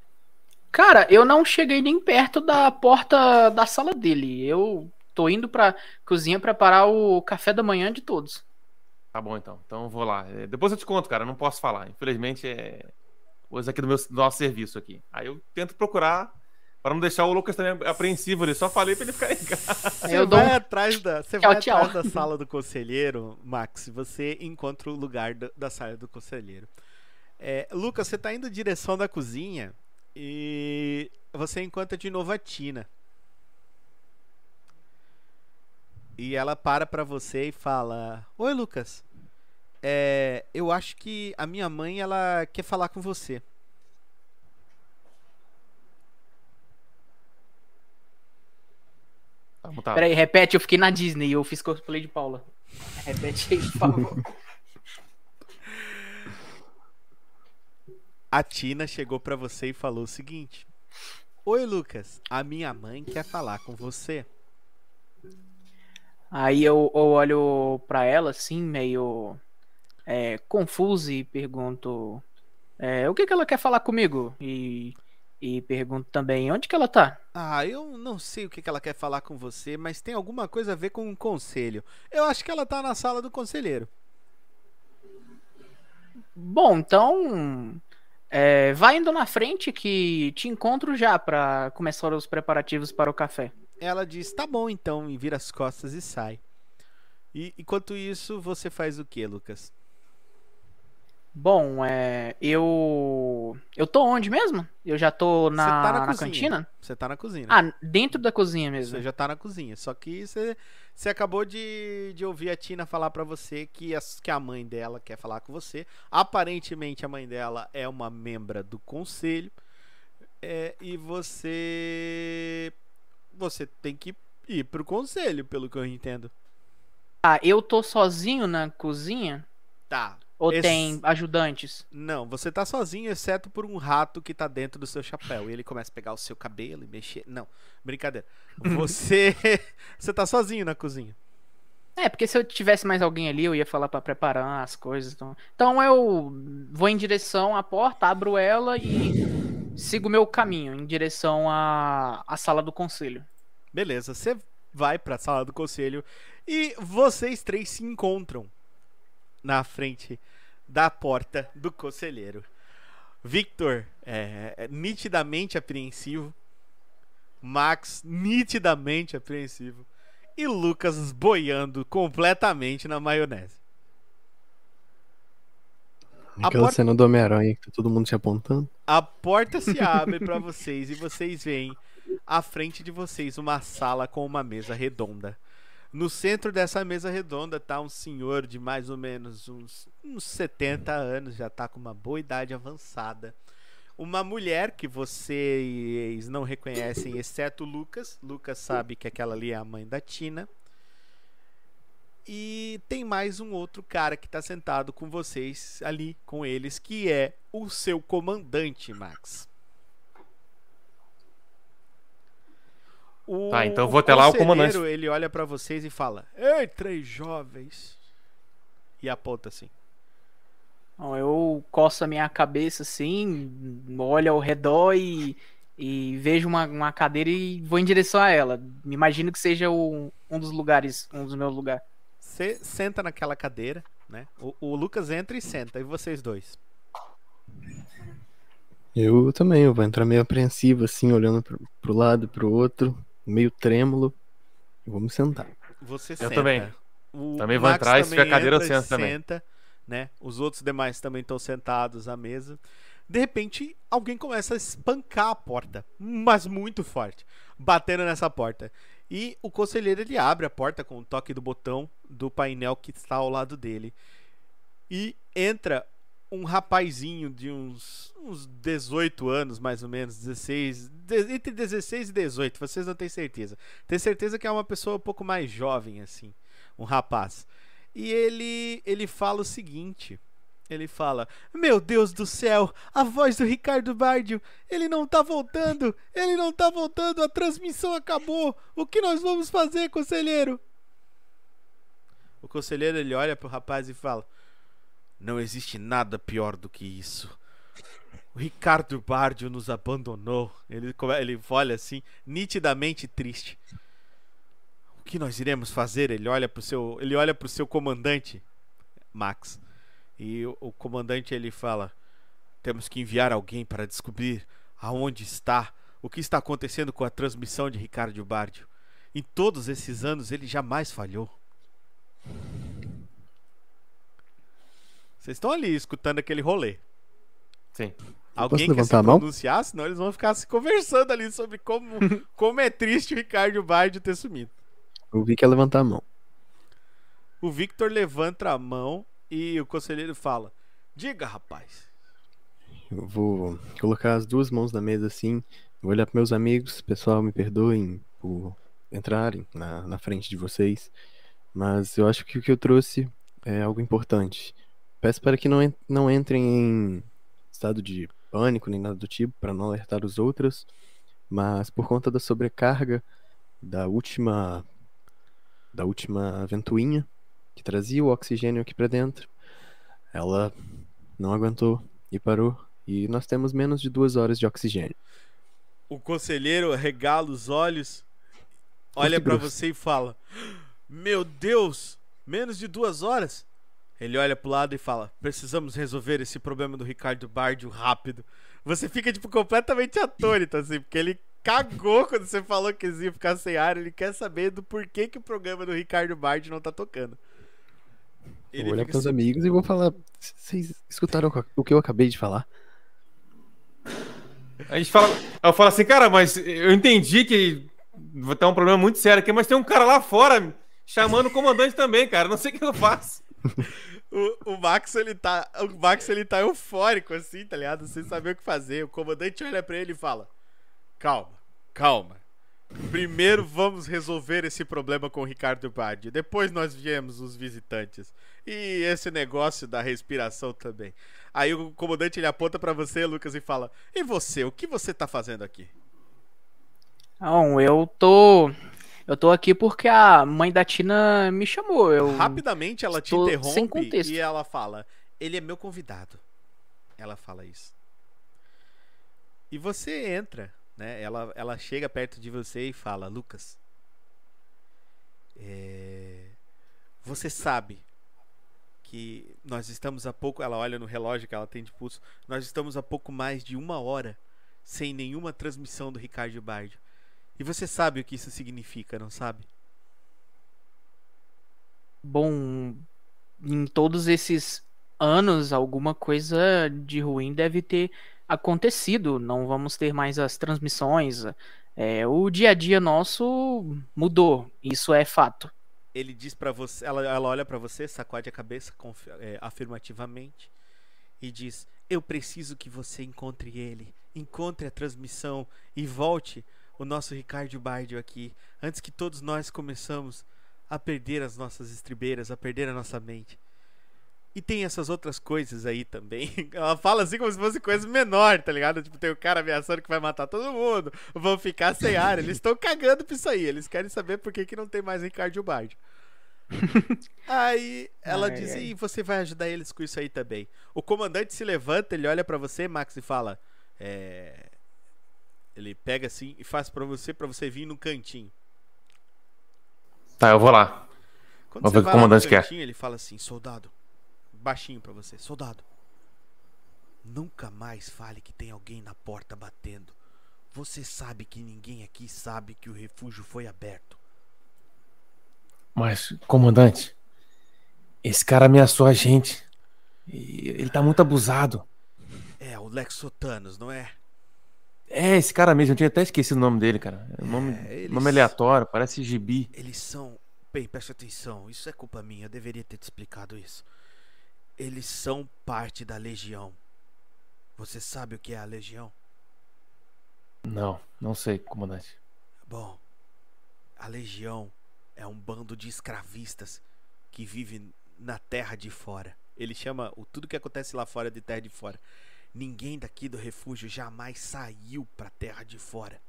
Cara, eu não cheguei nem perto da porta da sala dele. Eu tô indo pra cozinha preparar o café da manhã de todos. Tá bom, então. Então eu vou lá. É, Depois eu te conto, cara. eu Não posso falar. Infelizmente é coisa aqui do, meu, do nosso serviço aqui. Aí eu tento procurar para não deixar o Lucas também apreensivo ali. Só falei para ele ficar em casa. Você Eu dou vai um- atrás da, você Tchau, vai tchau. atrás da sala do conselheiro, Max. Você encontra o lugar da, da sala do conselheiro. É, Lucas, você tá indo em direção da cozinha e você encontra de novo a Tina. E ela para pra você e fala: Oi, Lucas. É, eu acho que a minha mãe ela quer falar com você. Tá. Peraí, repete, eu fiquei na Disney, eu fiz cosplay de Paula. Repete aí, por favor. A Tina chegou pra você e falou o seguinte: Oi, Lucas. A minha mãe quer falar com você. Aí eu, eu olho pra ela assim, meio é, confuso e pergunto é, o que, que ela quer falar comigo? E, e pergunto também onde que ela tá? Ah, eu não sei o que que ela quer falar com você, mas tem alguma coisa a ver com um conselho. Eu acho que ela tá na sala do conselheiro. Bom, então é, vai indo na frente que te encontro já pra começar os preparativos para o café. Ela diz: Tá bom então, e vira as costas e sai. E enquanto isso, você faz o que, Lucas? Bom, é, eu eu tô onde mesmo? Eu já tô na, tá na na cantina? Você tá na cozinha. Ah, dentro da cozinha mesmo. Você já tá na cozinha. Só que você, você acabou de, de ouvir a Tina falar pra você que, as, que a mãe dela quer falar com você. Aparentemente a mãe dela é uma membra do conselho. É, e você. Você tem que ir pro conselho, pelo que eu entendo. Ah, eu tô sozinho na cozinha? Tá. Ou Esse- tem ajudantes? Não, você tá sozinho, exceto por um rato que tá dentro do seu chapéu. E ele começa a pegar o seu cabelo e mexer. Não, brincadeira. (laughs) Você. (laughs) você tá sozinho na cozinha. É, porque se eu tivesse mais alguém ali, eu ia falar pra preparar as coisas. Então, então eu vou em direção à porta, abro ela e sigo meu caminho em direção à, à sala do conselho. Beleza, você vai pra sala do conselho e vocês três se encontram na frente da porta do conselheiro. Victor é, é nitidamente apreensivo, Max nitidamente apreensivo e Lucas boiando completamente na maionese. Aquela porta- cena do Homem-Aranha que tá todo mundo se apontando. A porta se abre pra vocês e vocês veem à frente de vocês uma sala com uma mesa redonda. No centro dessa mesa redonda tá um senhor de mais ou menos uns, uns 70 anos, já tá com uma boa idade avançada. Uma mulher que vocês não reconhecem, exceto Lucas. Lucas sabe que aquela ali é a mãe da Tina. E tem mais um outro cara que tá sentado com vocês ali, com eles, que é o seu comandante, Max. O, Tá, então eu vou até lá, o comandante. Ele olha pra vocês e fala: Ei, três jovens. E aponta assim. Eu coço a minha cabeça assim, olho ao redor e, e vejo uma, uma cadeira e vou em direção a ela. Me imagino que seja o- um dos lugares, um dos meus lugares. Você senta naquela cadeira, né? O, o Lucas entra e senta, e vocês dois. Eu também, eu vou entrar meio apreensivo, assim, olhando pro, pro lado, pro outro, meio trêmulo. E vou me sentar. Você senta. também. O Também vou Max entrar e se também cadeira eu entra sento também. Senta, né? Os outros demais também estão sentados à mesa. De repente, alguém começa a espancar a porta, mas muito forte, batendo nessa porta. E o conselheiro ele abre a porta com o toque do botão do painel que está ao lado dele. E entra um rapazinho de uns, uns 18 anos, mais ou menos, 16, de- entre 16 e 18, vocês não têm certeza. Tem certeza que é uma pessoa um pouco mais jovem, assim, um rapaz. E ele, ele fala o seguinte: Ele fala: Meu Deus do céu, a voz do Ricardo Bardio. Ele não tá voltando. Ele não tá voltando. A transmissão acabou. O que nós vamos fazer, conselheiro? O conselheiro ele olha pro rapaz e fala: Não existe nada pior do que isso. O Ricardo Bardio nos abandonou. Ele, ele olha assim, nitidamente triste. O que nós iremos fazer? Ele olha pro seu, ele olha pro seu comandante, Max. E o, o comandante ele fala: Temos que enviar alguém para descobrir aonde está, o que está acontecendo com a transmissão de Ricardo Bardio. Em todos esses anos ele jamais falhou. Vocês estão ali escutando aquele rolê. Sim. Alguém quer se pronunciar, senão eles vão ficar se conversando ali sobre como, (laughs) como é triste o Ricardo Bardio ter sumido. Eu vi que ia levantar a mão. O Victor levanta a mão e o conselheiro fala: Diga, rapaz. Eu vou colocar as duas mãos na mesa assim. Vou olhar para meus amigos. Pessoal, me perdoem por entrarem na, na frente de vocês. Mas eu acho que o que eu trouxe é algo importante. Peço para que não, não entrem em estado de pânico nem nada do tipo, para não alertar os outros. Mas por conta da sobrecarga da última da última ventoinha que trazia o oxigênio aqui para dentro, ela não aguentou e parou. E nós temos menos de duas horas de oxigênio. O conselheiro regala os olhos, olha pra grosso. você e fala: Meu Deus, menos de duas horas? Ele olha pro lado e fala: Precisamos resolver esse problema do Ricardo Bardio rápido. Você fica, tipo, completamente atônito, assim, porque ele cagou quando você falou que eles iam ficar sem ar. Ele quer saber do porquê que o programa do Ricardo Bardio não tá tocando. Eu vou olhar fica para os assim, amigos e vou falar. Vocês escutaram o que eu acabei de falar? A gente fala. Eu falo assim, cara, mas eu entendi que vai ter um problema muito sério aqui, mas tem um cara lá fora chamando o comandante também, cara. Não sei o que eu faço. (laughs) O, o Max, ele tá. O Max, ele tá eufórico, assim, tá ligado? Sem saber o que fazer. O comandante olha pra ele e fala: Calma, calma. Primeiro vamos resolver esse problema com o Ricardo Bardi. Depois nós viemos os visitantes. E esse negócio da respiração também. Aí o comandante ele aponta pra você, Lucas, e fala: E você, o que você tá fazendo aqui? Não, eu tô. Eu tô aqui porque a mãe da Tina me chamou. Eu... Rapidamente ela te interrompe e ela fala: Ele é meu convidado. Ela fala isso. E você entra, né? Ela, ela chega perto de você e fala: Lucas, é, você sabe que nós estamos a pouco. Ela olha no relógio que ela tem de pulso. Nós estamos a pouco mais de uma hora sem nenhuma transmissão do Ricardo Bardio. E você sabe o que isso significa, não sabe? Bom, em todos esses anos, alguma coisa de ruim deve ter acontecido. Não vamos ter mais as transmissões. É, o dia a dia nosso mudou. Isso é fato. ele diz pra você, ela, ela olha pra você, sacode a cabeça é, afirmativamente e diz: "Eu preciso que você encontre ele, encontre a transmissão e volte o nosso Ricardo Bardio aqui, antes que todos nós começamos a perder as nossas estribeiras, a perder a nossa mente." E tem essas outras coisas aí também. (laughs) Ela fala assim como se fosse coisa menor, tá ligado? Tipo, tem o cara ameaçando que vai matar todo mundo, vão ficar sem ar. Eles estão cagando pra isso aí. Eles querem saber por que, que não tem mais Ricardo Bardio. (laughs) aí ela Ai, diz: ai. e você vai ajudar eles com isso aí também. O comandante se levanta, ele olha pra você, Max, e fala: é... Ele pega assim e faz pra você, pra você vir no cantinho. Tá, eu vou lá. Quando Vamos você ver vai o lá no comandante quer. cantinho, ele fala assim: soldado, baixinho pra você, soldado. Nunca mais fale que tem alguém na porta batendo. Você sabe que ninguém aqui sabe que o refúgio foi aberto. Mas, comandante, esse cara ameaçou a gente. E ele tá muito abusado. É, o Lex Sotanos, não é? É, esse cara mesmo, eu tinha até esquecido o nome dele, cara. É nome, É, eles- nome aleatório, parece gibi. Eles são. Bem, preste atenção, isso é culpa minha, eu deveria ter te explicado isso. Eles são parte da Legião. Você sabe o que é a Legião? Não, não sei, comandante. Bom, a Legião é um bando de escravistas que vive na terra de fora. Ele chama o tudo que acontece lá fora de terra de fora. Ninguém daqui do refúgio jamais saiu para terra de fora.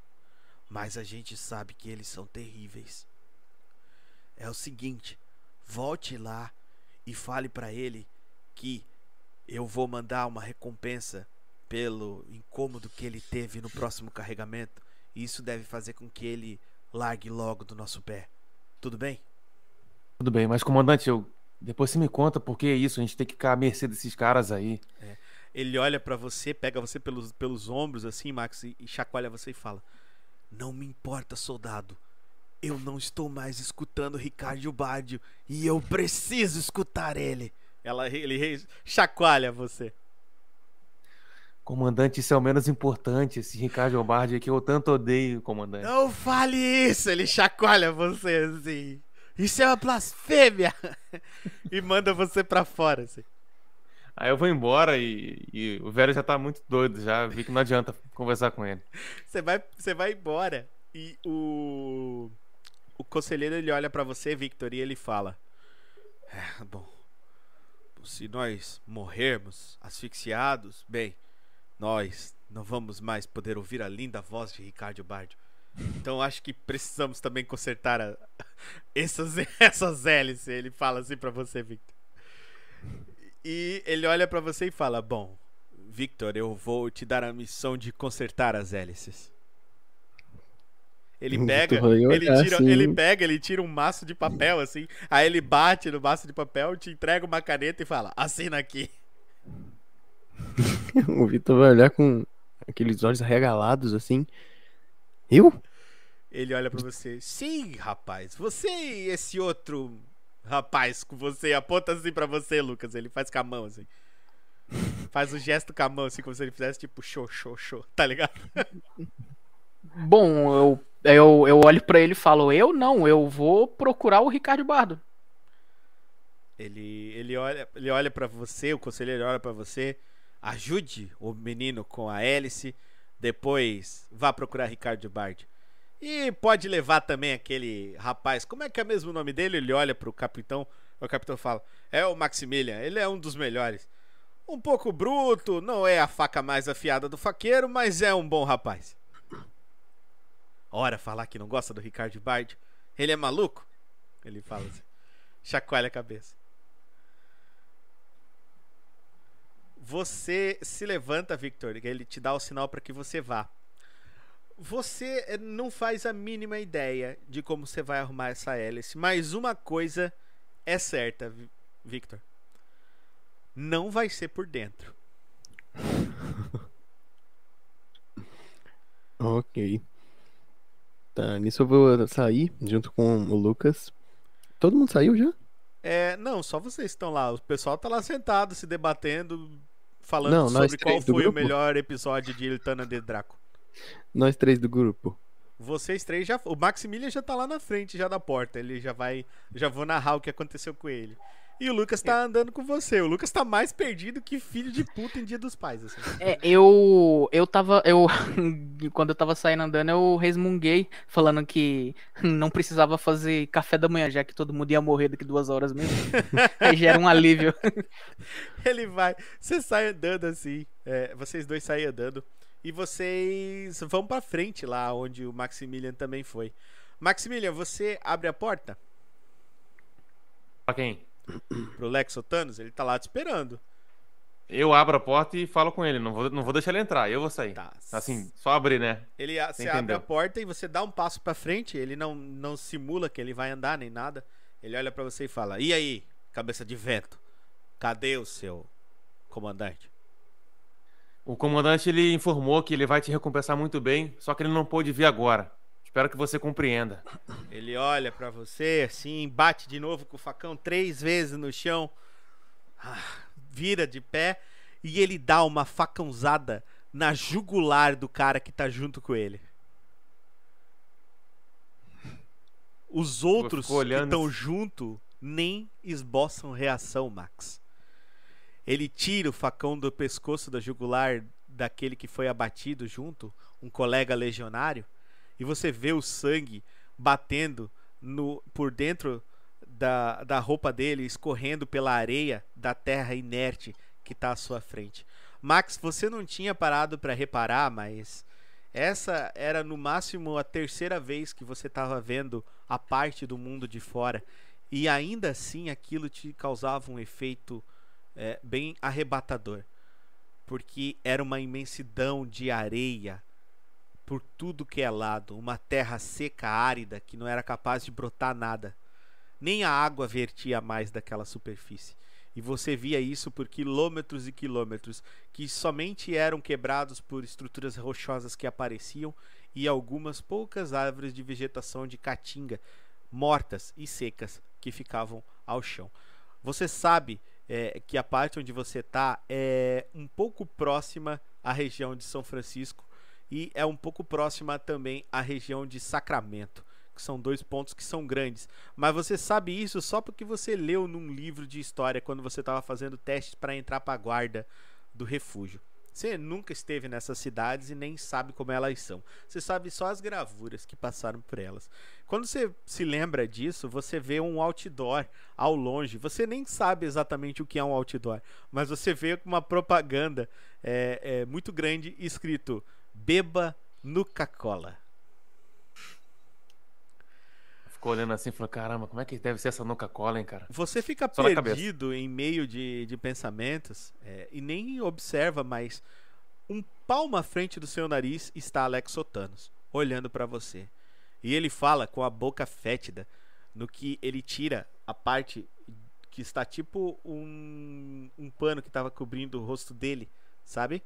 Mas a gente sabe que eles são terríveis. É o seguinte, volte lá e fale para ele que eu vou mandar uma recompensa pelo incômodo que ele teve no próximo carregamento. E isso deve fazer com que ele largue logo do nosso pé. Tudo bem? Tudo bem, mas comandante, eu depois você me conta por que isso, a gente tem que ficar à mercê desses caras aí. Ele olha pra você, pega você pelos, pelos ombros assim, Max, e, e chacoalha você e fala: Não me importa, soldado. Eu não estou mais escutando Ricardo Bardio e eu preciso escutar ele. Ela, ele chacoalha você. Comandante, isso é o menos importante, esse Ricardo Obardi que eu tanto odeio, comandante. Não fale isso! Ele chacoalha você assim. Isso é uma blasfêmia! (laughs) e manda você pra fora, assim. Aí eu vou embora e, e o velho já tá muito doido, já vi que não adianta conversar com ele. Você vai, você vai embora e o o conselheiro ele olha pra você, Victor, e ele fala: "É, bom, se nós morrermos asfixiados, bem, nós não vamos mais poder ouvir a linda voz de Ricardo Bardio. Então acho que precisamos também consertar a- (laughs) essas (laughs) essas hélices", ele fala assim pra você, Victor. E ele olha pra você e fala: "Bom, Victor, eu vou te dar a missão de consertar as hélices." Ele (laughs) pega, ele tira, assim. ele pega, ele tira um maço de papel assim, aí ele bate no maço de papel, te entrega uma caneta e fala: "Assina aqui". (laughs) O Vitor vai olhar com aqueles olhos arregalados assim. Eu? Ele olha pra você: "Sim, rapaz. Você e esse outro rapaz com você aponta assim pra você, Lucas". Ele faz com a mão assim. Faz o gesto com a mão assim como se ele fizesse tipo show, show, show, tá ligado? (laughs) Bom, eu, eu, eu olho pra ele e falo, eu não, eu vou procurar o Ricardo Bardo. Ele, ele olha, ele olha para você, o conselheiro olha pra você, ajude o menino com a hélice, depois vá procurar Ricardo Bard. E pode levar também aquele rapaz, como é que é mesmo o nome dele? Ele olha pro capitão, o capitão fala: "É o Maximilian, ele é um dos melhores. Um pouco bruto, não é a faca mais afiada do faqueiro, mas é um bom rapaz." Ora, falar que não gosta do Ricardo Bard. Ele é maluco? Ele fala assim. (laughs) Chacoalha a cabeça. Você se levanta, Victor. Ele te dá o sinal para que você vá. Você eh, não faz a mínima ideia de como você vai arrumar essa hélice, mas uma coisa é certa, Vi- Victor. Não vai ser por dentro. (laughs) Ok. Tá, nisso eu vou sair junto com o Lucas. Todo mundo saiu já? É, não, só vocês estão lá. O pessoal tá lá sentado, se debatendo, falando Não, sobre qual foi o grupo? melhor episódio de Iltana de Draco. Nós três do grupo. Vocês três já. O Maximilian já tá lá na frente, já da porta. Ele já vai. Já vou narrar o que aconteceu com ele. E o Lucas tá andando com você. O Lucas tá mais perdido que filho de puta em dia dos pais, assim. É, eu. Eu tava. Eu. (laughs) Quando eu tava saindo andando, eu resmunguei, falando que não precisava fazer café da manhã, já que todo mundo ia morrer daqui duas horas mesmo. (laughs) Aí gera um alívio. (laughs) Ele vai. Você sai andando assim. é, vocês dois saem andando. E vocês vão pra frente lá onde o Maximilian também foi. Maximilian, você abre a porta Pra quem? Pro Lex Otanos? Ele tá lá te esperando. Eu abro a porta e falo com ele, não vou, não vou deixar ele entrar, eu vou sair. Tá. Assim, só abrir, né? Ele Você você abre entendeu. a porta e você dá um passo pra frente, ele não, não simula que ele vai andar nem nada. Ele olha pra você e fala: "E aí, cabeça de vento? Cadê o seu comandante?" O comandante ele informou que ele vai te recompensar muito bem, só que ele não pôde vir agora. Espero que você compreenda. Ele olha pra você assim, bate de novo com o facão três vezes no chão, ah, vira de pé e ele dá uma facãozada na jugular do cara que tá junto com ele. Os outros que estão assim. junto nem esboçam reação, Max. Ele tira o facão do pescoço da jugular daquele que foi abatido junto, um colega legionário, e você vê o sangue batendo no por dentro da, da roupa dele escorrendo pela areia da terra inerte que está à sua frente. Max, você não tinha parado para reparar, mas essa era no máximo a terceira vez que você estava vendo a parte do mundo de fora e ainda assim aquilo te causava um efeito é, bem arrebatador, porque era uma imensidão de areia por tudo que é lado, uma terra seca, árida, que não era capaz de brotar nada. Nem a água vertia mais daquela superfície. E você via isso por quilômetros e quilômetros, que somente eram quebrados por estruturas rochosas que apareciam e algumas poucas árvores de vegetação de caatinga, mortas e secas, que ficavam ao chão. Você sabe é, que a parte onde você está é um pouco próxima à região de São Francisco e é um pouco próxima também à região de Sacramento, que são dois pontos que são grandes. Mas você sabe isso só porque você leu num livro de história quando você estava fazendo testes para entrar para a guarda do refúgio. Você nunca esteve nessas cidades e nem sabe como elas são. Você sabe só as gravuras que passaram por elas. Quando você se lembra disso, você vê um outdoor ao longe. Você nem sabe exatamente o que é um outdoor, mas você vê uma propaganda é, é, muito grande escrito Beba Nuca-Cola. Ficou olhando assim e falou: caramba, como é que deve ser essa Nuca-Cola, hein, cara? Você fica Só perdido em meio de, de pensamentos é, e nem observa, mas um palmo à frente do seu nariz está Alex Sotanos, olhando para você. E ele fala com a boca fétida, no que ele tira a parte que está tipo um, um pano que estava cobrindo o rosto dele, sabe?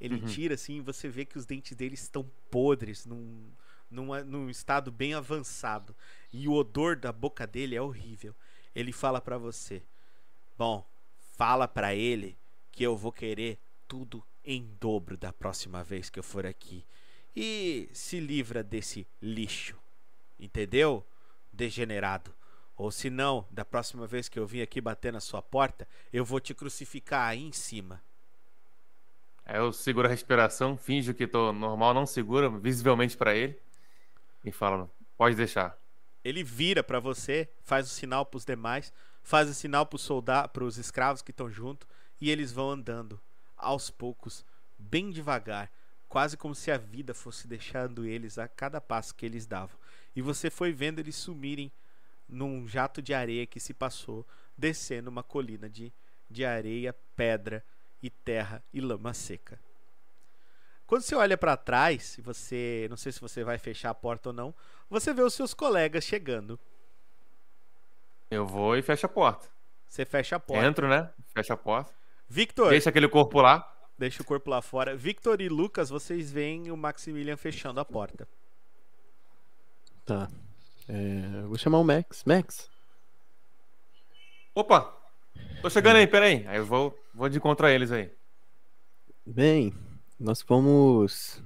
Ele Uhum. tira assim e você vê que os dentes dele estão podres, num, num, num estado bem avançado. E o odor da boca dele é horrível. Ele fala pra você: Bom, fala pra ele que eu vou querer tudo em dobro da próxima vez que eu for aqui. E se livra desse lixo. Entendeu? Degenerado. Ou se não, da próxima vez que eu vim aqui bater na sua porta, eu vou te crucificar aí em cima. Eu seguro a respiração, finjo que tô normal, não segura visivelmente pra ele. E falo: pode deixar. Ele vira pra você, faz o sinal pros demais, faz o sinal pros soldados, pros escravos que estão junto, e eles vão andando aos poucos, bem devagar, quase como se a vida fosse deixando eles a cada passo que eles davam. E você foi vendo eles sumirem num jato de areia que se passou, descendo uma colina de, de areia, pedra e terra e lama seca. Quando você olha pra trás, você, não sei se você vai fechar a porta ou não, você vê os seus colegas chegando. Eu vou e fecho a porta. Você fecha a porta. Entro, né? Fecho a porta. Victor, Deixa aquele corpo lá. deixa o corpo lá fora. Victor e Lucas, vocês veem o Maximilian fechando a porta. Tá. É, eu vou chamar o Max. Max, Opa! Tô chegando aí, peraí. Aí eu vou, vou de encontro a eles aí. bem, nós fomos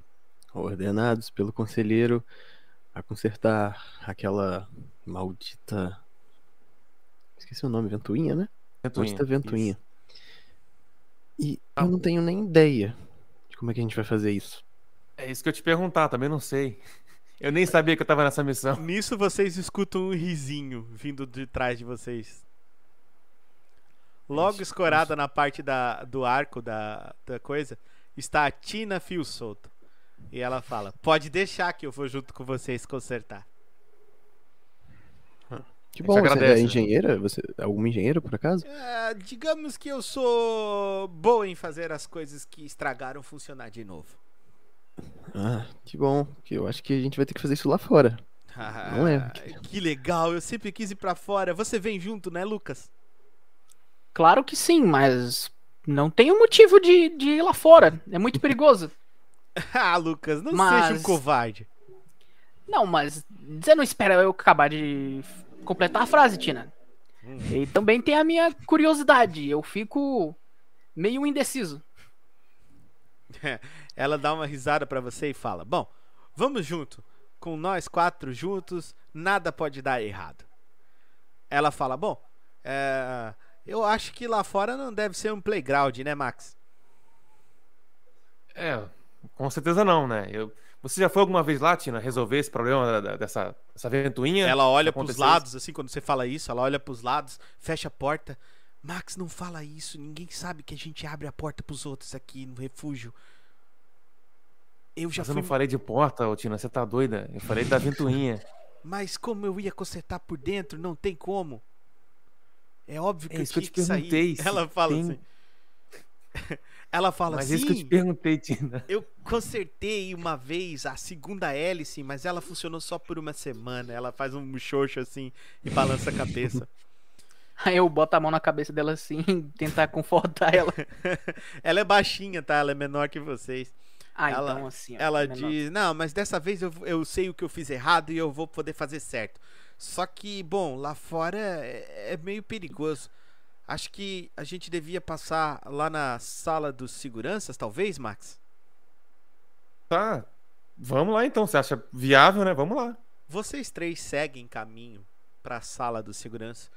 ordenados pelo conselheiro a consertar aquela maldita. Esqueci o nome, ventoinha, né? Ventoinha. Maldita ventoinha. E Ah. eu não tenho nem ideia de como é que a gente vai fazer isso. É isso que eu te perguntar, também não sei. Eu nem sabia que eu tava nessa missão. Nisso vocês escutam um risinho vindo de trás de vocês. Logo escorada na parte da, do arco da, da coisa, está a Tina Fio Solto. E ela fala: Pode deixar que eu vou junto com vocês consertar. Que bom, você é né? engenheira? Você é alguma engenheira, por acaso? Ah, digamos que eu sou boa em fazer as coisas que estragaram funcionar de novo. Ah, que bom. Que eu acho que a gente vai ter que fazer isso lá fora. Não é. Ah, Que legal, eu sempre quis ir pra fora. Você vem junto, né, Lucas? Claro que sim, mas não tem um motivo de, de ir lá fora. É muito (laughs) perigoso. ah, Lucas, não Mas- seja um covarde. Não, mas você não espera eu acabar de completar a frase, Tina. E também tem a minha curiosidade. Eu fico meio indeciso. (laughs) Ela dá uma risada pra você e fala: Bom, vamos junto. Com nós quatro juntos, nada pode dar errado. Ela fala: Bom, é, eu acho que lá fora não deve ser um playground, né, Max? É, com certeza não, né? Eu, Você já foi alguma vez lá, Tina, resolver esse problema da- dessa, dessa ventoinha? Ela olha pros aconteceu lados, assim, quando você fala isso, ela olha pros lados, fecha a porta. Max, não fala isso. Ninguém sabe que a gente abre a porta pros outros aqui no refúgio. Eu já Mas eu fui. não falei de porta, ô, Tina, você tá doida. Eu falei da ventoinha. (laughs) Mas como eu ia consertar por dentro? Não tem como. É óbvio que É eu isso que eu tinha te que sair. perguntei, Ela fala tem- assim. (laughs) Ela fala Mas assim. é isso que eu te perguntei, Tina. Eu consertei uma vez a segunda hélice, mas ela funcionou só por uma semana. Ela faz um xoxo assim e balança a cabeça. (laughs) Aí eu boto a mão na cabeça dela assim, (laughs) tentar confortar ela. ela é baixinha, tá? Ela é menor que vocês. Ah, Ela- então assim. ó, Ela menor. diz: Não, mas dessa vez eu, eu sei o que eu fiz errado e eu vou poder fazer certo. Só que, bom, lá fora é, é meio perigoso. Acho que a gente devia passar lá na sala dos seguranças, talvez, Max? Tá. Vamos lá então. Você acha viável, né? Vamos lá. Vocês três seguem caminho para a sala do segurança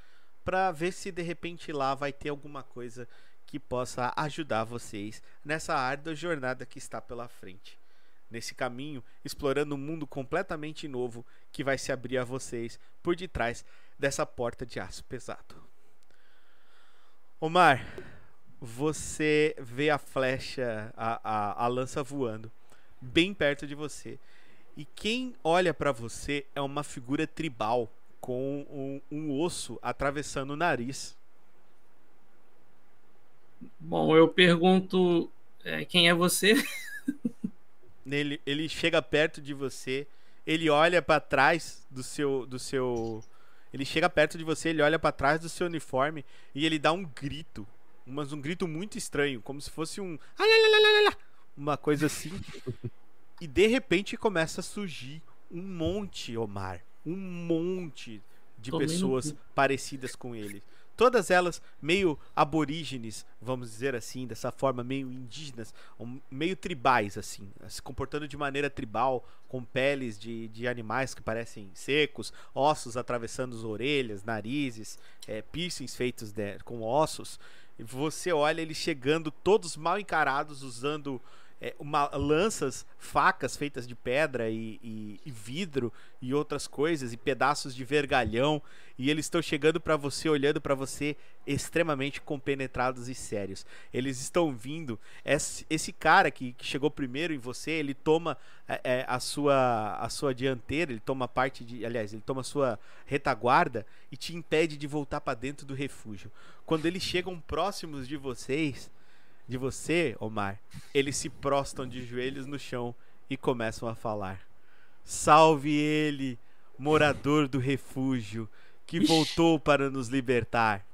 para ver se de repente lá vai ter alguma coisa que possa ajudar vocês nessa árdua jornada que está pela frente. Nesse caminho, explorando um mundo completamente novo que vai se abrir a vocês por detrás dessa porta de aço pesado. Omar, você vê a flecha, a, a, a lança voando bem perto de você. E quem olha pra você é uma figura tribal com um, um osso atravessando o nariz. Bom, eu pergunto é, quem é você? (laughs) Ele, ele chega perto de você, ele olha pra trás do seu do seu ele chega perto de você, ele olha pra trás do seu uniforme e ele dá um grito, mas um grito muito estranho, como se fosse um uma coisa assim. (laughs) e de repente começa a surgir um monte, Omar, um monte de no pessoas parecidas com ele. Todas elas meio aborígenes, vamos dizer assim, dessa forma, meio indígenas, meio tribais, assim, se comportando de maneira tribal, com peles de, de animais que parecem secos, ossos atravessando as orelhas, narizes, é, piercings feitos de- com ossos. E você olha eles chegando todos mal encarados, usando é, uma, lanças, facas feitas de pedra e, e- e vidro e outras coisas, e pedaços de vergalhão. E eles estão chegando pra você, olhando pra você, extremamente compenetrados e sérios. Eles estão vindo. Esse, esse cara que, que chegou primeiro em você, ele toma é, é, a, sua, a sua dianteira, ele toma parte de. Aliás, ele toma a sua retaguarda e te impede de voltar pra dentro do refúgio. Quando eles chegam próximos de vocês, de você, Omar, eles se prostam de joelhos no chão e começam a falar: Salve ele, morador do refúgio, que voltou para nos libertar.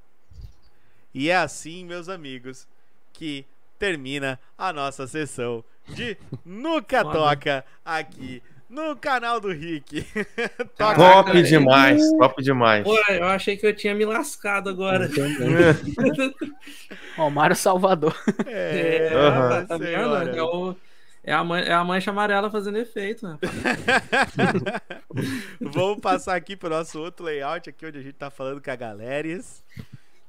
E é assim, meus amigos, que termina a nossa sessão de Nuca. Toca aqui no canal do Rick. (laughs) Top Caraca, demais, top demais. Pô, eu achei que eu tinha me lascado agora. (laughs) Ó, Mário Salvador. É, Aham. tá vendo? É, o- é a man- é a mancha amarela fazendo efeito, né? (laughs) Vamos passar aqui pro nosso outro layout aqui onde a gente tá falando com a galera.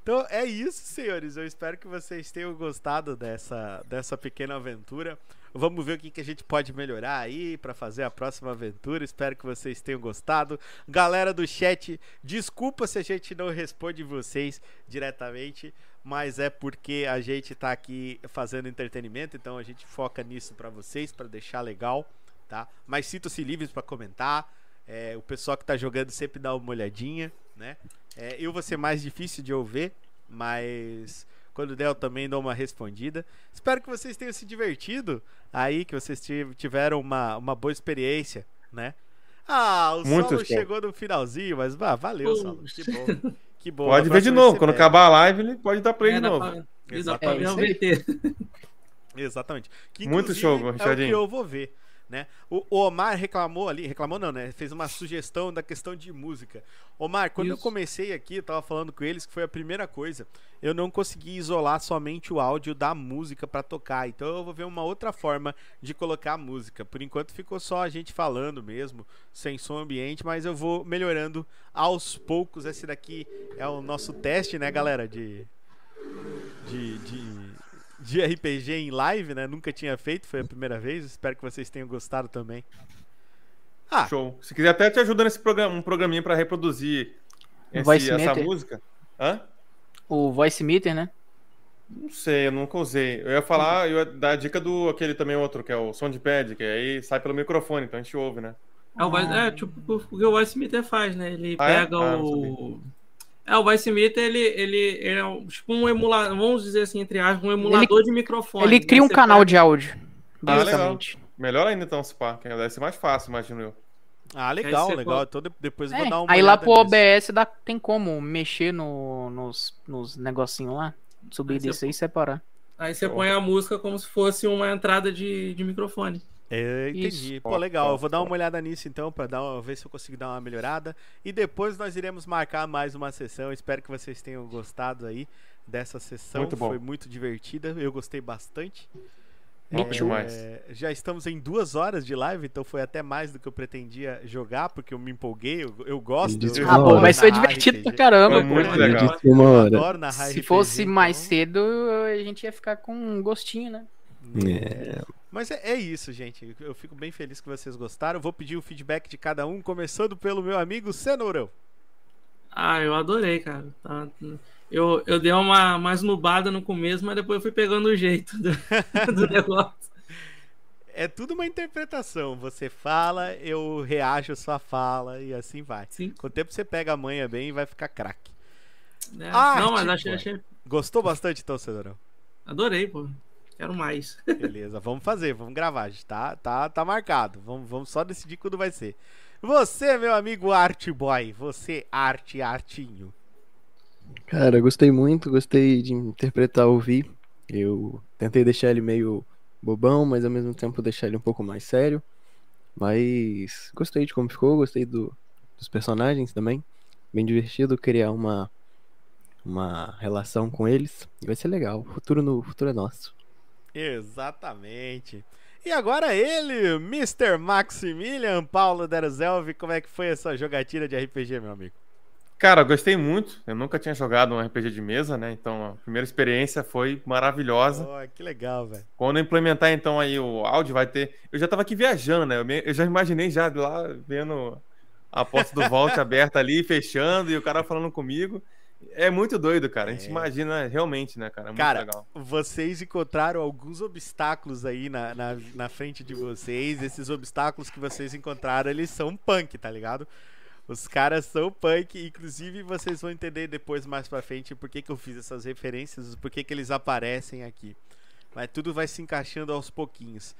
Então é isso, senhores. Eu espero que vocês tenham gostado dessa, dessa pequena aventura. Vamos ver o que, que a gente pode melhorar aí pra fazer a próxima aventura. Espero que vocês tenham gostado. Galera do chat, desculpa se a gente não responde vocês diretamente, mas é porque a gente tá aqui fazendo entretenimento, então a gente foca nisso pra vocês, pra deixar legal, tá? Mas sintam-se livres pra comentar. É, o pessoal que tá jogando sempre dá uma olhadinha, né? É, eu vou ser mais difícil de ouvir, mas quando der eu também dou uma respondida. Espero que vocês tenham se divertido aí, que vocês tiv- tiveram uma, uma boa experiência, né? Ah, o Muito Solo chegou no finalzinho, mas ah, valeu, Solo. Que bom. (laughs) Que bom. Pode ver de novo. Quando pega. acabar a live, ele pode dar play É, de novo. pra- pra Exatamente. É. Exatamente. Que, Muito show, É o que Richardinho. eu vou ver, né? O o Omar reclamou ali, reclamou não, né? Fez uma sugestão da questão de música. Omar, quando eu Isso. comecei aqui, eu tava falando com eles que foi a primeira coisa. Eu não consegui isolar somente o áudio da música pra tocar. Então eu vou ver uma outra forma de colocar a música. Por enquanto ficou só a gente falando mesmo, sem som ambiente, mas eu vou melhorando aos poucos. Esse daqui é o nosso teste, né, galera, de de, de, de RPG em live, né? Nunca tinha feito, foi a primeira vez. Espero que vocês tenham gostado também. Ah. Show. Se quiser até te ajuda nesse programa, um programinha para reproduzir esse, Voice essa Meter. música. Hã? O Voice Meter, né? Não sei, eu nunca usei. Eu ia falar, eu ia dar a dica do aquele também outro, que é o Soundpad, que aí sai pelo microfone, então a gente ouve, né? É, o é tipo o que o Vice Meter faz, né? Ele Ah, é? pega Ah, não o. É, o Vice Meter, ele, ele, ele é um- tipo um emulador, vamos dizer assim, entre aspas, um emulador de microfone. Ele né? cria um Você canal pega- de áudio. Ah, legal. Basicamente. Melhor ainda então, se pá, que deve ser mais fácil, imagino eu. Ah, legal, legal. Então de- depois eu vou É, dar uma aí lá pro. OBS dá, tem como mexer no, nos, nos negocinhos lá, subir Aí e descer e separar. Aí você põe a música como se fosse uma entrada de, de microfone. É, entendi. Isso. Pô, legal. Eu vou dar uma olhada nisso então, pra dar uma, ver se eu consigo dar uma melhorada. E depois nós iremos marcar mais uma sessão. Espero que vocês tenham gostado aí dessa sessão. Muito bom. Foi muito divertida. Eu gostei bastante. Top É, demais. Já estamos em duas horas de live, então foi até mais do que eu pretendia jogar, porque eu me empolguei. Eu, eu gosto. Eu Ah, hora. mas foi divertido RPG. pra caramba, Foi muito Ele legal. disse uma Eu hora. adoro narrar Se RPG, fosse mais então- cedo, a gente ia ficar com um gostinho, né? É. Mas é, é isso, gente. Eu fico bem feliz que vocês gostaram. Vou pedir o feedback de cada um, começando pelo meu amigo Cenourão. Ah, eu adorei, cara. Tá- Eu, eu dei uma mais nubada no começo, mas depois eu fui pegando o jeito do, (laughs) do negócio. É tudo uma interpretação. Você fala, eu reajo a sua fala e assim vai. Sim. Com o tempo você pega a manha bem e vai ficar craque. né? Arte, Não, mas achei, achei. Gostou bastante então, Cenourão? Adorei, pô. Quero mais. Beleza, vamos fazer, vamos gravar. gente. Tá, tá, tá marcado. Vamos, vamos só decidir quando vai ser. Você, meu amigo Art Boy, você, Arte Artinho. Cara, gostei muito, gostei de interpretar o Vi. Eu tentei deixar ele meio bobão, mas ao mesmo tempo deixar ele um pouco mais sério. Mas gostei de como ficou, gostei do- dos personagens também. Bem divertido criar uma, uma relação com eles. E vai ser legal. O futuro, no, o futuro é nosso. Exatamente. E agora ele, Mr. Maximilian Paulo Deruzelvi, como é que foi a sua jogatina de RPG, meu amigo? Cara, gostei muito. Eu nunca tinha jogado um RPG de mesa, né? Então a primeira experiência foi maravilhosa. Oh, que legal, velho. Quando eu implementar então aí o áudio, vai ter. Eu já tava aqui viajando, né? Eu, me- eu já imaginei já lá vendo a porta do Vault (laughs) aberta ali, fechando, e o cara falando comigo. É muito doido, cara. A gente É. imagina realmente, né, cara? É muito Cara, legal. vocês encontraram alguns obstáculos aí na, na, na frente de vocês. Esses obstáculos que vocês encontraram, eles são punk, tá ligado? Os caras são punk, inclusive vocês vão entender depois mais pra frente por que, que eu fiz essas referências, por que, que eles aparecem aqui. Mas tudo vai se encaixando aos pouquinhos.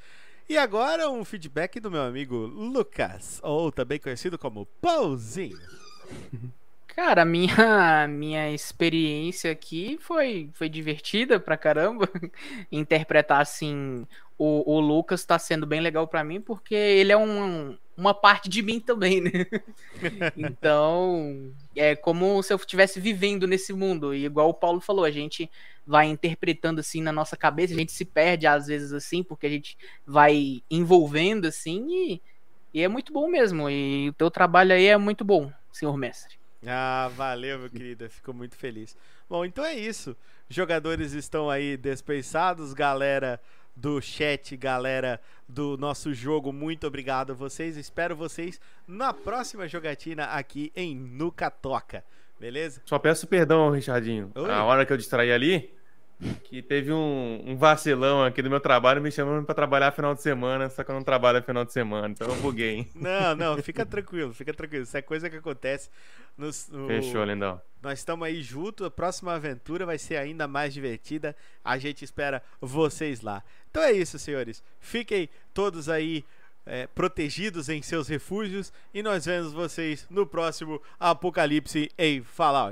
E agora um feedback do meu amigo Lucas, ou também conhecido como Pauzinho. (laughs) Cara, a minha, (laughs) minha experiência aqui foi, foi divertida pra caramba. (laughs) Interpretar assim o, o Lucas tá sendo bem legal pra mim, porque ele é um, uma parte de mim também, né? (laughs) Então, é como se eu estivesse vivendo nesse mundo. E igual o Paulo falou, a gente vai interpretando assim na nossa cabeça, a gente se perde às vezes assim, porque a gente vai envolvendo assim e, e é muito bom mesmo. E o teu trabalho aí é muito bom, senhor mestre. Ah, valeu, meu querido. Fico muito feliz. Bom, então é isso. Jogadores estão aí despensados, galera do chat, galera do nosso jogo, muito obrigado a vocês. Espero vocês na próxima jogatina aqui em Nuca Toca. Beleza? Só peço perdão, Richardinho. Oi. A hora que eu distraí ali, que teve um, um vacilão aqui do meu trabalho me chamando pra trabalhar final de semana, só que eu não trabalho final de semana, então eu buguei. hein? Não, (laughs) não, fica tranquilo, fica tranquilo. Isso é coisa que acontece. Nos, no- Fechou, lindão. Nós estamos aí junto. A próxima aventura vai ser ainda mais divertida. A gente espera vocês lá. Então é isso, senhores. Fiquem todos aí é, protegidos em seus refúgios. E nós vemos vocês no próximo Apocalipse em Fallout.